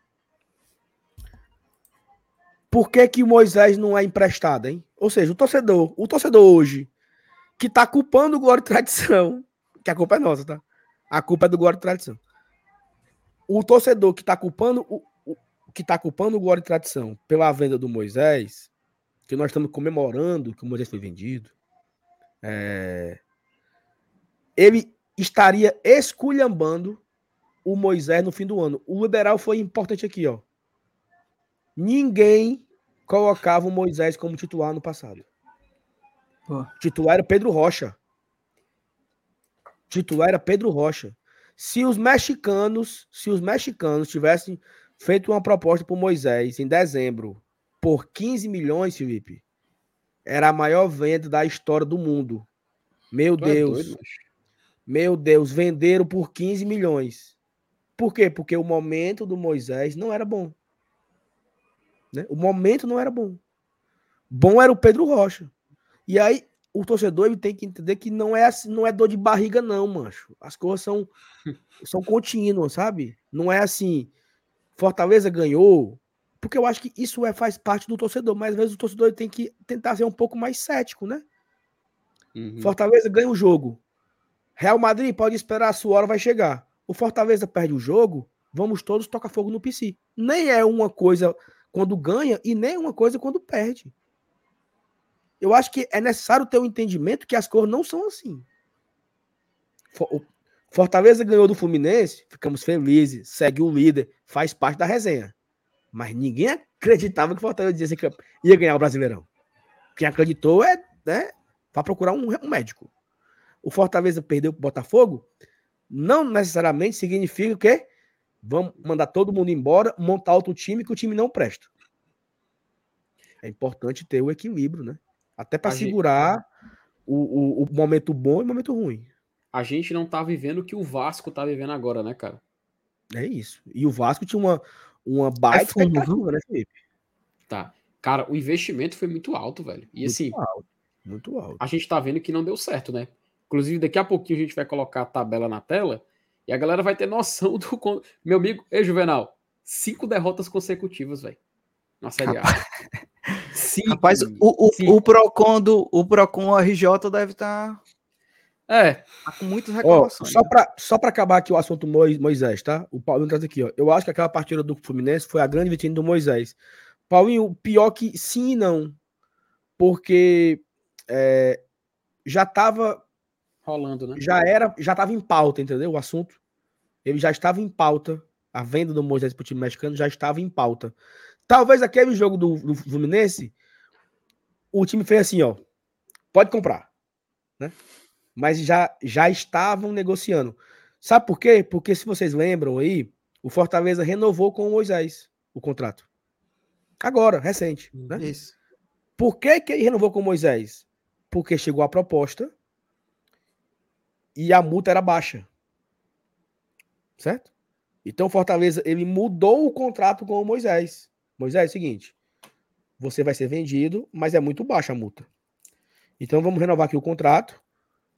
Por que, que o Moisés não é emprestado, hein? Ou seja, o torcedor, o torcedor hoje, que tá culpando o Glória e Tradição, que a culpa é nossa, tá? A culpa é do Glória e Tradição. O torcedor que tá culpando o, o que tá culpando o Glória e Tradição pela venda do Moisés, que nós estamos comemorando que o Moisés foi vendido, é... ele estaria esculhambando o Moisés no fim do ano. O liberal foi importante aqui, ó. Ninguém colocava o Moisés como titular no passado. Pô. Titular era Pedro Rocha. Titular era Pedro Rocha. Se os mexicanos, se os mexicanos tivessem feito uma proposta para Moisés em dezembro por 15 milhões, Felipe, era a maior venda da história do mundo. Meu tu é Deus. É doido, meu Deus, venderam por 15 milhões. Por quê? Porque o momento do Moisés não era bom. Né? O momento não era bom. Bom era o Pedro Rocha. E aí o torcedor ele tem que entender que não é assim, não é dor de barriga não, mancho. As coisas são são contínuas, sabe? Não é assim, Fortaleza ganhou, porque eu acho que isso é faz parte do torcedor, mas às vezes o torcedor tem que tentar ser um pouco mais cético, né? Uhum. Fortaleza ganha o jogo. Real Madrid pode esperar a sua hora vai chegar. O Fortaleza perde o jogo, vamos todos tocar fogo no PC. Nem é uma coisa quando ganha e nem uma coisa quando perde. Eu acho que é necessário ter o um entendimento que as cores não são assim. Fortaleza ganhou do Fluminense, ficamos felizes, segue o líder, faz parte da resenha. Mas ninguém acreditava que Fortaleza ia ganhar o Brasileirão. Quem acreditou é né, para procurar um, um, médico. O Fortaleza perdeu para o Botafogo, não necessariamente significa que vamos mandar todo mundo embora, montar outro time que o time não presta. É importante ter o equilíbrio, né? Até para segurar gente... o, o, o, momento bom e o momento ruim. A gente não tá vivendo o que o Vasco tá vivendo agora, né, cara? É isso. E o Vasco tinha uma, uma baita é expectativa, né, Felipe? Tá. Cara, o investimento foi muito alto, velho. E muito assim. Alto, muito alto. A gente tá vendo que não deu certo, né? Inclusive, daqui a pouquinho a gente vai colocar a tabela na tela e a galera vai ter noção do. Meu amigo, ei, Juvenal, cinco derrotas consecutivas, velho. Na Série A. Cinco, Rapaz, o, o, o, Procon do o Procon RJ deve estar. Tá... É. Tá com muitas reclamações. Oh, só né? para só pra acabar aqui o assunto Moisés, tá? O Paulinho traz aqui, ó. Eu acho que aquela partida do Fluminense foi a grande vitrine do Moisés. Paulinho, pior que sim e não. Porque é, já tava rolando, né? Já era, já estava em pauta, entendeu? O assunto. Ele já estava em pauta. A venda do Moisés para o time mexicano já estava em pauta. Talvez aquele jogo do, do Fluminense, o time fez assim, ó. Pode comprar, né? Mas já já estavam negociando. Sabe por quê? Porque se vocês lembram aí, o Fortaleza renovou com o Moisés o contrato. Agora, recente, né? Isso. Por que, que ele renovou com o Moisés? Porque chegou a proposta e a multa era baixa. Certo? Então Fortaleza ele mudou o contrato com o Moisés. Moisés, é o seguinte, você vai ser vendido, mas é muito baixa a multa. Então vamos renovar aqui o contrato.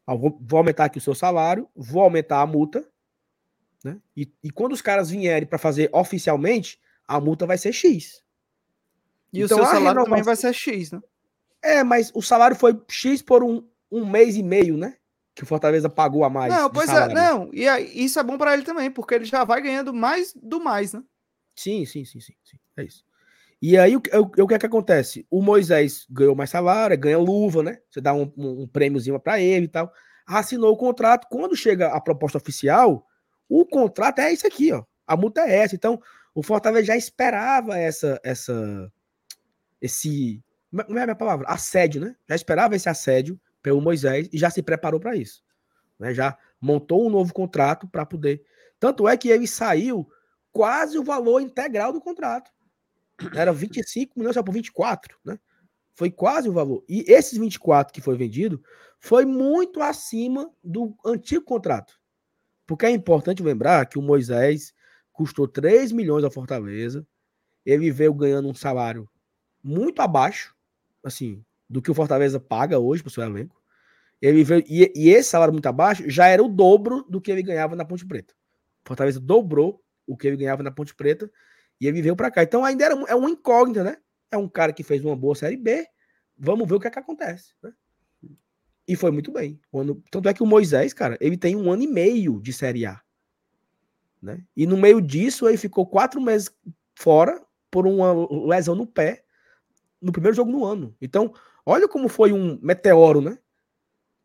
Vou aumentar aqui o seu salário, vou aumentar a multa. Né? E, e quando os caras vierem para fazer oficialmente, a multa vai ser X. E então, o seu salário renovação... também vai ser X, né? É, mas o salário foi X por um, um mês e meio, né? Que o Fortaleza pagou a mais. Não, pois é, salário. é, não. E isso é bom para ele também, porque ele já vai ganhando mais do mais, né? Sim, sim, sim, sim. sim. É isso. E aí, o, o, o que é que acontece? O Moisés ganhou mais salário, ganha luva, né? Você dá um, um, um prêmiozinho para ele e tal. Assinou o contrato. Quando chega a proposta oficial, o contrato é isso aqui, ó. A multa é essa. Então, o Fortaleza já esperava essa, essa, esse, como é a minha palavra? Assédio, né? Já esperava esse assédio pelo Moisés e já se preparou para isso. Né? Já montou um novo contrato para poder. Tanto é que ele saiu quase o valor integral do contrato. Era 25 milhões só por 24, né? Foi quase o valor. E esses 24 que foi vendido foi muito acima do antigo contrato. Porque é importante lembrar que o Moisés custou 3 milhões a Fortaleza. Ele veio ganhando um salário muito abaixo, assim, do que o Fortaleza paga hoje para o seu elenco. Ele veio, e, e, esse salário muito abaixo já era o dobro do que ele ganhava na Ponte Preta. Fortaleza dobrou o que ele ganhava na Ponte Preta e ele veio para cá. Então ainda era, é uma incógnita, né? É um cara que fez uma boa Série B. Vamos ver o que é que acontece, né? E foi muito bem. Quando, tanto é que o Moisés, cara, ele tem um ano e meio de Série A. Né? E no meio disso, ele ficou quatro meses fora por uma lesão no pé no primeiro jogo no ano. Então, olha como foi um meteoro, né?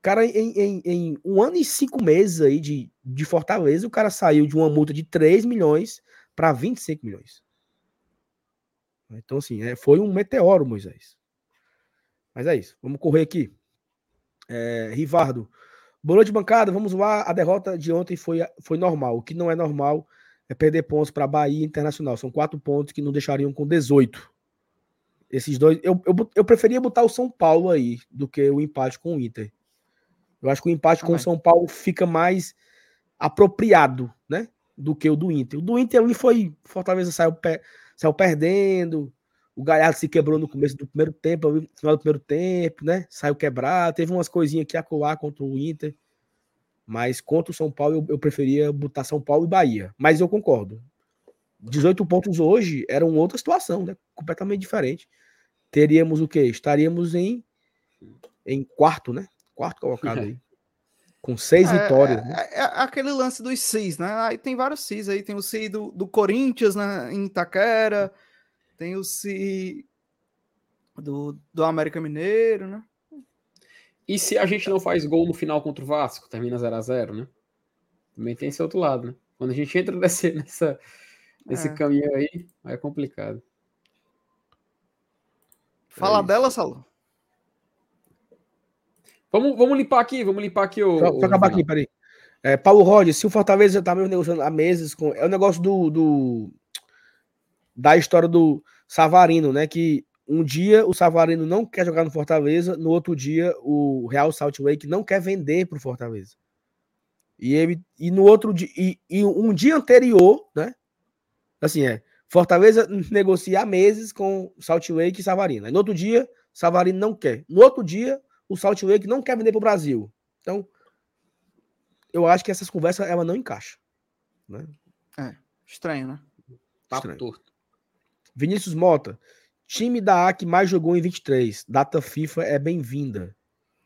Cara, em, em, em, um ano e cinco meses aí de, de Fortaleza, o cara saiu de uma multa de 3 milhões para 25 milhões. Então, assim, é, foi um meteoro, Moisés. Mas é isso. Vamos correr aqui. É, Rivardo. Boa noite, bancada. Vamos lá. A derrota de ontem foi, foi normal. O que não é normal é perder pontos para Bahia Internacional. São quatro pontos que não deixariam com 18. Esses dois. Eu, eu, eu preferia botar o São Paulo aí do que o empate com o Inter. Eu acho que o empate com o São Paulo fica mais apropriado, né? Do que o do Inter. O do Inter ali foi. Fortaleza saiu, saiu perdendo. O Galhardo se quebrou no começo do primeiro tempo, no final do primeiro tempo, né? Saiu quebrado. Teve umas coisinhas aqui a colar contra o Inter. Mas contra o São Paulo, eu, eu preferia botar São Paulo e Bahia. Mas eu concordo. 18 pontos hoje era uma outra situação, né? Completamente diferente. Teríamos o quê? Estaríamos em, em quarto, né? Quarto colocado aí. Com seis é, vitórias. Né? É, é, aquele lance dos CIS, né? Aí tem vários CIS aí. Tem o CI do, do Corinthians né, em Itaquera, tem o CI do, do América Mineiro, né? E se a gente não faz gol no final contra o Vasco, termina 0 a 0 né? Também tem esse outro lado, né? Quando a gente entra nesse, nessa, nesse é. caminho aí, é complicado. Fala é dela, Saulo. Vamos, vamos limpar aqui, vamos limpar aqui o. Só, só acabar aqui, peraí. É, Paulo Rogers, se o Fortaleza tá mesmo negociando há meses com. É o negócio do, do. Da história do Savarino, né? Que um dia o Savarino não quer jogar no Fortaleza, no outro dia o Real Salt Lake não quer vender pro Fortaleza. E ele e no outro dia e, e, um dia anterior, né? Assim é, Fortaleza negocia há meses com Salt Lake e Savarino. Aí no outro dia, Savarino não quer. No outro dia, o Salt Lake não quer vender para o Brasil. Então, eu acho que essas conversas ela não encaixa. Né? É, estranho, né? Papo estranho. torto. Vinícius Mota, time da A que mais jogou em 23. Data FIFA é bem-vinda.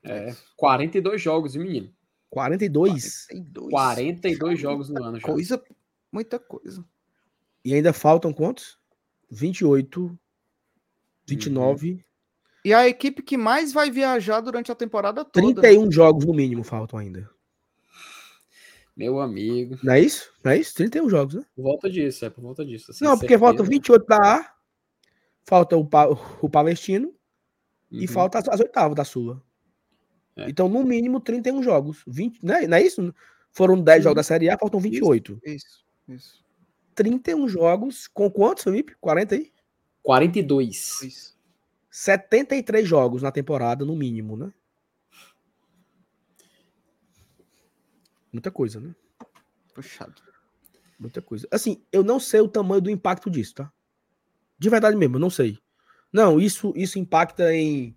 É, 42 jogos, menino. 42? 42, 42 jogos no ano. Já. Coisa, muita coisa. E ainda faltam quantos? 28, 29. Uhum. E a equipe que mais vai viajar durante a temporada toda. 31 né? jogos no mínimo faltam ainda. Meu amigo. Não é isso? Não é isso? 31 jogos, né? Por volta disso, é por volta disso. Assim, não, porque faltam 28 da A, falta o, pa, o Palestino uhum. e falta as, as oitavas da Sula. É. Então, no mínimo, 31 jogos. 20, não, é, não é isso? Foram 10 Sim. jogos da Série A, faltam 28. Isso, isso. 31 jogos, com quantos, Felipe? 40 aí? 42. Isso. 73 jogos na temporada, no mínimo, né? Muita coisa, né? Puxado. Muita coisa. Assim, eu não sei o tamanho do impacto disso, tá? De verdade mesmo, eu não sei. Não, isso, isso impacta em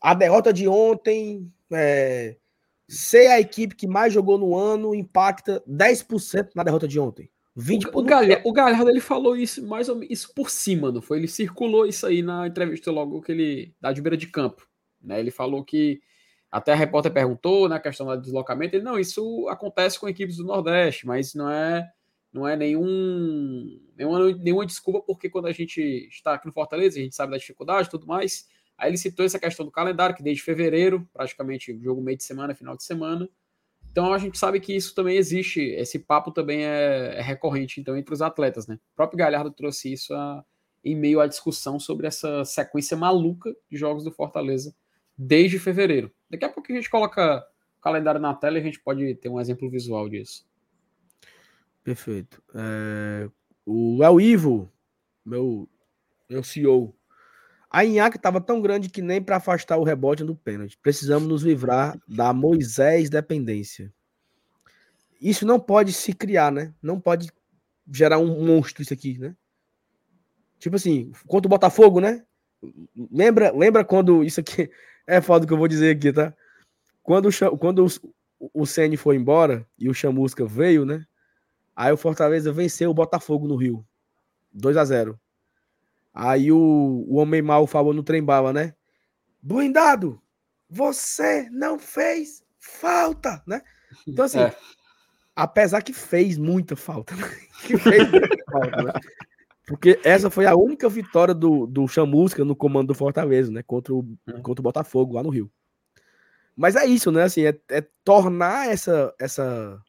a derrota de ontem, é, ser a equipe que mais jogou no ano, impacta 10% na derrota de ontem. 20 o, o, Galhardo, o Galhardo ele falou isso mais ou menos isso por cima, não foi? Ele circulou isso aí na entrevista logo que ele dá de beira de campo. Né? Ele falou que até a repórter perguntou na né, questão do deslocamento. Ele, não, isso acontece com equipes do Nordeste, mas não é não é nenhum, nenhuma, nenhuma desculpa, porque quando a gente está aqui no Fortaleza, a gente sabe da dificuldade e tudo mais. Aí ele citou essa questão do calendário, que desde fevereiro, praticamente jogo meio de semana, final de semana. Então a gente sabe que isso também existe, esse papo também é, é recorrente então entre os atletas, né? O próprio Galhardo trouxe isso a, em meio à discussão sobre essa sequência maluca de jogos do Fortaleza desde fevereiro. Daqui a pouco a gente coloca o calendário na tela e a gente pode ter um exemplo visual disso. Perfeito. É, o El Ivo, meu, meu CEO, a Inhaque estava tão grande que nem para afastar o rebote do pênalti. Precisamos nos livrar da Moisés dependência. Isso não pode se criar, né? Não pode gerar um monstro isso aqui, né? Tipo assim, contra o Botafogo, né? Lembra, lembra quando isso aqui é foda que eu vou dizer aqui, tá? Quando, quando o, o Ceni foi embora e o Chamusca veio, né? Aí o Fortaleza venceu o Botafogo no Rio. 2 a 0 Aí o, o homem mal falou no trem bala, né? Blindado, você não fez falta, né? Então, assim, é. apesar que fez muita falta, né? que fez muita falta, né? Porque essa foi a única vitória do, do Chamusca no comando do Fortaleza, né? Contra o, hum. contra o Botafogo lá no Rio. Mas é isso, né? Assim, é, é tornar essa, essa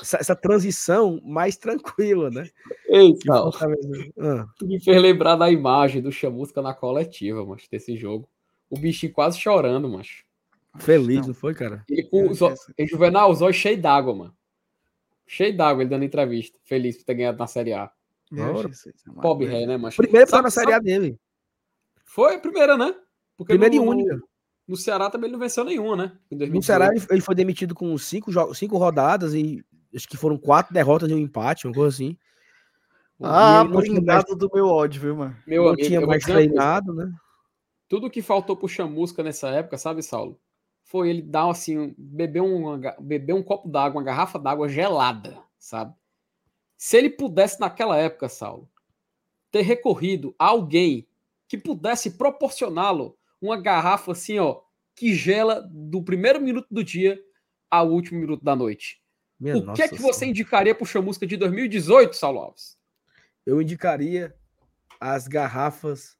essa, essa, transição mais tranquila, né? Eita, ah. tu me fez lembrar da imagem do Chamusca na coletiva, mas desse jogo. O bichinho quase chorando, mas Feliz, não, não foi, cara? Ele com os olhos, Juvenal, os olhos cheios d'água, mano. Cheio d'água ele dando entrevista. Feliz por ter ganhado na Série A. É Pobre ré, né, mas Primeiro foi na Série A dele. Foi a primeira, né? Porque primeira no, e única. No Ceará também ele não venceu nenhuma, né? No Ceará ele foi demitido com cinco, cinco rodadas e acho que foram quatro derrotas e um empate, uma coisa assim. Ah, blindado do meu ódio, viu, mano? Meu não amigo, tinha mais treinado, né? Tudo que faltou pro Chamusca nessa época, sabe, Saulo? Foi ele dar assim, beber um, beber um copo d'água, uma garrafa d'água gelada, sabe? Se ele pudesse naquela época, Saulo, ter recorrido a alguém que pudesse proporcioná-lo uma garrafa assim, ó, que gela do primeiro minuto do dia ao último minuto da noite. Minha o que é que você indicaria para o Chamusca de 2018, Saulo Alves? Eu indicaria as garrafas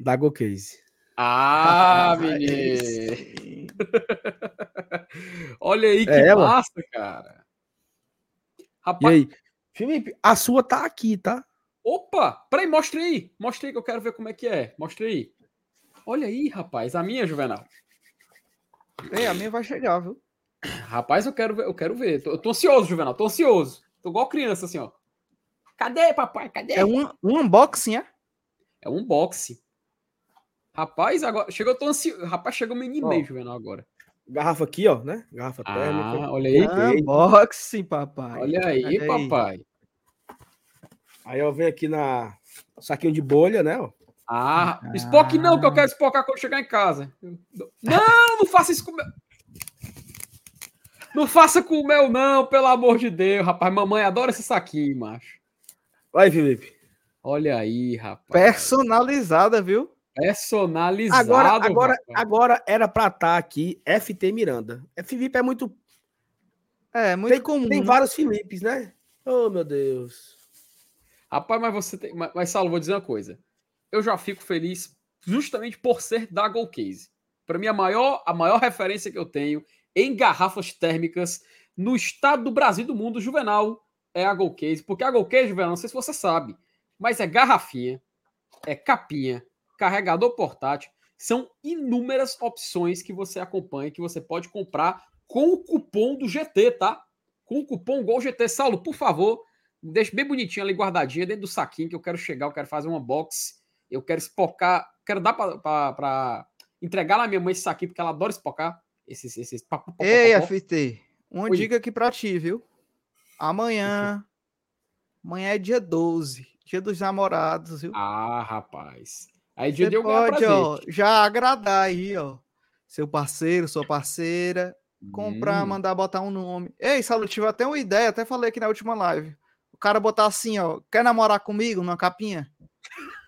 da GoCase. Ah, menino! Olha aí que é, massa, mano. cara. Rapaz... E aí? Felipe, a sua tá aqui, tá? Opa! Peraí, mostre aí. Mostre aí que eu quero ver como é que é. Mostre aí. Olha aí, rapaz, a minha, Juvenal. É, a minha vai chegar, viu? Rapaz, eu quero ver, eu quero ver. Tô, eu tô ansioso, Juvenal, tô ansioso. Tô igual criança, assim, ó. Cadê, papai? Cadê? É um, um unboxing, é? É um unboxing. Rapaz, agora. Chegou, eu tô ansioso. Rapaz, chegou meio e-mail, Juvenal, agora. Garrafa aqui, ó, né? Garrafa ah, térmica. Olha aí. Unboxing, papai. Olha aí, Olha papai. Aí eu venho aqui na saquinho de bolha, né? Ó. Ah, ah, Spock não, que eu quero Spockar quando chegar em casa. Não, não faça isso com meu. Não faça com o meu, não, pelo amor de Deus, rapaz. Mamãe adora esse saquinho, macho. Vai, Felipe. Olha aí, rapaz. Personalizada, viu? Personalizada. Agora, agora, agora era pra estar tá aqui FT Miranda. É, Felipe é muito. É, muito tem, comum. Tem vários Filipes, né? Oh, meu Deus. Rapaz, mas você tem. Mas, mas Saulo, vou dizer uma coisa eu já fico feliz justamente por ser da Gold Case. Para mim, a maior, a maior referência que eu tenho em garrafas térmicas no estado do Brasil e do mundo, Juvenal, é a Gold Case. Porque a Gold Case, Juvenal, não sei se você sabe, mas é garrafinha, é capinha, carregador portátil. São inúmeras opções que você acompanha, que você pode comprar com o cupom do GT, tá? Com o cupom GOLGT. Saulo, por favor, deixe bem bonitinho ali guardadinha dentro do saquinho que eu quero chegar, eu quero fazer uma box eu quero espocar, quero dar para entregar lá minha mãe esse saquinho, porque ela adora espocar. Esses, esses Ei, FT, uma Oi. dica aqui para ti, viu? Amanhã, amanhã é dia 12, dia dos namorados, viu? Ah, rapaz. Aí dia de eu pode, ó, já agradar aí, ó. Seu parceiro, sua parceira. Comprar, Hum. mandar botar um nome. Ei, Saulo, tive até uma ideia, até falei aqui na última live. O cara botar assim, ó. Quer namorar comigo numa capinha?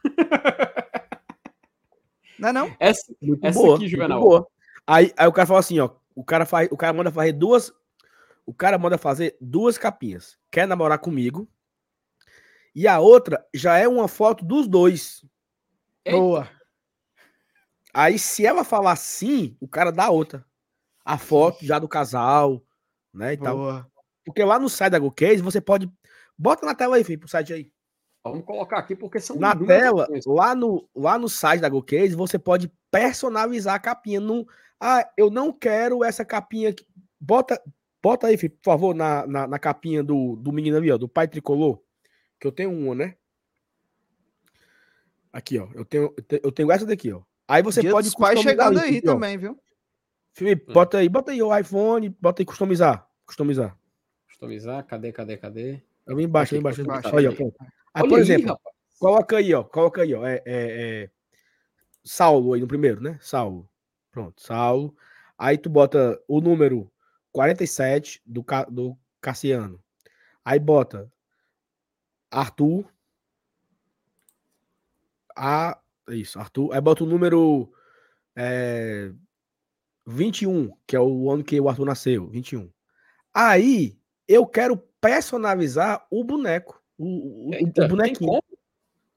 não é não? Essa, Muito Essa boa. aqui, muito Juvenal. boa. Aí, aí o cara fala assim, ó. O cara, faz, o cara manda fazer duas. O cara manda fazer duas capinhas. Quer namorar comigo? E a outra já é uma foto dos dois. Eita. Boa. Aí, se ela falar sim, o cara dá outra. A foto já do casal, né? E tal. Boa. Porque lá no site da GoCase você pode. Bota na tela aí, filho, pro site aí. Vamos colocar aqui porque são Na tela, lá no, lá no site da GoCase, você pode personalizar a capinha. Não, ah, eu não quero essa capinha aqui. Bota, bota aí, filho, por favor, na, na, na capinha do, do menino ali, ó, do pai tricolor. Que eu tenho uma, né? Aqui, ó. Eu tenho, eu tenho- essa daqui, ó. Aí você Dia pode customizar chegando aí ó. também, viu? Felipe, Hum. bota aí, bota aí o iPhone, bota aí customizar. Customizar. Customizar, cadê, cadê, cadê? Ali embaixo, ali Aqui, embaixo. ali embaixo, embaixo. Olha, ó, aí. pronto. Aí, Olha por aí, exemplo, rapaz. Coloca aí, ó. Coloca aí, ó. É, é, é... Saulo aí no primeiro, né? Saulo. Pronto, Saulo. Aí tu bota o número 47 do, do Cassiano. Aí bota Arthur. A. Isso, Arthur. Aí bota o número é, 21, que é o ano que o Arthur nasceu. 21. Aí eu quero personalizar o boneco. O, o- o- Eita, o bonequinho.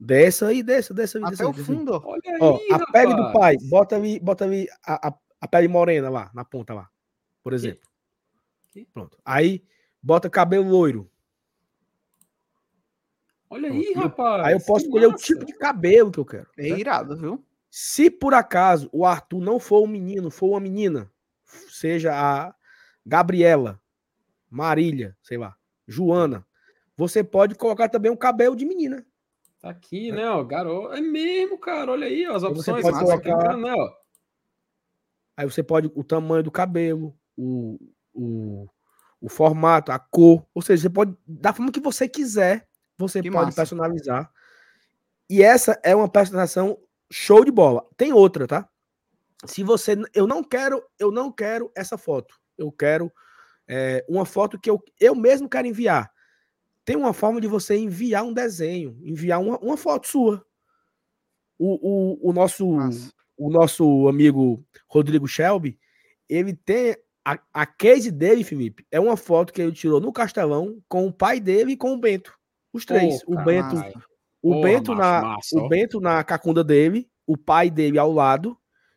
Desce aí, desce, desce aí. desce Até aí, o desce aí. fundo, ó. Olha aí, Ó, a pele do rapaz. pai, bota ali, bota ali a, a, a pele morena lá, na ponta lá, por exemplo. Aqui. Pronto. Aí, bota cabelo loiro. Olha Pronto. aí, Eu- rapaz. Aí eu posso escolher o tipo de cabelo que eu quero. É né? irado, viu? Se por acaso o Arthur não for um menino, for uma menina, seja a Gabriela, Marília, sei lá, Joana, você pode colocar também um cabelo de menina. Tá aqui, né, ó, garoto. É mesmo, cara. Olha aí, ó, as Aí você opções. pode massa, colocar- né, ó. Aí você pode o tamanho do cabelo, o, o, o formato, a cor. Ou seja, você pode, da forma que você quiser, você Que pode massa. personalizar. E essa é uma personalização show de bola. Tem outra, tá? Se você. Eu não quero, eu não quero essa foto. Eu quero é, uma foto que eu, eu mesmo quero enviar. Tem uma forma de você enviar um desenho, enviar uma, uma foto sua. O, o, o nosso o nosso amigo Rodrigo Shelby, ele tem a, a case dele, Felipe, é uma foto que ele tirou no Castelão com o pai dele e com o Bento. Os três. Pô, o Bento, o Porra, Bento na massa, o. Bento na cacunda dele, o pai dele ao lado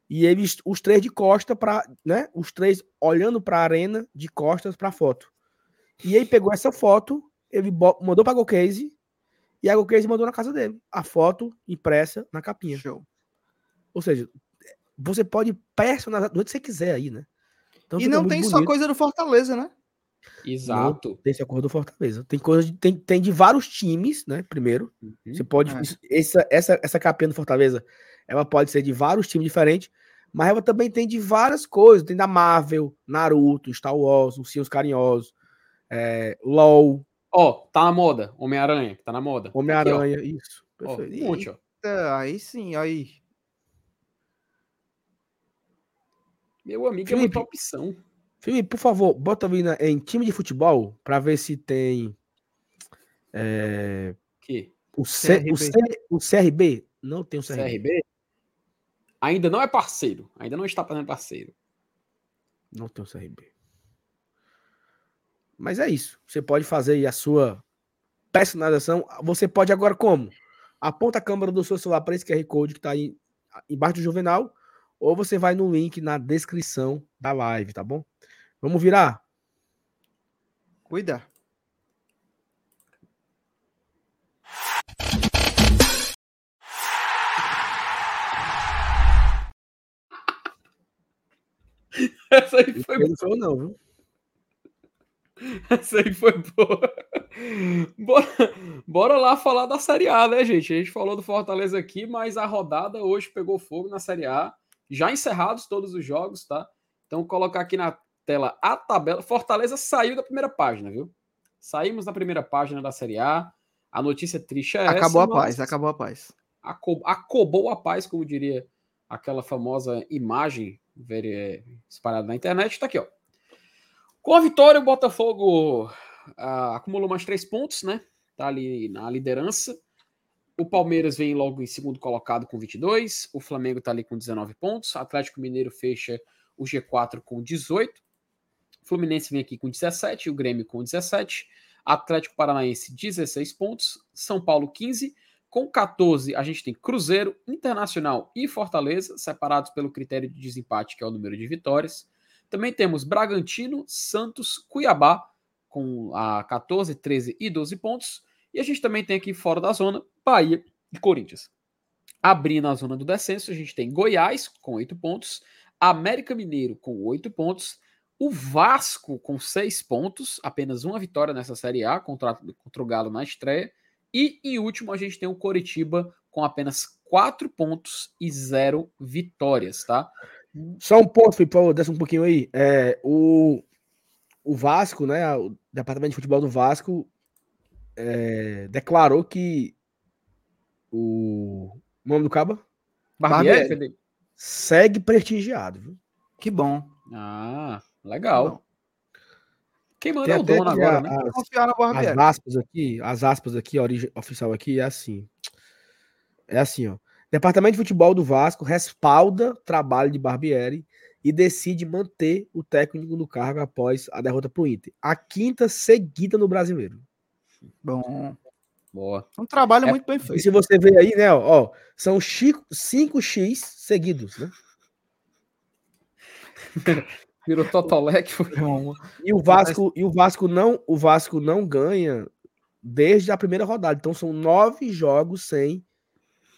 e eles os três de costa para, né? Os três olhando para a arena de costas para a foto. E ele pegou essa foto, ele mandou para a Case e a Case mandou na casa dele, a foto impressa na capinha. Show. Ou seja, você pode personalizar do jeito que você quiser aí, né? Então E fica não tem só bonito. coisa do Fortaleza, né? Exato. Tem esse acordo do Fortaleza. Tem coisa de, tem, tem de vários times, né? Primeiro. Uhum. Você pode. É. isso- Essa, essa, essa capinha do Fortaleza, ela pode ser de vários times diferentes, mas ela também tem de várias coisas. Tem da Marvel, Naruto, Star Wars, Ursinhos Carinhosos, é, LOL, Ó, tá na moda. Homem-Aranha, que tá na moda. Homem-Aranha. Isso. ó. Ó, Perfeito. um monte, ó. Eita, Aí sim, aí. Meu amigo, é muita Felipe. opção. Felipe, por favor, bota ali na- em time de futebol para ver se tem. é, Que o, C, o, C, o CRB. Não tem o CRB. CRB ainda não é parceiro. Ainda não está fazendo parceiro. Não tem o CRB. Mas é isso. Você pode fazer aí a sua personalização. Você pode agora como? Aponta a câmera do seu celular para esse QR Code que está aí embaixo do Juvenal. Ou você vai no link na descrição da live, tá bom? Vamos virar? Cuida. Essa aí foi não eu não, viu? Essa aí foi boa. Bora, bora lá falar da Série A, né, gente? A gente falou do Fortaleza aqui, mas a rodada hoje pegou fogo na Série A. Já encerrados todos os jogos, tá? Então, colocar aqui na tela a tabela. Fortaleza saiu da primeira página, viu? Saímos da primeira página da Série A. A notícia triste é Acabou essa, a mas paz, acabou a paz. acobou a paz, como diria aquela famosa imagem é, espalhada na internet. Tá aqui, ó. Com a vitória, o Botafogo uh, acumulou mais três pontos, né? Tá ali na liderança. O Palmeiras vem logo em segundo colocado com 22. O Flamengo tá ali com 19 pontos. O Atlético Mineiro fecha o G4 com 18. O Fluminense vem aqui com 17. O Grêmio com 17. Atlético Paranaense, 16 pontos. São Paulo, 15. Com 14, a gente tem Cruzeiro, Internacional e Fortaleza, separados pelo critério de desempate, que é o número de vitórias. Também temos Bragantino, Santos, Cuiabá, com a 14, 13 e 12 pontos. E a gente também tem aqui fora da zona, Bahia e Corinthians. Abrindo a zona do descenso, a gente tem Goiás com 8 pontos, América Mineiro com 8 pontos, o Vasco com 6 pontos, apenas uma vitória nessa Série A contra, contra o Galo na estreia. E em último, a gente tem o Coritiba com apenas 4 pontos e 0 vitórias, tá? Só um ponto, Filipe, desce um pouquinho aí. É, o, o Vasco, né? O departamento de futebol do Vasco é, declarou que o, o nome do Caba? Barbieri, Barbieri segue prestigiado, viu? Que bom. Ah, legal. Quem manda é o dono agora, né? As, Confiar na as aspas aqui, as aspas aqui, a origem oficial aqui é assim. É assim, ó. Departamento de Futebol do Vasco respalda trabalho de Barbieri e decide manter o técnico no cargo após a derrota para o Inter. A quinta seguida no brasileiro. Bom. Boa. Um trabalho é, muito bem feito. E se você ver aí, né, ó, ó são 5x seguidos, né? Virou Totolec. e o Vasco, e o Vasco não, o Vasco não ganha desde a primeira rodada. Então são nove jogos sem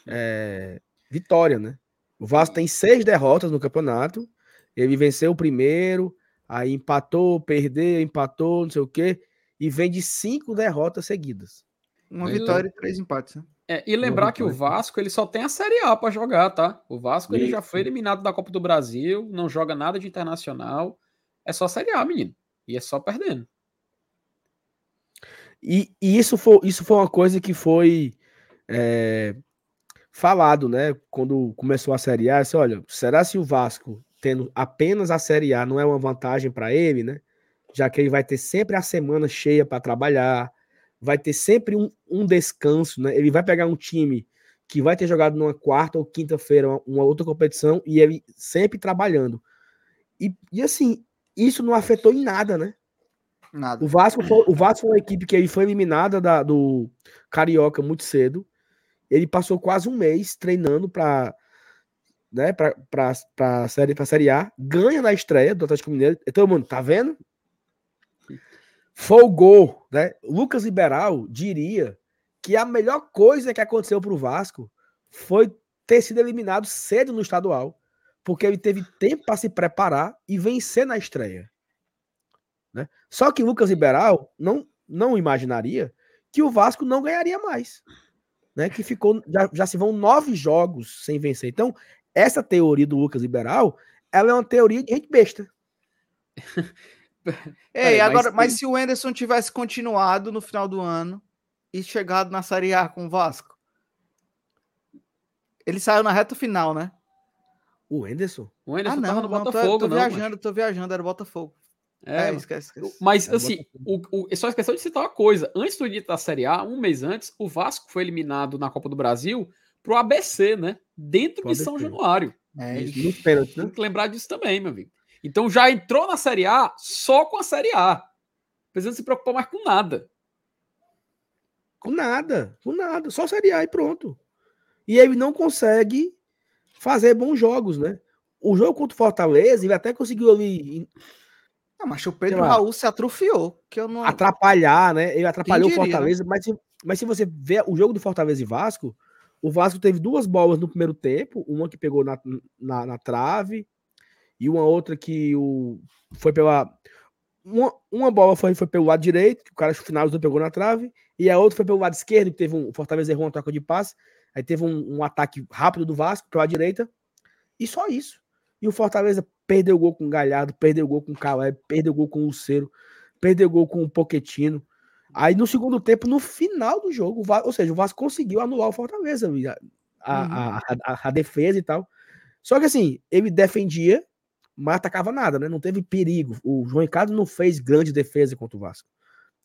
é, vitória, né? O Vasco tem seis derrotas no campeonato. Ele venceu o primeiro, aí empatou, perdeu, empatou, não sei o quê, e vem de cinco derrotas seguidas. Uma vitória e três empates, né? É, e lembrar que o Vasco ele só tem a Série A para jogar, tá? O Vasco ele já foi eliminado da Copa do Brasil, não joga nada de internacional, é só a Série A, menino. E é só perdendo. E, e isso, foi, isso foi uma coisa que foi é, falado, né? Quando começou a Série A, disse, olha, será se o Vasco tendo apenas a Série A não é uma vantagem para ele, né? Já que ele vai ter sempre a semana cheia para trabalhar, vai ter sempre um, um, descanso, né? Ele vai pegar um time que vai ter jogado numa quarta ou quinta-feira uma, uma, outra competição e ele sempre trabalhando. E, e assim, isso não afetou em nada, né? Nada. O Vasco foi, o Vasco foi uma equipe que ele foi eliminada da, do Carioca muito cedo. Ele passou quase um mês treinando para né, para a série, pra série A, ganha na estreia do Atlético Mineiro. Todo mundo, tá vendo? Folgou, né? Lucas Liberal diria que a melhor coisa que aconteceu para o Vasco foi ter sido eliminado cedo no estadual, porque ele teve tempo para se preparar e vencer na estreia. Né? Só que Lucas Liberal não, não imaginaria que o Vasco não ganharia mais. Né? Que ficou. Já, já se vão nove jogos sem vencer. Então, essa teoria do Lucas Liberal ela é uma teoria de gente besta. Ei, agora, mas, mas se o Enderson tivesse continuado no final do ano e chegado na Série A com o Vasco, ele saiu na reta final, né? O Enderson? O Enderson ah, não, tava no não, Botafogo, tô, tô não, viajando, mas... tô viajando, era o Botafogo. É, é esquece, esquece. Mas, assim, o, o, só esqueceu de citar uma coisa. Antes do início da Série A, um mês antes, o Vasco foi eliminado na Copa do Brasil pro ABC, né? Dentro pro de ABC. São Januário. É, isso. Né? Tem que lembrar disso também, meu amigo. Então já entrou na Série A só com a Série A. Precisando se preocupar mais com nada. Com nada, com nada. Só Série A e pronto. E ele não consegue fazer bons jogos, né? O jogo contra o Fortaleza, ele até conseguiu ali. Não, mas o Pedro Raul se atrofiou. Que eu não... Atrapalhar, né? Ele atrapalhou o né? Fortaleza, mas, se, mas se você ver o jogo do Fortaleza e Vasco, o Vasco teve duas bolas no primeiro tempo, uma que pegou na, na, na trave e uma outra que o, foi pela. Uma, uma bola foi, foi pelo lado direito, que o cara finalizou pegou na trave, e a outra foi pelo lado esquerdo, que teve um. O Fortaleza errou uma troca de passe, aí teve um, um ataque rápido do Vasco pela direita, e só isso. E o Fortaleza perdeu o gol com o Galhardo, perdeu o gol com o Caleb, perdeu o gol com o Lucero, perdeu o gol com o Poquetino. Aí no segundo tempo, no final do jogo, Vasco, ou seja, o Vasco conseguiu anular o Fortaleza. a, uhum. a, a, a, defesa e tal. Só que assim, ele defendia, mas atacava nada, né? Não teve perigo. O João Ricardo não fez grande defesa contra o Vasco.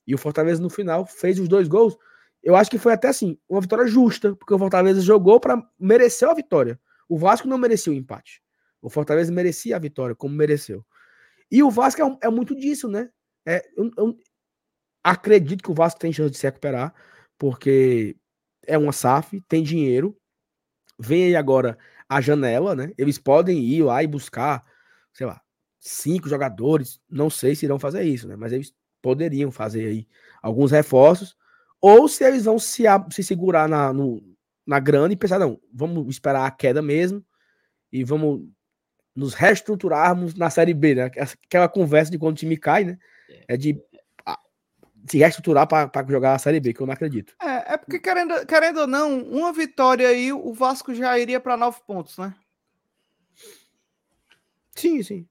E o Fortaleza, no final, fez os dois gols. Eu acho que foi até assim, uma vitória justa, porque o Fortaleza jogou para merecer a vitória. O Vasco não merecia o empate. O Fortaleza merecia a vitória, como mereceu. E o Vasco é, é muito disso, né? É, eu, eu, acredito que o Vasco tem chance de se recuperar, porque é uma SAF, tem dinheiro. Vem aí agora a janela, né? Eles podem ir lá e buscar, sei lá, cinco jogadores. Não sei se irão fazer isso, né? Mas eles poderiam fazer aí alguns reforços. Ou se eles vão se, se segurar na, no, na grana e pensar, não, vamos esperar a queda mesmo e vamos nos reestruturarmos na Série B, né? Aquela conversa de quando o time cai, né? É de se reestruturar para jogar a Série B, que eu não acredito. É, é porque, querendo, querendo ou não, uma vitória aí, o Vasco já iria para nove pontos, né? Sim, sim.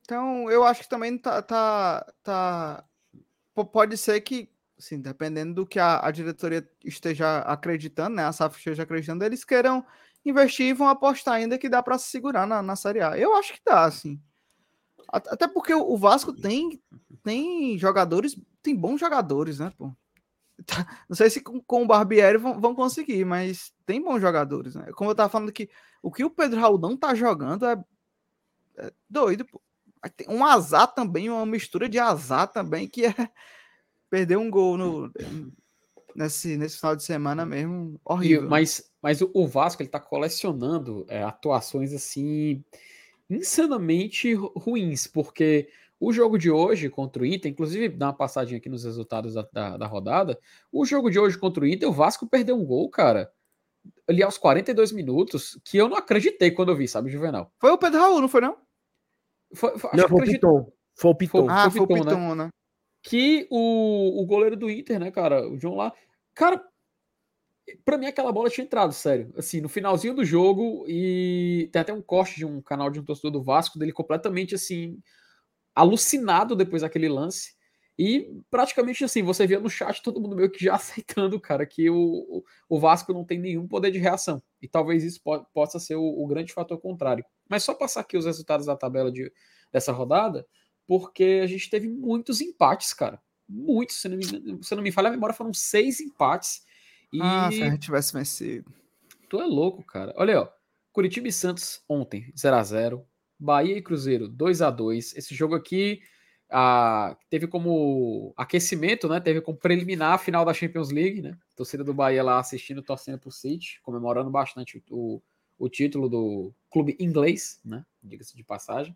Então, eu acho que também tá, tá, tá... Pode ser que, assim, dependendo do que a, a diretoria esteja acreditando, né? A SAF esteja acreditando, eles queiram investir e vão apostar ainda que dá para se segurar na, na Série A. Eu acho que dá, assim. Até porque o Vasco tem, tem jogadores, tem bons jogadores, né, pô? Tá, não sei se com, com o Barbieri vão, vão, conseguir, mas tem bons jogadores, né? Como eu tava falando que o que o Pedro Raul não tá jogando é, é doido, pô. Tem um azar também, uma mistura de azar também, que é perder um gol no, nesse, nesse final de semana mesmo, horrível. E, mas, mas o, Vasco ele tá colecionando é, atuações assim insanamente ruins, porque o jogo de hoje contra o Inter, inclusive dá uma passadinha aqui nos resultados da, da, da, rodada, o jogo de hoje contra o Inter, o Vasco perdeu um gol, cara, ali aos 42 minutos, que eu não acreditei quando eu vi, sabe, Juvenal? Foi o Pedro Raul, não foi não? Foi, foi, não, foi o Piton. Foi o Piton. Ah, foi o Piton, né? né? Que o, o goleiro do Inter, né, cara, o João lá, cara, Pra mim, aquela bola tinha entrado, sério. Assim, no finalzinho do jogo, e tem até um corte de um canal de um torcedor do Vasco, dele completamente assim, alucinado depois daquele lance. E praticamente assim, você via no chat todo mundo meio que já aceitando, cara, que o, o Vasco não tem nenhum poder de reação. E talvez isso po possa ser o, o, grande fator contrário. Mas só passar aqui os resultados da tabela de, dessa rodada, porque a gente teve muitos empates, cara. Muitos, se não me, se não me falha a memória, foram seis empates. E... Ah, se a gente tivesse vencido. Tu é louco, cara. Olha aí, ó. Curitiba e Santos ontem, 0 a 0 Bahia e Cruzeiro, 2 a 2 Esse jogo aqui ah, teve como aquecimento, né? Teve como preliminar a final da Champions League, né? A torcida do Bahia lá assistindo, torcendo pro City, comemorando bastante o, o título do clube inglês, né? Diga-se de passagem.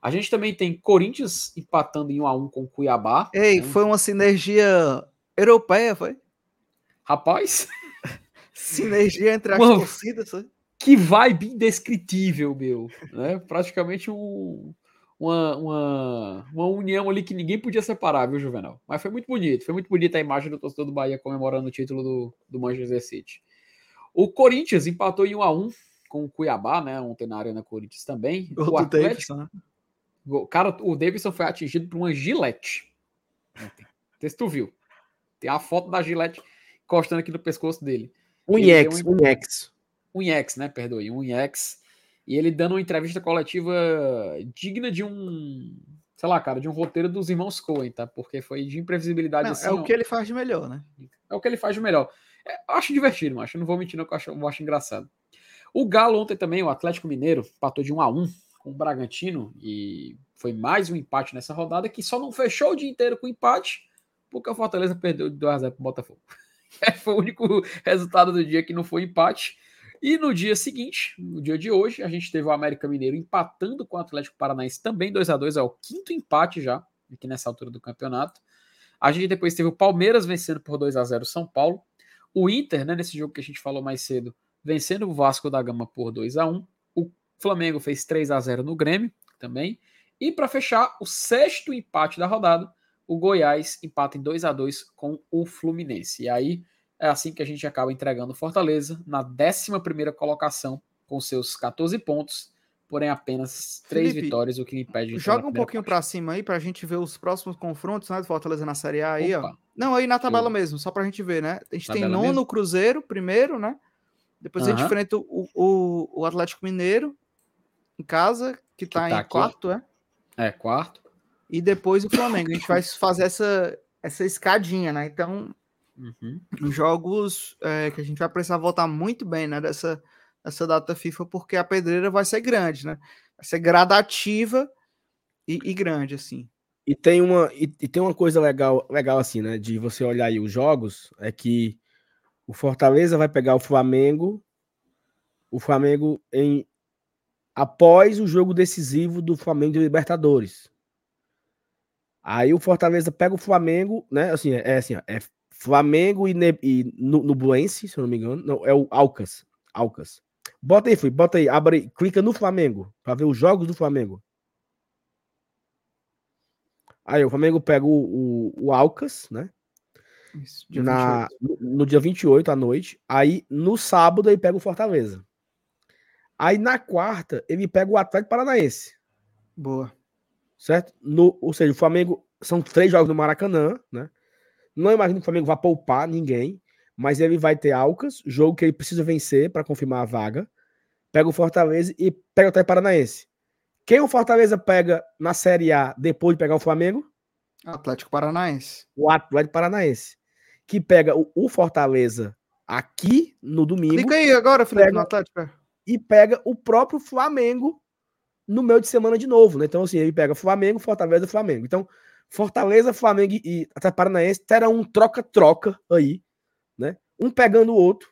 A gente também tem Corinthians empatando em 1 a 1 com Cuiabá. Ei, né? foi uma sinergia europeia, foi? Rapaz. Sinergia entre as Mano, torcidas. Que vibe indescritível, meu. Né? Praticamente um, uma, uma, uma união ali que ninguém podia separar, viu, Juvenal? Mas foi muito bonito. Foi muito bonita a imagem do torcedor do Bahia comemorando o título do, do Manchester City. O Corinthians empatou em 1 a 1 com o Cuiabá, né? Ontem na Arena Corinthians também. o Atlético, né? Cara, o Davidson foi atingido por uma gilete. Não sei se tu viu. Tem a foto da gilete encostando aqui no pescoço dele. Um IEX, um, IEX. Um IEX, né? Perdoe, um IEX. E ele dando uma entrevista coletiva digna de um, sei lá, cara, de um roteiro dos irmãos Coen, tá? Porque foi de imprevisibilidade não, assim. É o que ele faz de melhor, né? É o que ele faz de melhor. É, eu acho divertido, acho. Eu não vou mentir, não, que eu acho, eu acho engraçado. O Galo ontem também, o Atlético Mineiro, empatou de 1 a 1 com o Bragantino e foi mais um empate nessa rodada que só não fechou o dia inteiro com empate porque o Fortaleza perdeu de 2 a 0 pro Botafogo. foi o único resultado do dia que não foi empate. E no dia seguinte, no dia de hoje, a gente teve o América Mineiro empatando com o Atlético Paranaense também 2 a 2 é o quinto empate já, aqui nessa altura do campeonato. A gente depois teve o Palmeiras vencendo por 2 a 0 São Paulo. O Inter, né, nesse jogo que a gente falou mais cedo, vencendo o Vasco da Gama por 2 a 1 O Flamengo fez 3 a 0 no Grêmio também. E para fechar, o sexto empate da rodada, o Goiás empata em 2 a 2 com o Fluminense. E aí é assim que a gente acaba entregando o Fortaleza na 11 colocação com seus 14 pontos, porém apenas 3 Felipe, vitórias, o que lhe impede de Joga um pouquinho para cima aí para a gente ver os próximos confrontos né, do Fortaleza na Série A aí, Opa. ó. Não, aí na tabela Eu... mesmo, só para a gente ver, né? A gente tabela tem nono mesmo? Cruzeiro primeiro, né? Depois a gente enfrenta o, o, o Atlético Mineiro em casa, que tá, tá em aqui. quarto, é? É, quarto. E depois o Flamengo. A gente vai fazer essa, essa escadinha, né? Então, Uhum. os jogos é, que a gente vai precisar voltar muito bem, né? Dessa, dessa data FIFA, porque a pedreira vai ser grande, né? Vai ser gradativa e, e grande, assim. E tem uma e, e tem uma coisa legal, legal assim, né, de você olhar aí os jogos, é que o Fortaleza vai pegar o Flamengo, o Flamengo em após o jogo decisivo do Flamengo de Libertadores. Aí o Fortaleza pega o Flamengo, né, assim, é, é assim, ó, é Flamengo e, ne, e Nublense, se eu não me engano, não, é o Alcas, Alcas. Bota aí, Felipe, bota aí, abre aí, clica no Flamengo para ver os jogos do Flamengo. Aí o Flamengo pega o, o, o Alcas, né? Isso, dia na, 28. no, no dia 28 à noite. Aí no sábado ele pega o Fortaleza. Aí na quarta ele pega o Atlético Paranaense, Boa. Certo? No, ou seja, o Flamengo são três jogos no Maracanã, né? Não imagino que o Flamengo vá poupar ninguém, mas ele vai ter Alcas, jogo que ele precisa vencer para confirmar a vaga. Pega o Fortaleza e pega o Atlético Paranaense. Quem o Fortaleza pega na Série A depois de pegar o Flamengo? Atlético Paranaense. O Atlético Paranaense. Que pega o, o Fortaleza aqui no domingo Clica aí agora, Felipe, Pega- no Atlético. é. e pega o próprio Flamengo no meio de semana de novo, né? Então, assim, ele pega Flamengo, Fortaleza, Flamengo. Então, Fortaleza, Flamengo e Atlético Paranaense terão um troca-troca aí, né? Um pegando o outro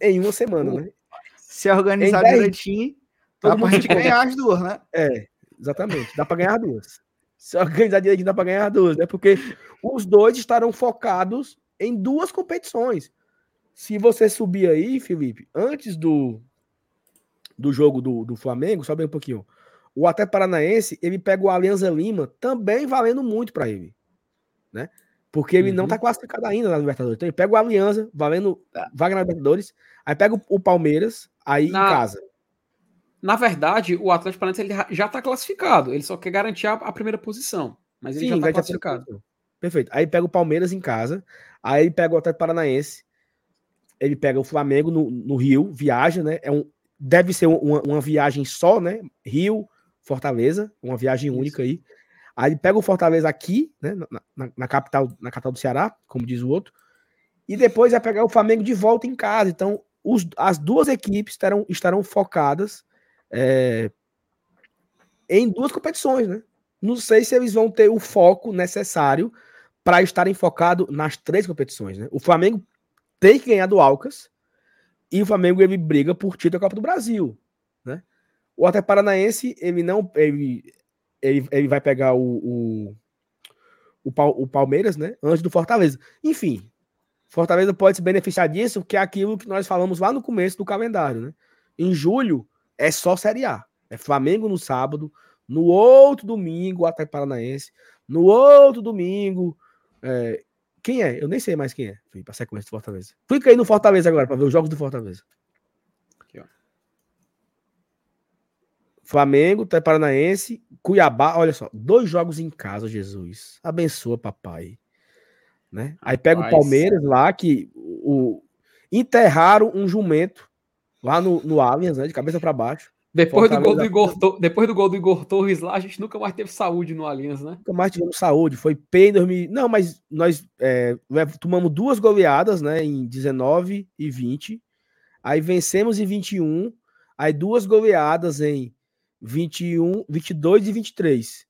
em uma semana, né? Se organizar direitinho, dá pra gente ganhar as duas, né? É, exatamente. Dá para ganhar duas. Se organizar direitinho, dá para ganhar duas, né? Porque os dois estarão focados em duas competições. Se você subir aí, Felipe, antes do, do jogo do, do Flamengo, sobe aí um pouquinho. O Atlético Paranaense, ele pega o Alianza Lima, também valendo muito para ele, né? Porque ele não Uhum. tá classificado ainda na Libertadores. Então ele pega o Alianza, valendo vaga na Libertadores, aí pega o, o Palmeiras, aí Na- em casa. Na verdade, o Atlético Paranaense ele já- já está classificado. Ele só quer garantir a, a primeira posição. Mas ele já está daí tá classificado. tranquilo. Perfeito. Aí pega o Palmeiras em casa, aí ele pega o Atlético Paranaense, ele pega o Flamengo no, no Rio, viaja, né? É um, deve ser uma, uma viagem só, né? Rio, Fortaleza, uma viagem Isso. única aí. Aí ele pega o Fortaleza aqui, né? Na, na- na capital, na capital do Ceará, como diz o outro, e depois vai pegar o Flamengo de volta em casa. Então, os- as duas equipes terão, estarão focadas é, em duas competições, né? Não sei se eles vão ter o foco necessário para estarem focados nas três competições, né? O Flamengo tem que ganhar do Alcas e o Flamengo ele briga por título da Copa do Brasil, né? O Atlético Paranaense ele não ele, ele, ele vai pegar o, o, o, Pal- o Palmeiras, né? Antes do Fortaleza. Enfim, Fortaleza pode se beneficiar disso, que é aquilo que nós falamos lá no começo do calendário, né? Em julho é só Série A. É Flamengo no sábado, no outro domingo, o Atlético Paranaense, no outro domingo. é, Quem é? Eu nem sei mais quem é. Fui pra sequência do Fortaleza. Clica aí no Fortaleza agora para ver os jogos do Fortaleza. Aqui, ó. Flamengo, Atlético Paranaense, Cuiabá. Olha só, dois jogos em casa, Jesus. Abençoa, papai. Né? Aí pega o. Palmeiras lá, que o, enterraram um jumento lá no, no Allianz, né, de cabeça para baixo. Depois do, gol do Igor, Tor- depois do gol do Igor Torres lá, a gente nunca mais teve saúde no Allianz, né? Nunca mais tivemos saúde. Foi P em 2000. Não, mas nós é, lev- tomamos duas goleadas, né? Em 19 e 20. Aí vencemos em 21. Aí duas goleadas em 21, 22 e 23.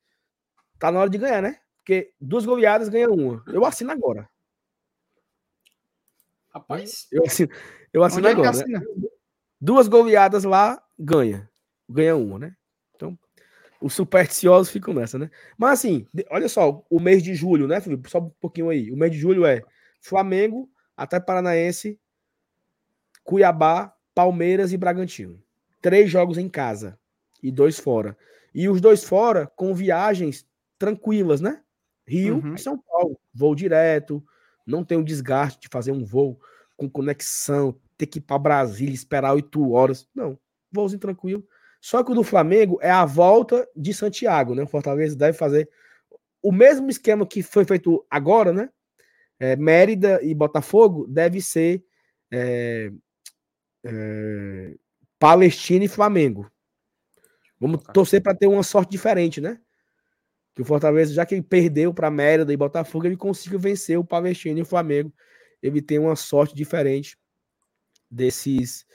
Tá na hora de ganhar, né? Porque duas goleadas ganha uma. Eu assino agora. Rapaz, Eu assino, eu assino é agora. né? assina? Duas goleadas lá, ganha. Ganha uma, né? Então, os supersticiosos ficam nessa, né? Mas assim, olha só, o mês de julho, né, Felipe? Só um pouquinho aí. O mês de julho é Flamengo, até Paranaense, Cuiabá, Palmeiras e Bragantino. Três jogos em casa e dois fora. E os dois fora com viagens tranquilas, né? Rio Uhum. e São Paulo. Voo direto, não tem o desgaste de fazer um voo com conexão, ter que ir para Brasília, esperar oito horas. Não, voozinho tranquilo. Só que o do Flamengo é a volta de Santiago, né? O Fortaleza deve fazer o mesmo esquema que foi feito agora, né? É, Mérida e Botafogo deve ser é, é, Palestina e Flamengo. Vamos torcer para ter uma sorte diferente, né? Que o Fortaleza, já que ele perdeu para Mérida e Botafogo, ele consiga vencer o Palestina e o Flamengo. Ele tem uma sorte diferente desses,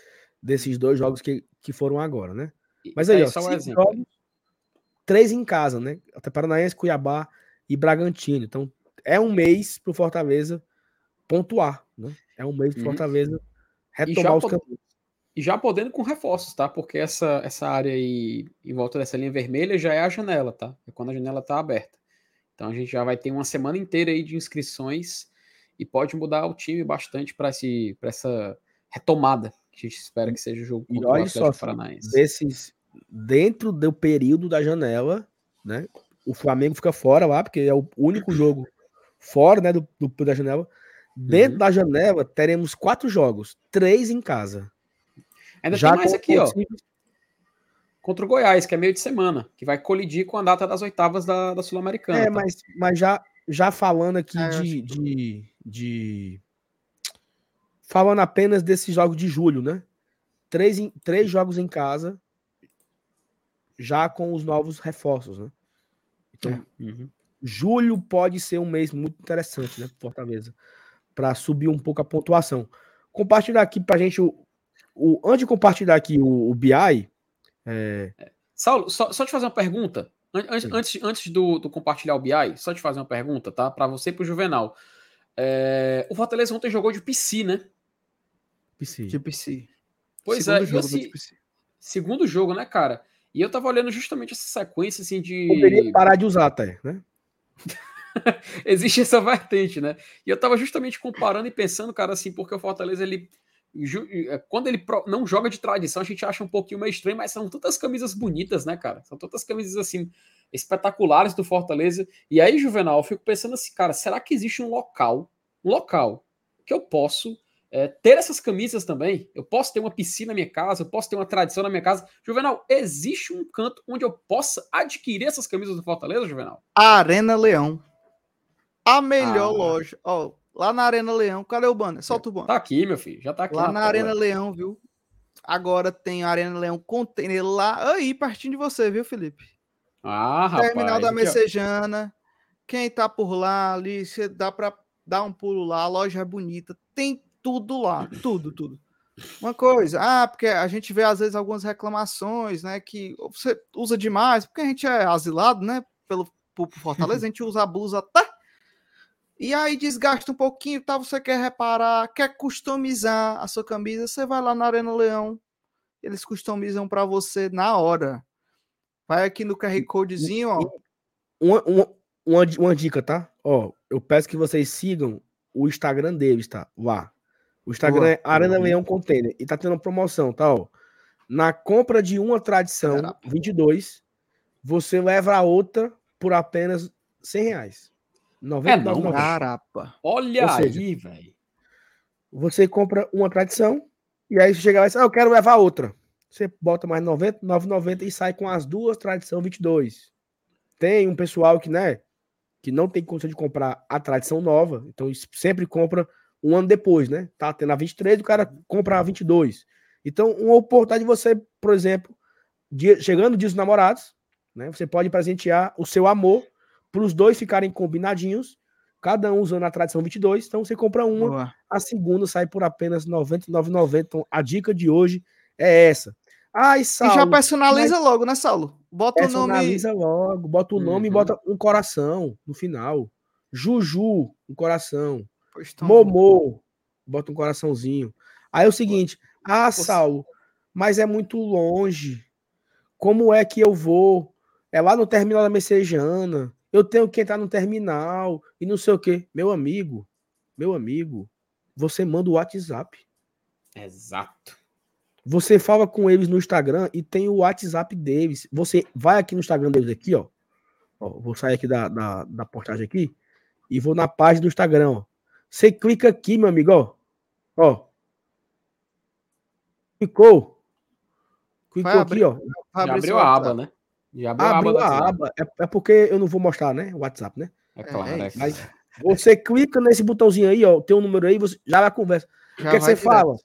desses dois jogos que, que foram agora, né? Mas aí, é, ó, um jogos, três em casa, né? Até Paranaense, Cuiabá e Bragantino. Então, é um mês para o Fortaleza pontuar, né? É um mês para o uhum. Fortaleza retomar os caminhos. E já podendo com reforços, tá? Porque essa, essa área aí em volta dessa linha vermelha já é a janela, tá? É quando a janela tá aberta. Então a gente já vai ter uma semana inteira aí de inscrições e pode mudar o time bastante para essa retomada a gente espera que seja o jogo contra e olha o Atlético só, Paranaense. Desses, dentro do período da janela, né? O Flamengo fica fora lá, porque é o único jogo fora né, do, do da janela. Dentro uhum. da janela, teremos quatro jogos, três em casa. Ainda Já tem mais aqui, ó. Contra o Goiás, que é meio de semana, que vai colidir com a data das oitavas da, da Sul-Americana. É, tá? mas, mas já, já falando aqui é, de, de, de, Falando apenas desses jogos de julho, né? Três, três jogos em casa, já com os novos reforços, né? Então, é. uhum. julho pode ser um mês muito interessante, né, Fortaleza, para subir um pouco a pontuação. Compartilhar aqui para a gente o, o, antes de compartilhar aqui o, o BI. É... Saulo, só, só te fazer uma pergunta. Antes, antes, antes do, do, compartilhar o BI, só te fazer uma pergunta, tá? Para você e para o Juvenal. É... O Fortaleza ontem jogou de PC, né? PC. De PC. Pois segundo é, jogo assim, segundo jogo, né, cara? E eu tava olhando justamente essa sequência assim de. Poderia parar de usar até, né? Existe essa vertente, né? E eu tava justamente comparando e pensando, cara, assim, porque o Fortaleza ele é, quando ele não joga de tradição, a gente acha um pouquinho meio estranho, mas são tantas camisas bonitas, né, cara? São tantas camisas assim espetaculares do Fortaleza. E aí, Juvenal, eu fico pensando assim, cara, será que existe um local, um local que eu posso é, ter essas camisas também? Eu posso ter uma piscina na minha casa, eu posso ter uma tradição na minha casa. Juvenal, existe um canto onde eu possa adquirir essas camisas do Fortaleza, Juvenal? Arena Leão. A melhor ah. loja. Ó, oh, Lá na Arena Leão. Cadê o banner? Solta o banner. Tá aqui, meu filho. Já tá aqui. Lá na, Arena Leão, viu? Agora tem a Arena Leão container lá aí, pertinho de você, viu, Felipe? Ah, rapaz. Terminal da Messejana. Quem tá por lá ali, você dá para dar um pulo lá. A loja é bonita. Tem tudo lá. Tudo, tudo. Uma coisa, ah, porque a gente vê às vezes algumas reclamações, né? Que você usa demais, porque a gente é asilado, né? Pelo, por Fortaleza, a gente usa a blusa até e aí desgasta um pouquinho, tá? Você quer reparar, quer customizar a sua camisa, você vai lá na Arena Leão, eles customizam para você na hora. Vai aqui no QR Codezinho, ó. Uma, uma, uma, uma, dica, tá? Ó, eu peço que vocês sigam o Instagram deles, tá? Lá. O Instagram Boa. é Arena Leão Container. E tá tendo promoção, tá? Ó. Na compra de uma tradição, Caramba. 22, você leva a outra por apenas 100 reais. 99 é Carapa. Olha seja, aí, velho. Você compra uma tradição e aí você chega lá e diz, ah, eu quero levar outra. Você bota mais 90, 9,90 e sai com as duas tradição 22. Tem um pessoal que, né, que não tem condição de comprar a tradição nova, então sempre compra um ano depois, né? Tá tendo a 23, o cara compra a 22. Então, uma oportunidade de você, por exemplo, dia, chegando dias namorados, né? Você pode presentear o seu amor para os dois ficarem combinadinhos, cada um usando a tradição 22. Então você compra uma, Boa. a segunda sai por apenas R$ 99,90. Então a dica de hoje é essa. Ai, Saulo, e já personaliza mas... logo, né, Saulo? Bota o nome. Personaliza logo, bota o nome uhum. e bota um coração no final. Juju, um coração. Momô, bota um coraçãozinho. Aí é o seguinte: ah, Saulo, mas é muito longe. Como é que eu vou? É lá no terminal da Messejana eu tenho que entrar no terminal e não sei o quê. Meu amigo, meu amigo, você manda o WhatsApp. Exato. Você fala com eles no Instagram e tem o WhatsApp deles. Você vai aqui no Instagram deles aqui, ó. ó vou sair aqui da, da, da portagem aqui e vou na página do Instagram, ó. Você clica aqui, meu amigo, ó. Ó. Clicou. Clicou aqui, ó. Já abriu a aba, né? Já abriu, abriu a aba. A aba. É, é, porque eu não vou mostrar, né? O WhatsApp, né? É claro. É, é mas você clica nesse botãozinho aí, ó, tem um número aí, você já vai conversa. Já o que, é que você direto. fala?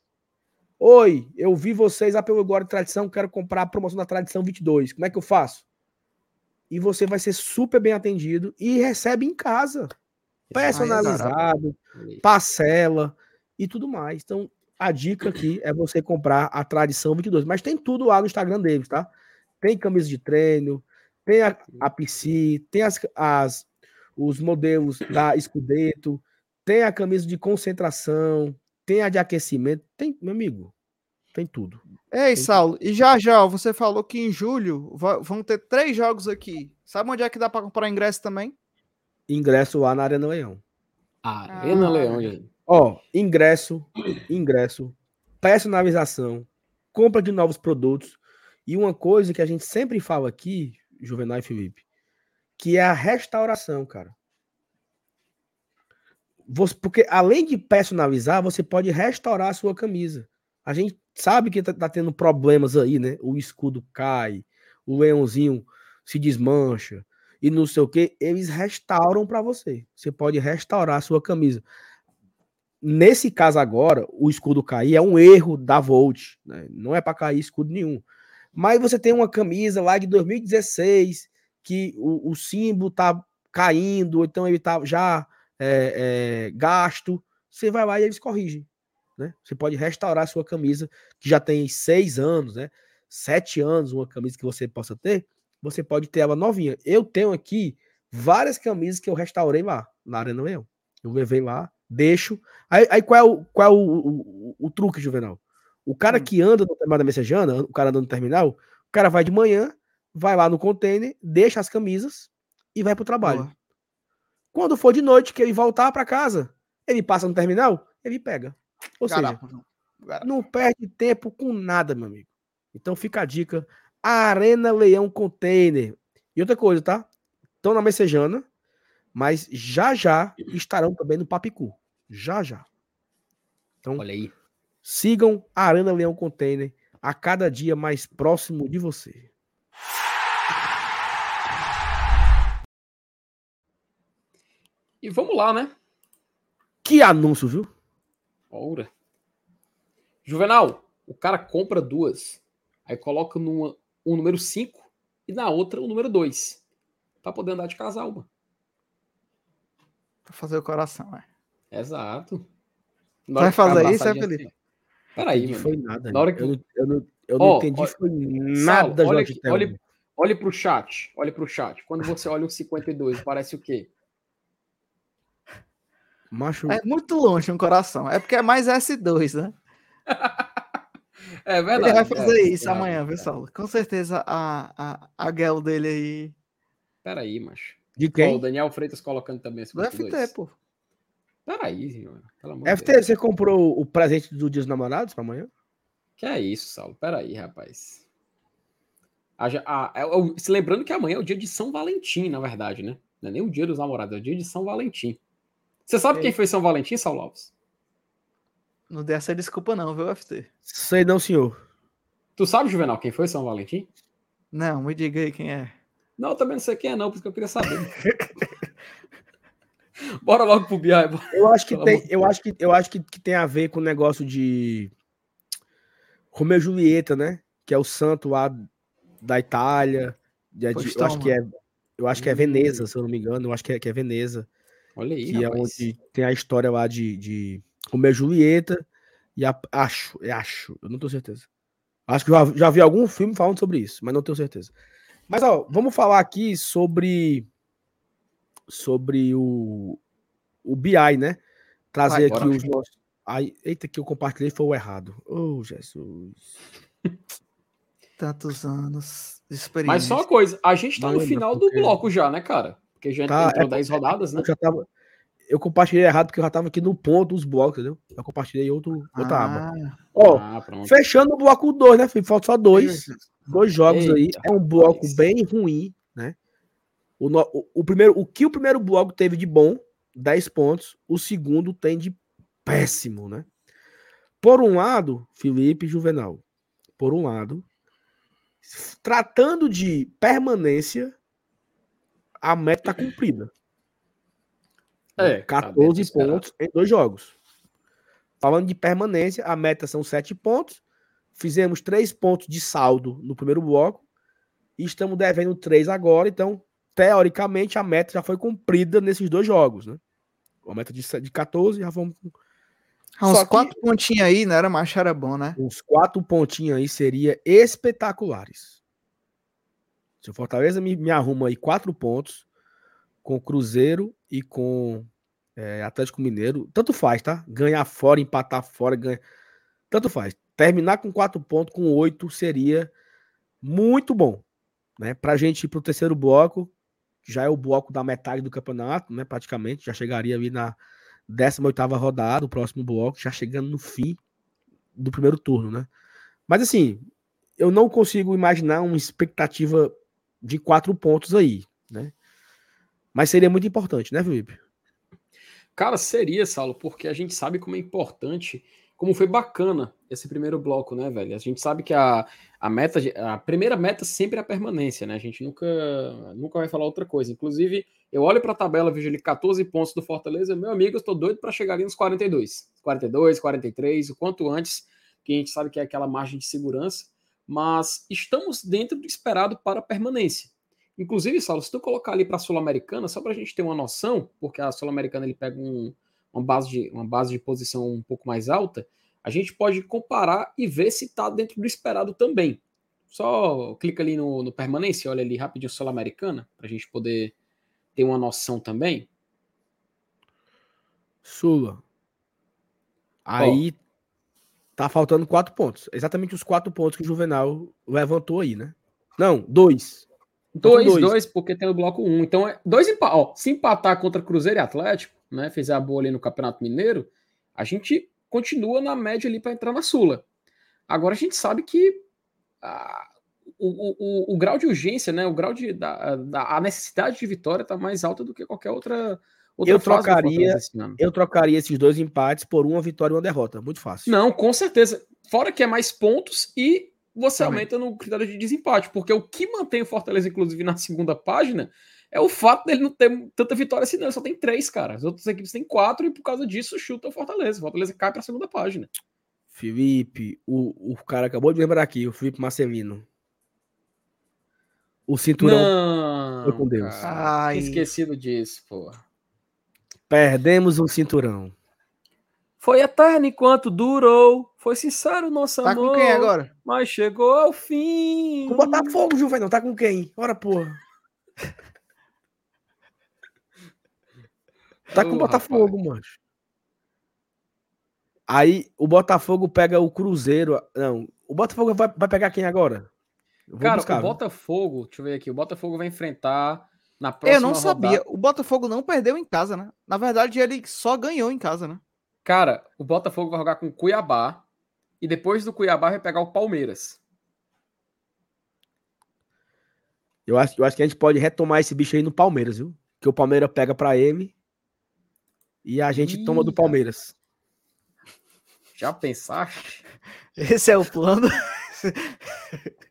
Oi, eu vi vocês pelo Agora de Tradição, quero comprar a promoção da Tradição 22. Como é que eu faço? E você vai ser super bem atendido e recebe em casa. Personalizado, parcela e tudo mais. Então, a dica aqui é você comprar a Tradição 22. Mas tem tudo lá no Instagram deles, tá? Tem camisa de treino, tem a, a PC, tem as, as, os modelos da Scudeto, tem a camisa de concentração, tem a de aquecimento, tem, meu amigo, tem tudo. Ei, tem Saulo, tudo. e já já, você falou que em julho vão ter três jogos aqui. Sabe onde é que dá para comprar ingresso também? Ingresso lá na Arena Leão. Arena ah. Leão, gente. Ó, ingresso, ingresso, personalização, compra de novos produtos. E uma coisa que a gente sempre fala aqui, Juvenal e Felipe, que é a restauração, cara. Você, porque além de personalizar, você pode restaurar a sua camisa. A gente sabe que tá, tá, tendo problemas aí, né? O escudo cai, o leãozinho se desmancha e não sei o que. Eles restauram para você. Você pode restaurar a sua camisa. Nesse caso agora, o escudo cair é um erro da Volt, né? Não é para cair escudo nenhum. Mas você tem uma camisa lá de 2016 que o, o símbolo tá caindo, então ele tá já é, é, gasto, você vai lá e eles corrigem. Né? Você pode restaurar a sua camisa, que já tem seis anos, né? Sete anos, uma camisa que você possa ter, você pode ter ela novinha. Eu tenho aqui várias camisas que eu restaurei lá, na Arena Leão. Eu levei lá, deixo. Aí, aí qual é, o, qual é o, o, o, truque, Juvenal? O cara hum. que anda no terminal da Messejana, o cara anda no terminal, o cara vai de manhã, vai lá no container, deixa as camisas e vai pro trabalho. Boa. Quando for de noite, que ele voltar para casa, ele passa no terminal, ele pega. Ou seja, não perde tempo com nada, meu amigo. Então fica a dica: Arena Leão Container. E outra coisa, tá? Estão na Messejana, mas já já estarão também no Papicu. Já já. Então, olha aí. Sigam a Arena Leão Container a cada dia mais próximo de você. E vamos lá, né? Que anúncio, viu? Ora. Juvenal, o cara compra duas, aí coloca numa um número 5 e na outra o número 2. Pra poder andar de casal, mano. Pra fazer o coração, é. Exato. Vai fazer isso, é, Felipe? Assim. Peraí, mano. Foi nada. Na hora que... Eu, não, eu não, eu não oh, entendi, olha, foi nada, Saulo, olha, aqui, olha, olhe pro chat. Olhe pro chat. Quando você olha o 52, parece o quê? Macho... É muito longe um coração. É porque é mais S2, né? é verdade. Ele vai fazer é, isso é, amanhã, é. pessoal. Com certeza a, a, a Gel dele aí. Peraí, macho. De quem? o Daniel Freitas colocando também esse Do FT, pô. Peraí, senhor. FT, Deus. você comprou o presente do Dia dos Namorados para amanhã? Que é isso, Saulo? Peraí, rapaz. A, a, a, se lembrando que amanhã é o dia de São Valentim, na verdade, né? Não é nem o dia dos namorados, é o dia de São Valentim. Você sabe quem foi São Valentim, Saulo Alves? Não dê essa desculpa não, viu, FT? Sei não, senhor. Tu sabe, Juvenal, quem foi São Valentim? Não, me diga aí quem é. Não, eu também não sei quem é não, porque eu queria saber. bora logo pro BI. Eu acho que tem, eu acho que, eu acho que, que tem a ver com o negócio de Romeu e Julieta, né? Que é o santo lá da Itália. De, de, eu acho que é, eu acho que é Veneza, se eu não me engano. Eu acho que é, que é Veneza. Olha aí, que rapaz. é onde tem a história lá de, de Romeu e Julieta. E a, acho, acho, eu não tenho certeza. Acho que já, já vi algum filme falando sobre isso, mas não tenho certeza. Mas ó, vamos falar aqui sobre sobre o, o BI, né? Trazer aqui os nossos. Ai, eita, que eu compartilhei foi o errado. Oh, Jesus. Tantos anos de experiência. Mas só uma coisa, a gente tá no final do bloco já, né, cara? Porque já tá, entrou é, 10 rodadas, né? Eu, já tava, eu compartilhei errado porque eu já tava aqui no ponto dos blocos, entendeu? Eu compartilhei outro, outra ah, aba. Ó, ah, fechando o bloco 2, né? Falta só dois. Dois jogos Eita, aí. É um bloco bem ruim, né? O, o, o, primeiro, o que o primeiro bloco teve de bom, 10 pontos. O segundo tem de péssimo, né? Por um lado, Felipe Juvenal. Por um lado, tratando de permanência, a meta está cumprida. É, 14 pontos em dois jogos. falando de permanência, a meta são sete pontos. Fizemos três pontos de saldo no primeiro bloco e estamos devendo três agora. Então, teoricamente, a meta já foi cumprida nesses dois jogos, né? A meta de, de 14 já vamos. Ah, uns quatro pontinhos aí, não era macho, era bom, né? Uns quatro pontinhos aí seria espetaculares. Se o Fortaleza me, me arruma aí quatro pontos com Cruzeiro e com é, Atlético Mineiro, tanto faz, tá? Ganhar fora, empatar fora, ganhar. Tanto faz. Terminar com quatro pontos, com oito, seria muito bom. Né? Pra gente ir pro terceiro bloco, já é o bloco da metade do campeonato, né? Praticamente, já chegaria ali na 18 rodada, o próximo bloco, já chegando no fim do primeiro turno, né? Mas assim, eu não consigo imaginar uma expectativa de quatro pontos aí, né? Mas seria muito importante, né, Felipe? Cara, seria, Saulo, porque a gente sabe como é importante, como foi bacana esse primeiro bloco, né, velho? A gente sabe que a, a meta, a primeira meta sempre é a permanência, né? A gente nunca, nunca vai falar outra coisa. Inclusive, eu olho para a tabela, vejo ali 14 pontos do Fortaleza, meu amigo, eu estou doido para chegar ali nos 42. 42, 43, o quanto antes, que a gente sabe que é aquela margem de segurança, mas estamos dentro do esperado para a permanência. Inclusive, Saulo, se tu colocar ali para a Sul-Americana, só para a gente ter uma noção, porque a Sul-Americana ele pega um, uma, base de, uma base de posição um pouco mais alta, a gente pode comparar e ver se está dentro do esperado também. Só clica ali no, no permanência, olha ali rapidinho Sul-Americana, para a gente poder ter uma noção também. Sula. Aí tá faltando quatro pontos. Exatamente os quatro pontos que o Juvenal levantou aí, né? Não, dois. Dois, dois, dois, porque tem o bloco um. Então, é dois empates. Se empatar contra Cruzeiro e Atlético, né? Fizer a boa ali no Campeonato Mineiro, a gente continua na média ali para entrar na Sula. Agora a gente sabe que a, o, o, o, grau de urgência, né? O grau de da, da a necessidade de vitória está mais alta do que qualquer outra. outra eu trocaria, eu trocaria esses dois empates por uma vitória e uma derrota. Muito fácil. Não, com certeza. Fora que é mais pontos e você Também. aumenta no critério de desempate, porque o que mantém o Fortaleza, inclusive, na segunda página é o fato dele não ter tanta vitória assim, não. Ele só tem três, cara. As outras equipes têm quatro e por causa disso chuta o Fortaleza. O Fortaleza cai para a segunda página. Felipe, o, o cara acabou de lembrar aqui, o Felipe Marcelino. O cinturão não, foi com Deus. Ai. Esquecido disso, pô. Perdemos um cinturão. Foi eterno enquanto durou. Foi sincero nosso tá amor. Tá com quem agora? Mas chegou ao fim. Com Botafogo, Juvenal. Tá com quem? Ora, porra. tá com o Botafogo, mano. Aí o Botafogo pega o Cruzeiro. Não, o Botafogo vai, vai pegar quem agora? Cara, buscar, o Botafogo, deixa eu ver aqui. O Botafogo vai enfrentar na próxima. Eu não sabia. Rodada. O Botafogo não perdeu em casa, né? Na verdade, ele só ganhou em casa, né? Cara, o Botafogo vai jogar com o Cuiabá e depois do Cuiabá vai pegar o Palmeiras. Eu acho, eu acho que a gente pode retomar esse bicho aí no Palmeiras, viu? Que o Palmeiras pega para ele e a gente Ih, toma do Palmeiras. Já pensaste? Esse é o plano.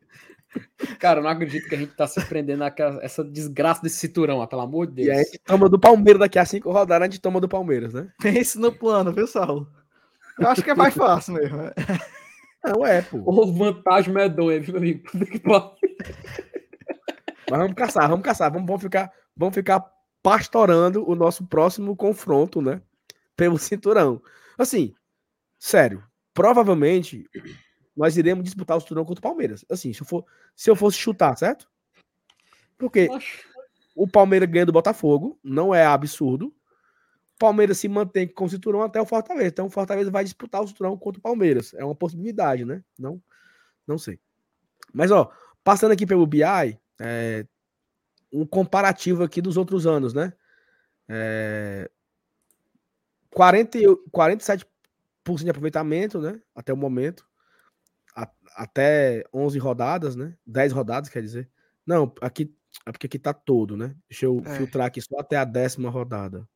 Cara, eu não acredito que a gente tá se prendendo essa desgraça desse cinturão, ó, pelo amor de Deus. E a gente toma do Palmeiras daqui a cinco rodadas, a gente toma do Palmeiras, né? Pense no plano, viu, Saulo? Eu acho que é mais fácil mesmo. Né? Não é, pô. Ô, vantagem medonha, viu, amigo? Mas vamos caçar, vamos caçar. Vamos, vamos, ficar, vamos ficar pastorando o nosso próximo confronto, né? Pelo cinturão. Assim, sério, provavelmente nós iremos disputar o cinturão contra o Palmeiras. Assim, se eu, for, se eu fosse chutar, certo? Porque o Palmeiras ganha do Botafogo, não é absurdo. O Palmeiras se mantém com o cinturão até o Fortaleza. Então o Fortaleza vai disputar o cinturão contra o Palmeiras. É uma possibilidade, né? Não, não sei. Mas, ó, passando aqui pelo BI, é, um comparativo aqui dos outros anos, né? É, 40, 47% de aproveitamento, né? Até o momento até 11 rodadas, né? 10 rodadas, quer dizer. Não, aqui é porque aqui tá todo, né? Deixa eu é. filtrar aqui só até a décima rodada.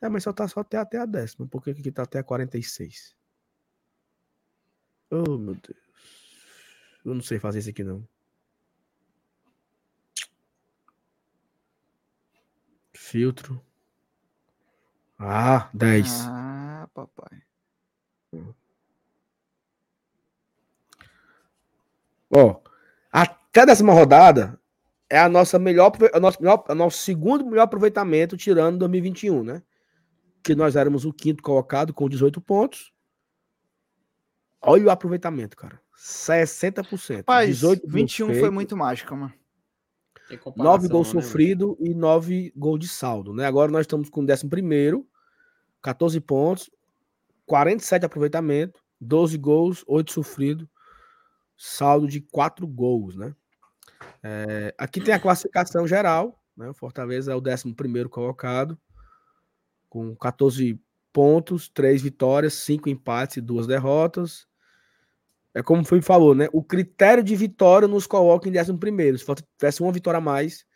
É, mas só tá só até, até a décima. Por que aqui tá até a 46? Oh, meu Deus. Eu não sei fazer isso aqui, não. Filtro. Ah, 10. Ah, papai. Ó, até a décima rodada é a nossa melhor, a nosso, melhor, a nosso segundo melhor aproveitamento tirando 2021, né? Que nós éramos o quinto colocado com 18 pontos. Olha o aproveitamento, cara. 60%. Rapaz, 18 21 foi muito mágico, mano. 9 gols né, sofridos e 9 gols de saldo, né? Agora nós estamos com o 11 primeiro, 14 pontos, 47 aproveitamento, 12 gols, 8 sofridos, saldo de 4 gols, né? É, aqui tem a classificação geral, né? O Fortaleza é o 11 colocado, com 14 pontos, 3 vitórias, 5 empates e 2 derrotas. É como o Felipe falou, né? O critério de vitória nos coloca em 11 primeiro. Se tivesse uma vitória a mais,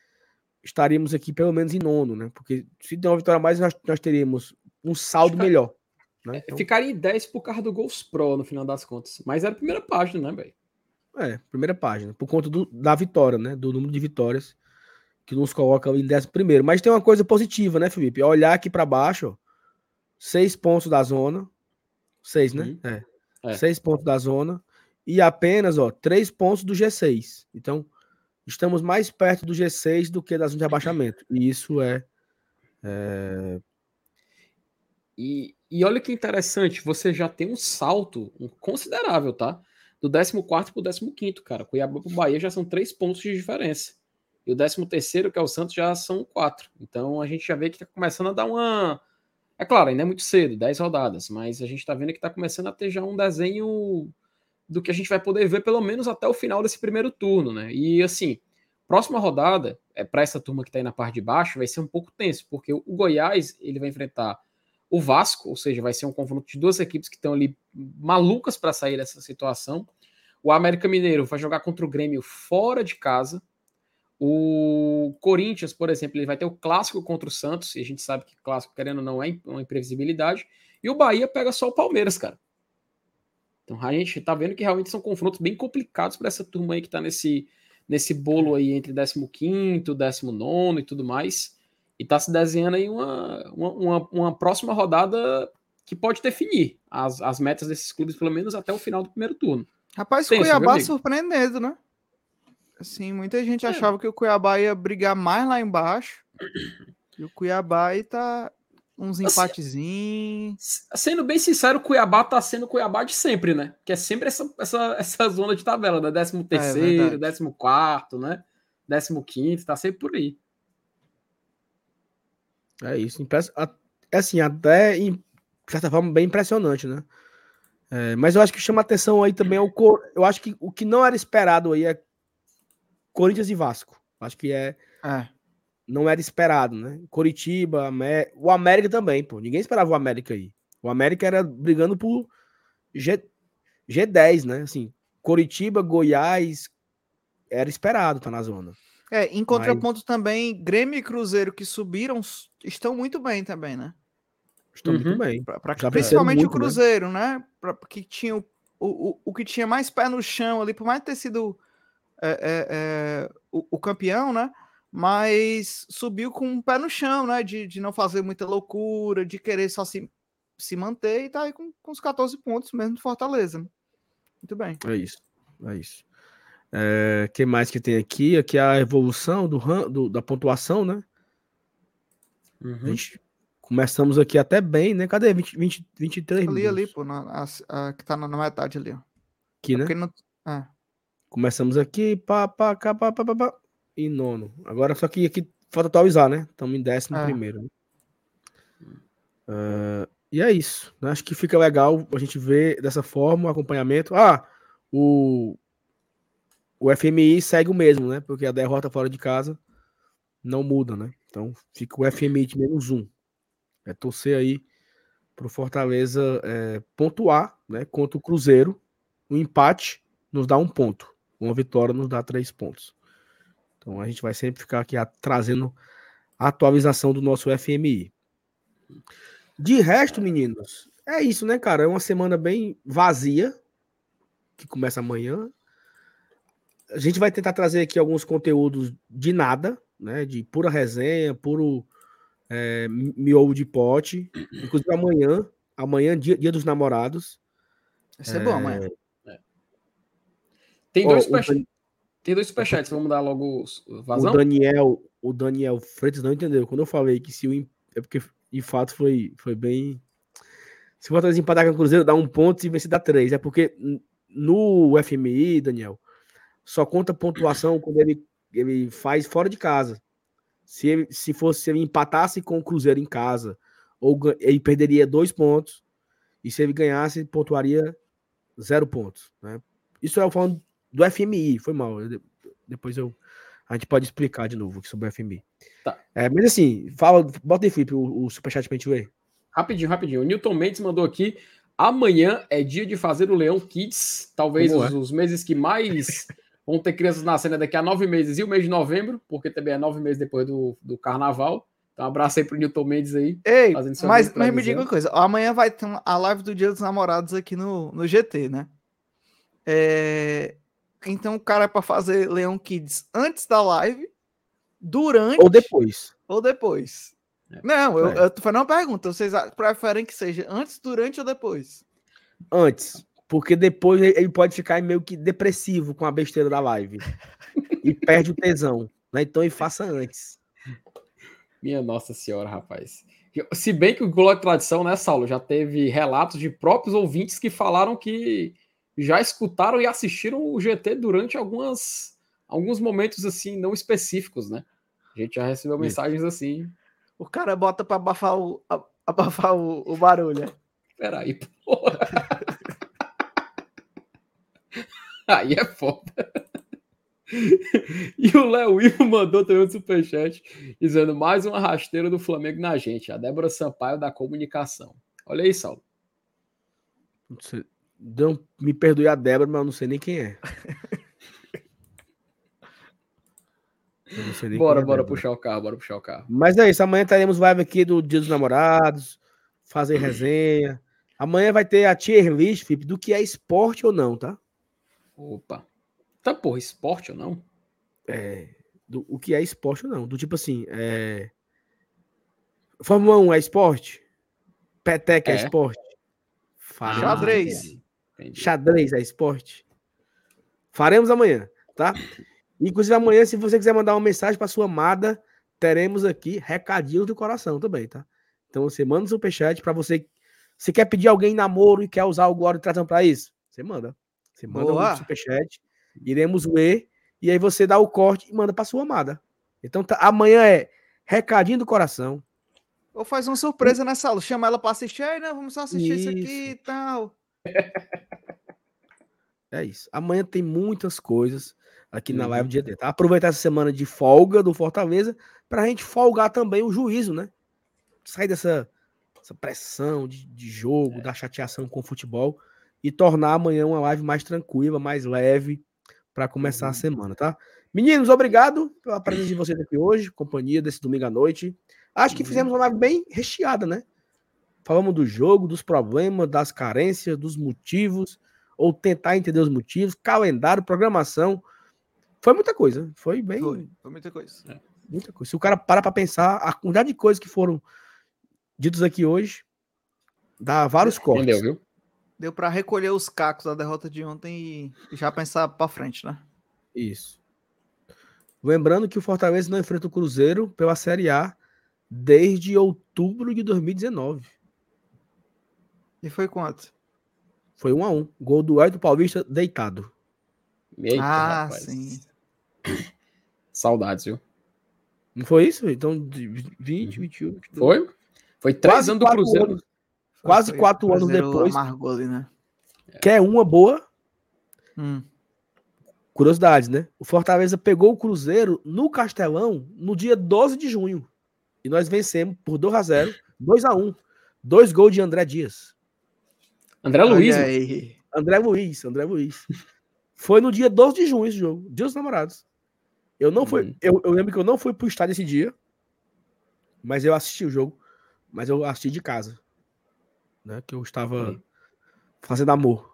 estaríamos aqui pelo menos em nono, né? Porque se der uma vitória a mais, nós, nós teríamos um saldo Ficar... melhor. Né? Então... Ficaria em 10 por causa do Gols Pro, no final das contas. Mas era a primeira página, né, velho? É, primeira página. Por conta do, da vitória, né? Do número de vitórias que nos coloca em décimo primeiro. Mas tem uma coisa positiva, né, Felipe? Olhar aqui para baixo, ó, seis pontos da zona. Seis, né? Uhum. É. é. Seis pontos da zona. E apenas, ó, três pontos do G6. Então, estamos mais perto do G6 do que da zona de abaixamento. E isso é, é e, e olha que interessante, você já tem um salto considerável, tá? Do 14 para o 15, cara. Cuiabá para o Bahia já são três pontos de diferença. E o 13, que é o Santos, já são quatro. Então a gente já vê que está começando a dar uma. É claro, ainda é muito cedo, 10 rodadas, mas a gente está vendo que está começando a ter já um desenho do que a gente vai poder ver pelo menos até o final desse primeiro turno, né? E assim, próxima rodada, é para essa turma que está aí na parte de baixo, vai ser um pouco tenso, porque o Goiás ele vai enfrentar o Vasco, ou seja, vai ser um confronto de duas equipes que estão ali malucas para sair dessa situação. O América Mineiro vai jogar contra o Grêmio fora de casa. O Corinthians, por exemplo, ele vai ter o clássico contra o Santos, e a gente sabe que clássico, querendo ou não, é uma imprevisibilidade. E o Bahia pega só o Palmeiras, cara. Então a gente tá vendo que realmente são confrontos bem complicados para essa turma aí que tá nesse, nesse bolo aí entre 15, 19 e tudo mais. E está se desenhando aí uma, uma, uma, próxima rodada que pode definir as, as metas desses clubes, pelo menos até o final do primeiro turno. Rapaz, o Cuiabá surpreendendo, né? Assim, muita gente é. achava que o Cuiabá ia brigar mais lá embaixo. E o Cuiabá aí tá uns assim, empatezinhos. Sendo bem sincero, o Cuiabá tá sendo Cuiabá de sempre, né? Que é sempre essa, essa, essa zona de tabela, né? 13 terceiro, é, 14 quarto, né? 15 quinto, tá sempre por aí. É isso. É assim, até de certa forma bem impressionante, né? É, mas eu acho que chama atenção aí também o eu acho que o que não era esperado aí é Corinthians e Vasco. Acho que é, é. não era esperado, né? Coritiba, o América também, pô. Ninguém esperava o América aí. O América era brigando por G... G10, né? Assim, Coritiba, Goiás era esperado tá na zona. É, em contraponto Mas... também, Grêmio e Cruzeiro que subiram estão muito bem também, né? Estão uhum. muito bem. Pra, pra, principalmente muito, o Cruzeiro, né? né? Pra, que tinha o, o, o, que tinha mais pé no chão ali, por mais ter sido é, é, é, o, o, campeão, né? Mas subiu com um pé no chão, né? De, de não fazer muita loucura, de querer só se, se manter e tá aí com, com os 14 pontos mesmo de Fortaleza. Né? Muito bem. É isso. É isso. É, que mais que tem aqui? Aqui é a evolução do, do da pontuação, né? Uhum. A gente começamos aqui até bem, né? Cadê? 20, 20, 23 Ali, ali, pô, na, a, a, que tá na, na metade ali, ó. Aqui, é né? Não... É. Começamos aqui, pá, pá, cá, pá, pá, pá, pá, e nono. Agora, só que aqui falta atualizar, né? Estamos em décimo é. primeiro. Né? Uh, e é isso. Né? Acho que fica legal a gente ver dessa forma o acompanhamento. Ah, o o FMI segue o mesmo, né? Porque a derrota fora de casa não muda, né? Então fica o FMI de menos um. É torcer aí para o Fortaleza é, pontuar, né? Contra o Cruzeiro. O empate nos dá um ponto. Uma vitória nos dá três pontos. Então a gente vai sempre ficar aqui a, trazendo a atualização do nosso FMI. De resto, meninos, é isso, né, cara? É uma semana bem vazia, que começa amanhã a gente vai tentar trazer aqui alguns conteúdos de nada, né? De pura resenha, puro é, miolo de pote. Inclusive amanhã Amanhã, dia, dia dos namorados. Vai ser bom amanhã. Tem Ó, dois, o Tem dois superchats, vamos dar logo os- vazão? O Daniel, o Daniel Freitas não entendeu. Quando eu falei que se o. É porque, de fato, foi, foi bem. Se o Fortaleza empatar com o Cruzeiro, dá um ponto e vencer dá três. É porque no FMI, Daniel, só conta pontuação quando ele, ele faz fora de casa. Se, ele, se fosse se ele empatasse com o Cruzeiro em casa, ou ele perderia dois pontos. E se ele ganhasse, ele pontuaria zero pontos. Né? Isso é eu falando do FMI, foi mal. eu de- depois eu, a gente pode explicar de novo sobre o FMI. Tá. É, mas assim, fala, bota aí, Felipe, o, o superchat pra gente ver. Rapidinho, rapidinho. O Newton Mendes mandou aqui. Amanhã é dia de fazer o Leão Kids. Talvez os, os meses que mais vão ter crianças nascendo daqui a nove meses e o mês de novembro, porque também é nove meses depois do, do carnaval. Então, um abraço aí pro Newton Mendes aí. Ei, mas, mas me diga uma coisa. Amanhã vai ter a live do Dia dos Namorados aqui no, no GT, né? É, Então o cara é pra fazer Leão Kids antes da live, durante Ou depois. ou depois. É. Não, eu, É. eu tô fazendo uma pergunta. Vocês preferem que seja antes, durante ou depois? Antes. Porque depois ele pode ficar meio que depressivo com a besteira da live. e perde o tesão. Né? Então ele faça antes. Minha Nossa Senhora, rapaz. Se bem que o Globo de Tradição, né, Saulo, já teve relatos de próprios ouvintes que falaram que já escutaram e assistiram o GT durante algumas, alguns momentos assim não específicos, né? A gente já recebeu Isso. mensagens assim. O cara bota pra abafar o, abafar o, o barulho. né? Peraí, porra. Aí é foda. E o Léo Ivo mandou também um superchat dizendo mais uma rasteira do Flamengo na gente. A Débora Sampaio da comunicação. Olha aí, Saulo. Não me perdoe a Débora, mas eu não sei nem quem é. Eu não sei nem Bora, quem é bora Débora. puxar o carro, bora puxar o carro. Mas é isso, amanhã teremos live aqui do Dia dos Namorados, fazer resenha. Amanhã vai ter a tier list, Felipe, do que é esporte ou não, tá? Opa. Tá, porra, esporte ou não? É, do, o que é esporte ou não. Do tipo assim, é... Fórmula 1 é esporte? Peteca é, É. esporte? Faremos Xadrez. entendi. Xadrez é esporte? Faremos amanhã, tá? Inclusive amanhã, se você quiser mandar uma mensagem para sua amada, teremos aqui recadinhos do coração também, tá? Então você manda um superchat para você. Você quer pedir alguém em namoro e quer usar o Glória e Tratão para isso? Você manda. Você manda Boa. um superchat, iremos ler, e aí você dá o corte e manda para sua amada. Então tá- amanhã é recadinho do coração. Ou faz uma surpresa nessa aula. Chama ela pra assistir. Aí, não, vamos só assistir isso aqui Isso. e tal. É isso. Amanhã tem muitas coisas aqui na Uhum. live do GT, tá? Aproveitar essa semana de folga do Fortaleza pra gente folgar também o juízo, né? Sair dessa essa pressão de, de jogo, da chateação com o futebol e tornar amanhã uma live mais tranquila, mais leve pra começar a Uhum. semana, tá? Meninos, obrigado pela presença de vocês aqui hoje, companhia desse domingo à noite. Acho que Uhum. fizemos uma live bem recheada, né? Falamos do jogo, dos problemas, das carências, dos motivos, ou tentar entender os motivos, calendário, programação. Foi muita coisa. Foi bem Foi, foi muita coisa. muita coisa. Se o cara parar pra pensar, a quantidade de coisas que foram ditas aqui hoje, dá vários cortes. Entendeu, viu? Deu pra recolher os cacos da derrota de ontem e já pensar pra frente, né? Isso. Lembrando que o Fortaleza não enfrenta o Cruzeiro pela Série A desde outubro de 2019. E foi quanto? Foi 1 a 1 Gol do Elton Paulista deitado. Eita, ah, rapaz. sim. Saudades, viu? Não foi isso? Então, de 20, 21, 22. Foi? Foi três Quase anos do Cruzeiro. anos. Quase Foi- quatro anos depois. amargou ali, né? Quer uma boa? Hum. Curiosidade, né? O Fortaleza pegou o Cruzeiro no Castelão no dia 12 de junho. E nós vencemos por 2 a 0 2 a 1 Dois gols de André Dias. André Olha Luiz. aí. André Luiz, André Luiz. Foi no dia 12 de junho esse jogo, Dia dos Namorados. Eu não fui, Uhum. eu, eu lembro que eu não fui pro estádio esse dia, mas eu assisti o jogo, mas eu assisti de casa, né? Que eu estava fazendo amor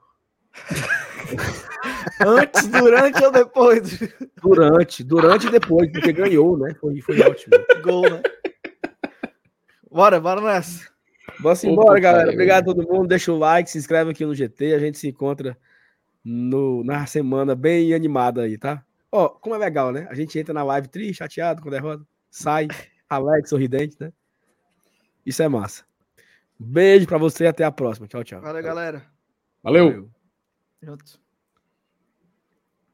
Antes, durante ou depois durante, durante e depois, porque ganhou, né? Foi, foi ótimo. gol, né? Bora, bora nessa. Vamos embora, galera. Obrigado a todo mundo. Deixa o like, se inscreve aqui no GT. A gente se encontra no, na semana bem animada aí, tá? Ó, como é legal, né? A gente entra na live triste, chateado com derrota, sai, alegre, sorridente, né? Isso é massa. Beijo pra você até a próxima. Tchau, tchau. Valeu, galera. Valeu. Valeu.